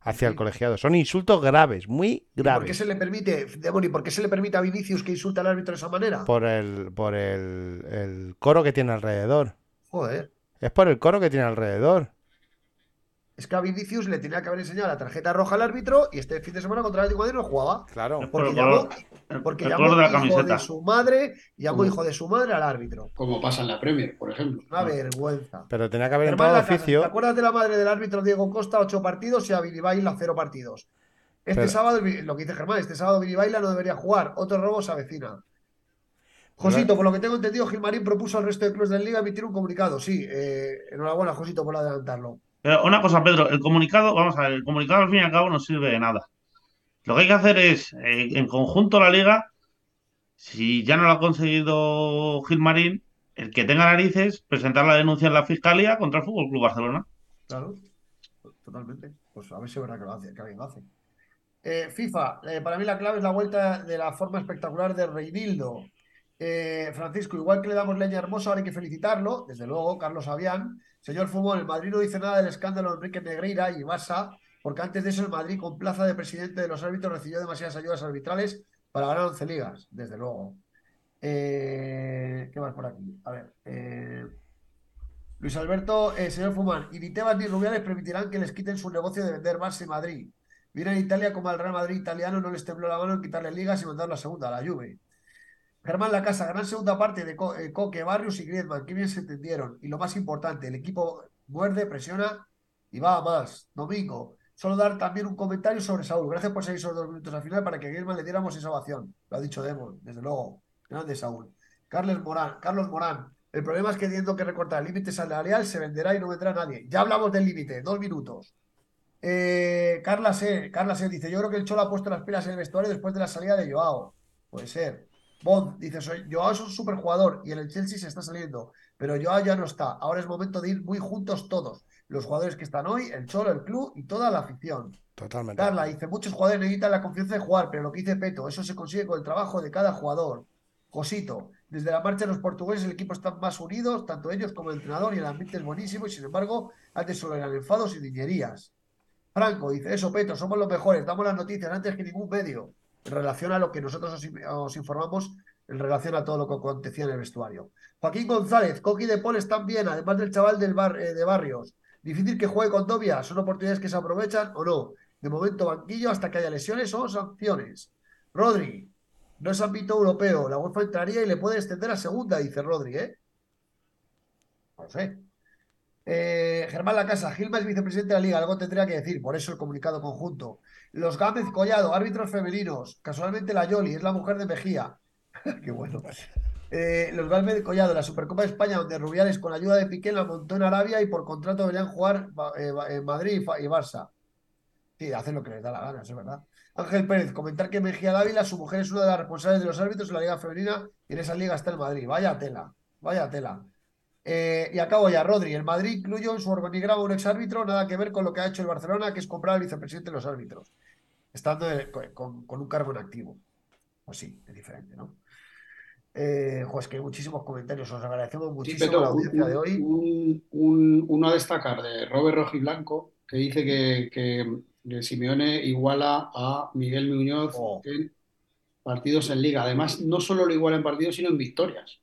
[SPEAKER 3] hacia el colegiado, son insultos graves, muy
[SPEAKER 2] ¿Y ¿Por qué
[SPEAKER 3] graves,
[SPEAKER 2] se le permite, Demoni, por qué se le permite a Vinicius que insulta al árbitro de esa manera?
[SPEAKER 3] por el, por el, el coro que tiene alrededor,
[SPEAKER 2] Joder.
[SPEAKER 3] es por el coro que tiene alrededor.
[SPEAKER 2] Es que a Vinicius le tenía que haber enseñado la tarjeta roja al árbitro y este fin de semana contra el Atlético de Madrid no jugaba.
[SPEAKER 3] Claro,
[SPEAKER 4] Por
[SPEAKER 2] Porque llamó,
[SPEAKER 4] color, el-
[SPEAKER 2] porque
[SPEAKER 4] el
[SPEAKER 2] llamó
[SPEAKER 4] color de la
[SPEAKER 2] hijo de su madre, llamó hijo de su madre al árbitro.
[SPEAKER 5] Como pasa en la Premier, por ejemplo.
[SPEAKER 2] Una vergüenza.
[SPEAKER 3] pero tenía que haber entrado de
[SPEAKER 2] Lacasa, ¿te
[SPEAKER 3] oficio,
[SPEAKER 2] acuerdas de la madre del árbitro Diego Costa? Ocho partidos y a Viribaila cero partidos. Este
[SPEAKER 3] Pero-
[SPEAKER 2] sábado, lo que dice Germán, este sábado Viribaila no debería jugar. Otro robo se avecina. Josito, por lo que tengo entendido, Gilmarín propuso al resto de clubes de la liga emitir un comunicado. Sí, eh, enhorabuena, Josito, por adelantarlo.
[SPEAKER 4] Pero una cosa, Pedro, el comunicado, vamos a ver, el comunicado al fin y al cabo no sirve de nada. Lo que hay que hacer es, eh, en conjunto la liga, si ya no lo ha conseguido Gilmarín, el que tenga narices, presentar la denuncia en la fiscalía contra el Fútbol Club Barcelona.
[SPEAKER 2] Claro, totalmente. Pues a ver si verdad que lo hace, que alguien lo hace. Eh, FIFA, eh, para mí la clave es la vuelta de la forma espectacular de Reinildo. Eh, Francisco, igual que le damos leña hermosa, ahora hay que felicitarlo, desde luego, Carlos Avián. Señor Fumón, el Madrid no dice nada del escándalo de Enrique Negreira y Barça, porque antes de eso el Madrid con plaza de presidente de los árbitros recibió demasiadas ayudas arbitrales para ganar 11 ligas, desde luego. Eh, ¿qué más por aquí? A ver. eh, Luis Alberto, eh, señor Fumán, y ni Tebas ni Rubiales permitirán que les quiten su negocio de vender Barça y Madrid. Viene en Italia como al Real Madrid italiano no les tembló la mano en quitarle ligas y mandar la segunda a la Juve. Germán La Casa, gran segunda parte de eh, Coque, Barrios y Griezmann, qué bien se entendieron. Y lo más importante, el equipo muerde, presiona y va a más. Domingo, solo dar también un comentario sobre Saúl. Gracias por seguir esos dos minutos al final para que Griezmann le diéramos esa ovación. Lo ha dicho Demon, desde luego. Grande Saúl. Carlos Morán, Carlos Morán. El problema es que teniendo que recortar el límite salarial se venderá y no vendrá nadie. Ya hablamos del límite, dos minutos. Eh, Carla C. Carla C. dice: Yo creo que el Cholo ha puesto las pilas en el vestuario después de la salida de Joao. Puede ser. Bond dice: soy, Joao es un superjugador y en el Chelsea se está saliendo, pero Joao ya no está. Ahora es momento de ir muy juntos todos. Los jugadores que están hoy, el Cholo, el club y toda la afición.
[SPEAKER 3] totalmente.
[SPEAKER 2] Carla dice: Muchos jugadores necesitan la confianza de jugar, pero lo que dice Peto, eso se consigue con el trabajo de cada jugador. Josito, desde la marcha de los portugueses el equipo está más unidos, tanto ellos como el entrenador, y el ambiente es buenísimo, y sin embargo, antes solo eran enfados y niñerías. Franco dice, eso, Peto, somos los mejores, damos las noticias antes que ningún medio, en relación a lo que nosotros os, os informamos, en relación a todo lo que acontecía en el vestuario. Joaquín González, Coqui de Paul están bien, además del chaval del bar, eh, de Barrios. Difícil que juegue con Tobia, ¿son oportunidades que se aprovechan o no? De momento banquillo hasta que haya lesiones o sanciones. Rodri, no es ámbito europeo, la UEFA entraría y le puede extender a segunda, dice Rodri, ¿eh? No sé. Eh, Germán Lacasa, Gilma es vicepresidente de la liga, algo tendría que decir, por eso el comunicado conjunto. Los Gámez Collado, árbitros femeninos, casualmente la Yoli, es la mujer de Mejía. [LAUGHS] Qué bueno. Eh, los Gámez Collado, la Supercopa de España, donde Rubiales con ayuda de Piqué la montó en Arabia y por contrato deberían jugar eh, en Madrid y Barça. Sí, hacen lo que les da la gana, es verdad. Ángel Pérez, comentar que Mejía Dávila, su mujer es una de las responsables de los árbitros en la Liga Femenina y en esa liga está el Madrid. Vaya tela, vaya tela. Eh, y acabo ya, Rodri. El Madrid incluyó en su organigrama un exárbitro, nada que ver con lo que ha hecho el Barcelona, que es comprar al vicepresidente de los árbitros, estando con, un cargo en activo. Pues sí, es diferente, ¿no? Eh, es que hay muchísimos comentarios, os agradecemos muchísimo la audiencia de hoy.
[SPEAKER 5] uno a destacar de Robert Rojiblanco, que dice que, que, Simeone iguala a Miguel Muñoz oh. en partidos en liga. Además, no solo lo iguala en partidos, sino en victorias.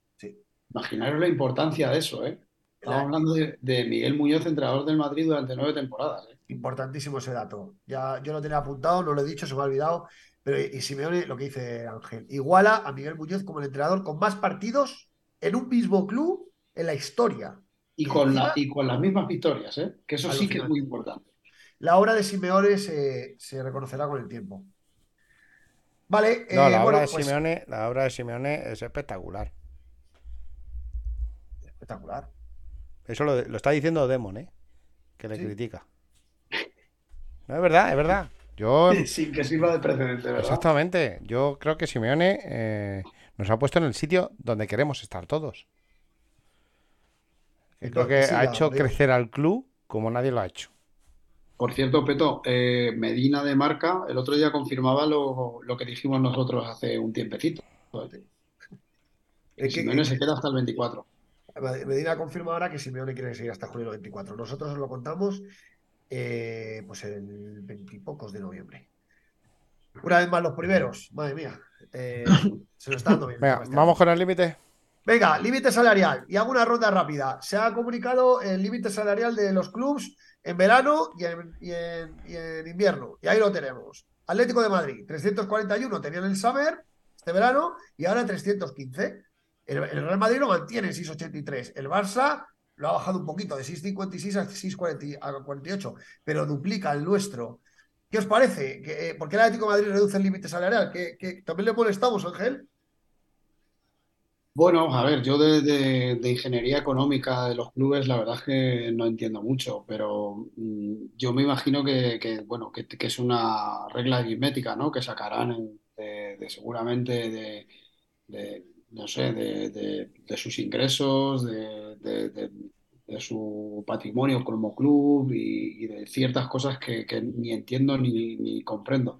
[SPEAKER 5] Imaginaros la importancia de eso, ¿eh? Estamos hablando de, Miguel Muñoz, entrenador del Madrid durante nueve temporadas. ¿eh?
[SPEAKER 2] Importantísimo ese dato. Ya yo lo tenía apuntado, no lo he dicho, se me ha olvidado. Pero y Simeone, lo que dice Ángel, iguala a Miguel Muñoz como el entrenador con más partidos en un mismo club en la historia.
[SPEAKER 5] Y, con, la, y con las mismas victorias, ¿eh? que eso sí que es muy importante.
[SPEAKER 2] La obra de Simeone se, reconocerá con el tiempo. Vale.
[SPEAKER 3] No, la, eh, obra de pues Simeone, la obra de Simeone es espectacular
[SPEAKER 2] espectacular.
[SPEAKER 3] Eso lo, está diciendo Demon, ¿eh? Que le critica. No, es verdad, es verdad. Yo... [LAUGHS]
[SPEAKER 5] Sin que sirva de precedente, ¿verdad?
[SPEAKER 3] Exactamente. Yo creo que Simeone eh, nos ha puesto en el sitio donde queremos estar todos. creo que ha hecho crecer al club como nadie lo ha hecho.
[SPEAKER 5] Por cierto, Peto, eh, Medina de Marca el otro día confirmaba lo, que dijimos nosotros hace un tiempecito. Que Simeone se queda hasta el 24.
[SPEAKER 2] Medina confirma ahora que Simeone quiere seguir hasta julio 24. Nosotros os lo contamos eh, pues el veintipocos de noviembre. Una vez más los primeros, madre mía. Eh, [LAUGHS] se lo está dando bien.
[SPEAKER 3] Venga, vamos con el límite.
[SPEAKER 2] Venga, límite salarial. Y hago una ronda rápida. Se ha comunicado el límite salarial de los clubes en verano y en, invierno. Y ahí lo tenemos. Atlético de Madrid, 341 tenían el Summer este verano y ahora 315. El, Real Madrid lo mantiene en 6,83. El Barça lo ha bajado un poquito, de 6,56 a 6,48, pero duplica el nuestro. ¿Qué os parece? Eh, ¿Por qué el Atlético Madrid reduce el límite salarial? ¿Que, también le molestamos, Ángel?
[SPEAKER 5] Bueno, a ver, yo de, ingeniería económica de los clubes, la verdad es que no entiendo mucho, pero mm, yo me imagino que, bueno, que, es una regla aritmética, ¿no? Que sacarán de, seguramente de no sé, de, sus ingresos, de, su patrimonio como club y, de ciertas cosas que, ni entiendo ni, comprendo.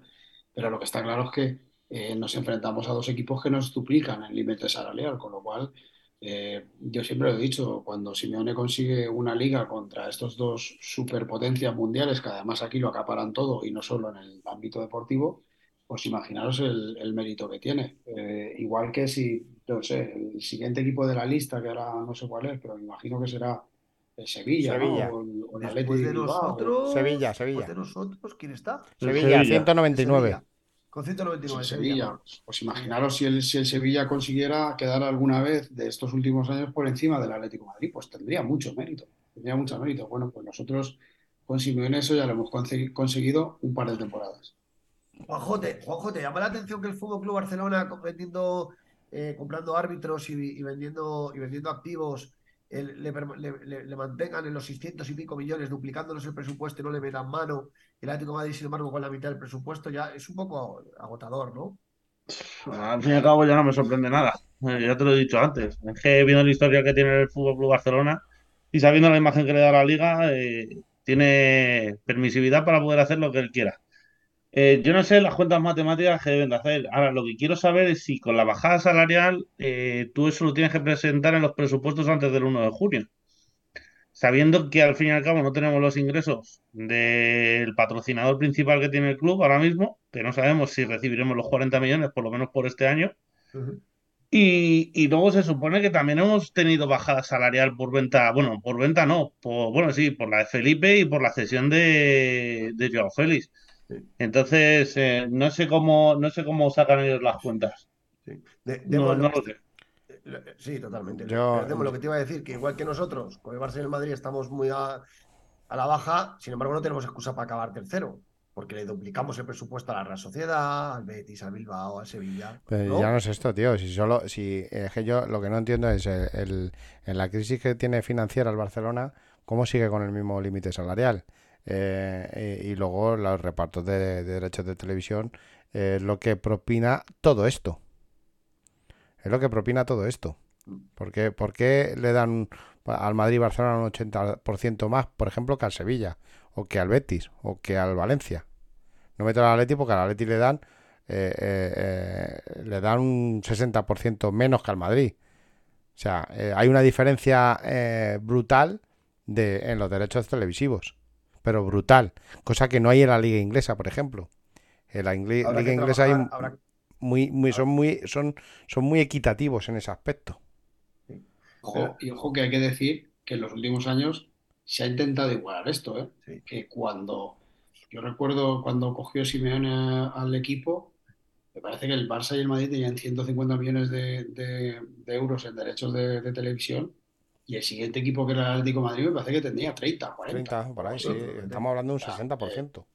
[SPEAKER 5] Pero lo que está claro es que eh, nos enfrentamos a dos equipos que nos duplican el límite salarial, con lo cual eh, yo siempre lo he dicho, cuando Simeone consigue una liga contra estos dos superpotencias mundiales, que además aquí lo acaparan todo y no solo en el ámbito deportivo, pues imaginaros el, mérito que tiene. Eh, igual que si, no sé, el siguiente equipo de la lista, que ahora no sé cuál es, pero me imagino que será el Sevilla,
[SPEAKER 3] Sevilla.
[SPEAKER 2] O, el, Atlético de nosotros,
[SPEAKER 3] Sevilla, Sevilla.
[SPEAKER 2] de nosotros, ¿quién está?
[SPEAKER 3] Sevilla, 199.
[SPEAKER 2] Con 199.
[SPEAKER 5] Sevilla. Pues imaginaros si el, si el Sevilla consiguiera quedar alguna vez de estos últimos años por encima del Atlético de Madrid, pues tendría mucho mérito. Tendría mucho mérito. Bueno, pues nosotros con Simeone eso ya lo hemos conseguido un par de temporadas.
[SPEAKER 2] Juanjote, Juanjote, llama la atención que el Fútbol Club Barcelona vendiendo, eh, comprando árbitros y, vendiendo y vendiendo activos le, mantengan en los 600 y pico millones, duplicándonos el presupuesto y no le metan mano. El Atlético de Madrid, sin embargo, con la mitad del presupuesto ya es un poco agotador, ¿no?
[SPEAKER 4] Al fin y al cabo ya no me sorprende nada. Eh, ya te lo he dicho antes. Es que viendo la historia que tiene el Fútbol Club Barcelona y sabiendo la imagen que le da la liga, eh, tiene permisividad para poder hacer lo que él quiera. Eh, yo no sé las cuentas matemáticas que deben de hacer. Ahora, lo que quiero saber es si con la bajada salarial eh, tú eso lo tienes que presentar en los presupuestos antes del 1 de junio. Sabiendo que al fin y al cabo no tenemos los ingresos del patrocinador principal que tiene el club ahora mismo, que no sabemos si recibiremos los 40 millones, por lo menos por este año.
[SPEAKER 2] Ujú.
[SPEAKER 4] Y, y luego se supone que también hemos tenido bajada salarial por venta, bueno, por venta no, por, bueno, sí, por la de Felipe y por la cesión de, de Joao Félix. Entonces, eh, no sé cómo, no sé cómo sacan ellos las cuentas.
[SPEAKER 2] Sí. De-
[SPEAKER 4] No,
[SPEAKER 2] lo-
[SPEAKER 4] sé.
[SPEAKER 2] Sí, totalmente.
[SPEAKER 3] Yo-
[SPEAKER 2] Pero demos lo que te iba a decir, que igual que nosotros, con el Barça y el Madrid estamos muy a, a la baja, sin embargo no tenemos excusa para acabar tercero, porque le duplicamos el presupuesto a la Real Sociedad, al Betis, al Bilbao, al Sevilla.
[SPEAKER 3] Pero
[SPEAKER 2] ¿no?
[SPEAKER 3] ya no es esto, tío. Si solo, si es que yo lo que no entiendo es el, el- en la crisis que tiene financiera el Barcelona, cómo sigue con el mismo límite salarial. Eh, y, y luego los repartos de, de derechos de televisión es lo que propina todo esto. Es lo que propina todo esto. ¿Por qué, por qué le dan al Madrid y Barcelona un 80% más, por ejemplo, que al Sevilla, o que al Betis, o que al Valencia? No meto al Atleti porque al Atleti le dan eh, eh, eh, le dan un 60% menos que al Madrid. O sea, eh, hay una diferencia eh, brutal de, en los derechos televisivos. Pero brutal. Cosa que no hay en la liga inglesa, por ejemplo. En la
[SPEAKER 2] Habrá
[SPEAKER 3] liga inglesa hay
[SPEAKER 2] habrá-
[SPEAKER 3] muy, muy, son muy, son, son muy equitativos en ese aspecto.
[SPEAKER 5] Ojo, y ojo que hay que decir que en los últimos años se ha intentado igualar esto, ¿eh?
[SPEAKER 2] Sí.
[SPEAKER 5] Que cuando, yo recuerdo cuando cogió Simeone al equipo, me parece que el Barça y el Madrid tenían 150 millones de, de- de euros en derechos de, de televisión y el siguiente equipo que era el Atlético de Madrid me parece que tenía 30, 40.
[SPEAKER 3] 30, por ahí, sí. Estamos hablando de un 60%.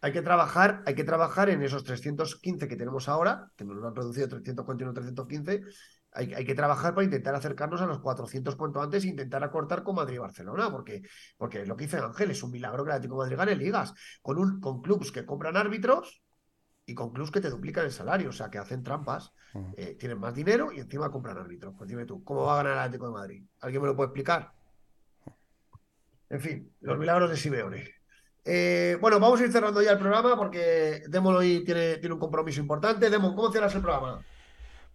[SPEAKER 2] Hay que trabajar, hay que trabajar en esos 315 que tenemos ahora, que nos lo han reducido 341, 315. Hay, hay que trabajar para intentar acercarnos a los 400 cuanto antes e intentar acortar con Madrid y Barcelona, porque, porque es lo que dice Ángel, es un milagro que el Atlético de Madrid gane ligas, con, un, con clubs que compran árbitros y con clubs que te duplican el salario, o sea, que hacen trampas,
[SPEAKER 3] Ujú.
[SPEAKER 2] eh, tienen más dinero y encima compran árbitros. Pues dime tú, ¿cómo va a ganar el Atlético de Madrid? ¿Alguien me lo puede explicar? En fin, los milagros de Simeone. Eh, bueno, vamos a ir cerrando ya el programa porque Demon hoy tiene, tiene un compromiso importante. Demon, ¿cómo cierras el programa?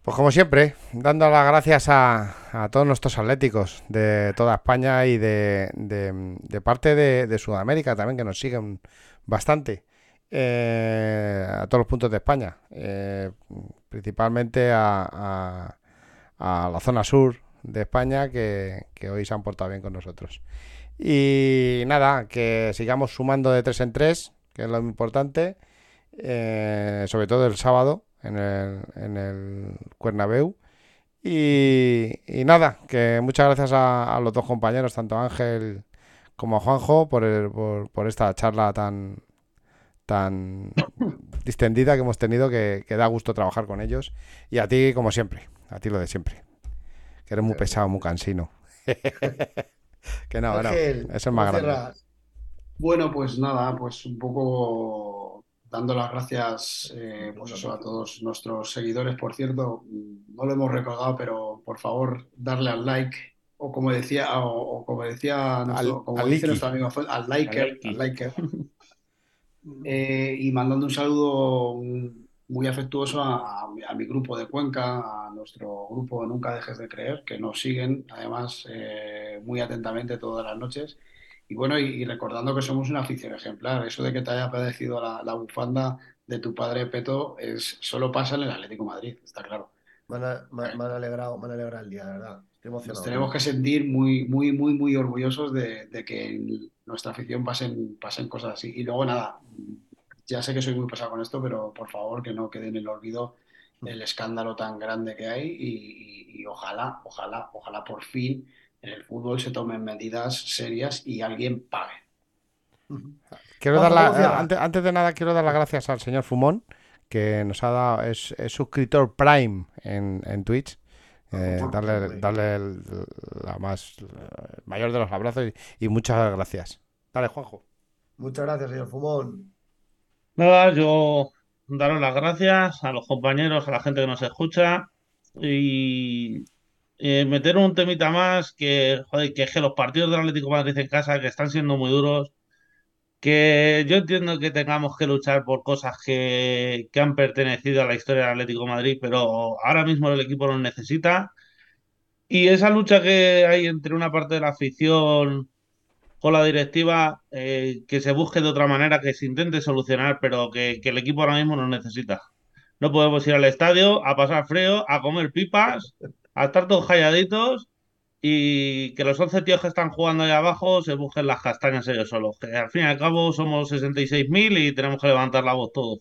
[SPEAKER 3] Pues como siempre, dando las gracias a, a todos nuestros atléticos de toda España y de, de- de parte de, de Sudamérica también, que nos siguen bastante, eh, a todos los puntos de España, eh, principalmente a, la zona sur de España, que, hoy se han portado bien con nosotros. Y nada, que sigamos sumando de tres en tres, que es lo importante, eh, sobre todo el sábado en el, en el. Y, nada, que muchas gracias a, los dos compañeros, tanto Ángel como a Juanjo, por, el- por, por esta charla tan, tan distendida que hemos tenido, que, que da gusto trabajar con ellos. Y a ti, como siempre, a ti lo de siempre, que eres muy pesado, muy cansino. [LAUGHS] que no,
[SPEAKER 2] Ángel,
[SPEAKER 3] eso es
[SPEAKER 2] ¿cómo
[SPEAKER 3] más grande.
[SPEAKER 5] Bueno, pues nada, pues un poco dando las gracias eh, pues eso, a todos nuestros seguidores. Por cierto, no lo hemos recordado, pero por favor, darle al like. O como decía, o, o como decía nuestro,
[SPEAKER 3] Al-
[SPEAKER 5] como
[SPEAKER 3] al
[SPEAKER 5] dice nuestro amigo, al liker,
[SPEAKER 4] Al
[SPEAKER 5] al
[SPEAKER 4] like.
[SPEAKER 5] liker. [LAUGHS] Eh, y mandando un saludo muy afectuoso a, a mi, grupo de Cuenca, a nuestro grupo Nunca Dejes de Creer, que nos siguen además eh, muy atentamente todas las noches. Y bueno, y, y recordando que somos una afición ejemplar, eso de que te haya padecido la, la bufanda de tu padre Peto es, solo pasa en el Atlético de Madrid, está claro.
[SPEAKER 2] Me han, me- me han alegrado, me han alegrado el día, de verdad. Estoy
[SPEAKER 5] Nos
[SPEAKER 2] emocionado.
[SPEAKER 5] tenemos que sentir muy, muy, muy, muy orgullosos de, de que nuestra afición pasen, pasen cosas así. Y luego nada, ya sé que soy muy pesado con esto, pero por favor que no quede en el olvido el escándalo tan grande que hay y, y- y ojalá, ojalá, ojalá por fin en el fútbol se tomen medidas serias y alguien pague.
[SPEAKER 3] Quiero dar la- antes, antes de nada, quiero dar las gracias al señor Fumón, que nos ha dado, es, es suscriptor Prime en, en Twitch. Eh, darle darle el, la más, el mayor de los abrazos y, y muchas gracias. Dale, Juanjo.
[SPEAKER 2] Muchas gracias, señor Fumón.
[SPEAKER 4] Nada, yo daros las gracias a los compañeros, a la gente que nos escucha y eh, meter un temita más que, joder, que es que los partidos del Atlético de Madrid en casa que están siendo muy duros, que yo entiendo que tengamos que luchar por cosas que, que han pertenecido a la historia del Atlético Madrid, pero ahora mismo el equipo los necesita. Y esa lucha que hay entre una parte de la afición con la directiva, eh, que se busque de otra manera, que se intente solucionar, pero que, que el equipo ahora mismo nos necesita. No podemos ir al estadio a pasar frío, a comer pipas, a estar todos calladitos y que los 11 tíos que están jugando ahí abajo se busquen las castañas ellos solos. Que al fin y al cabo somos 66.000 y tenemos que levantar la voz todos.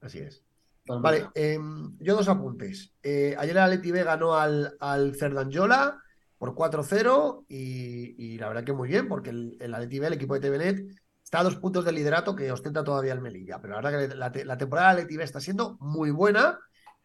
[SPEAKER 2] Así es. Vale, eh, yo dos apuntes. Eh, ayer el Atleti B ganó al, al Cerdanyola por 4-0 y, y, la verdad que muy bien, porque el, el Atleti B, el equipo de TVNet, está a dos puntos de liderato que ostenta todavía el Melilla. Pero la verdad que la, la temporada del Atleti B está siendo muy buena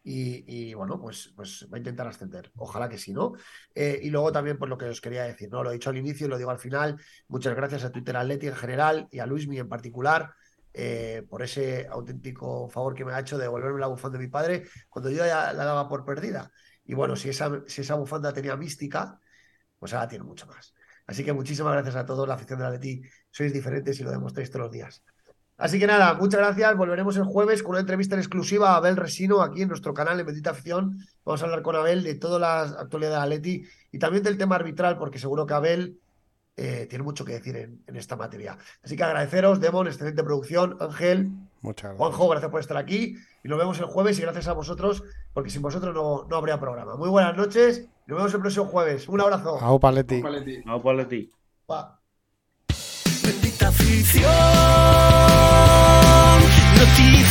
[SPEAKER 2] y, bueno, pues, pues va a intentar ascender. Ojalá que sí, ¿no? Eh, y luego también, pues lo que os quería decir, ¿no? Lo he dicho al inicio y lo digo al final. Muchas gracias a Twitter Atleti en general y a Luismi en particular eh, por ese auténtico favor que me ha hecho de devolverme la bufanda de mi padre cuando yo ya la daba por perdida. Y bueno, si esa, si esa bufanda tenía mística, pues ahora tiene mucho más. Así que muchísimas gracias a todos, la afición de la Leti. Sois diferentes y lo demostráis todos los días. Así que nada, muchas gracias. Volveremos el jueves con una entrevista en exclusiva a Abel Resino aquí en nuestro canal en Bendita Afición. Vamos a hablar con Abel de toda la actualidad de Atleti y también del tema arbitral, porque seguro que Abel eh, tiene mucho que decir en, en, esta materia. Así que agradeceros, Demon, excelente producción, Ángel,
[SPEAKER 3] Muchas gracias.
[SPEAKER 2] Juanjo, gracias por estar aquí y nos vemos el jueves y gracias a vosotros, porque sin vosotros no, no habría programa. Muy buenas noches y nos vemos el próximo jueves. Un abrazo.
[SPEAKER 3] Au Paletti.
[SPEAKER 4] Au Paletti.
[SPEAKER 2] Va.
[SPEAKER 1] Bendita afición,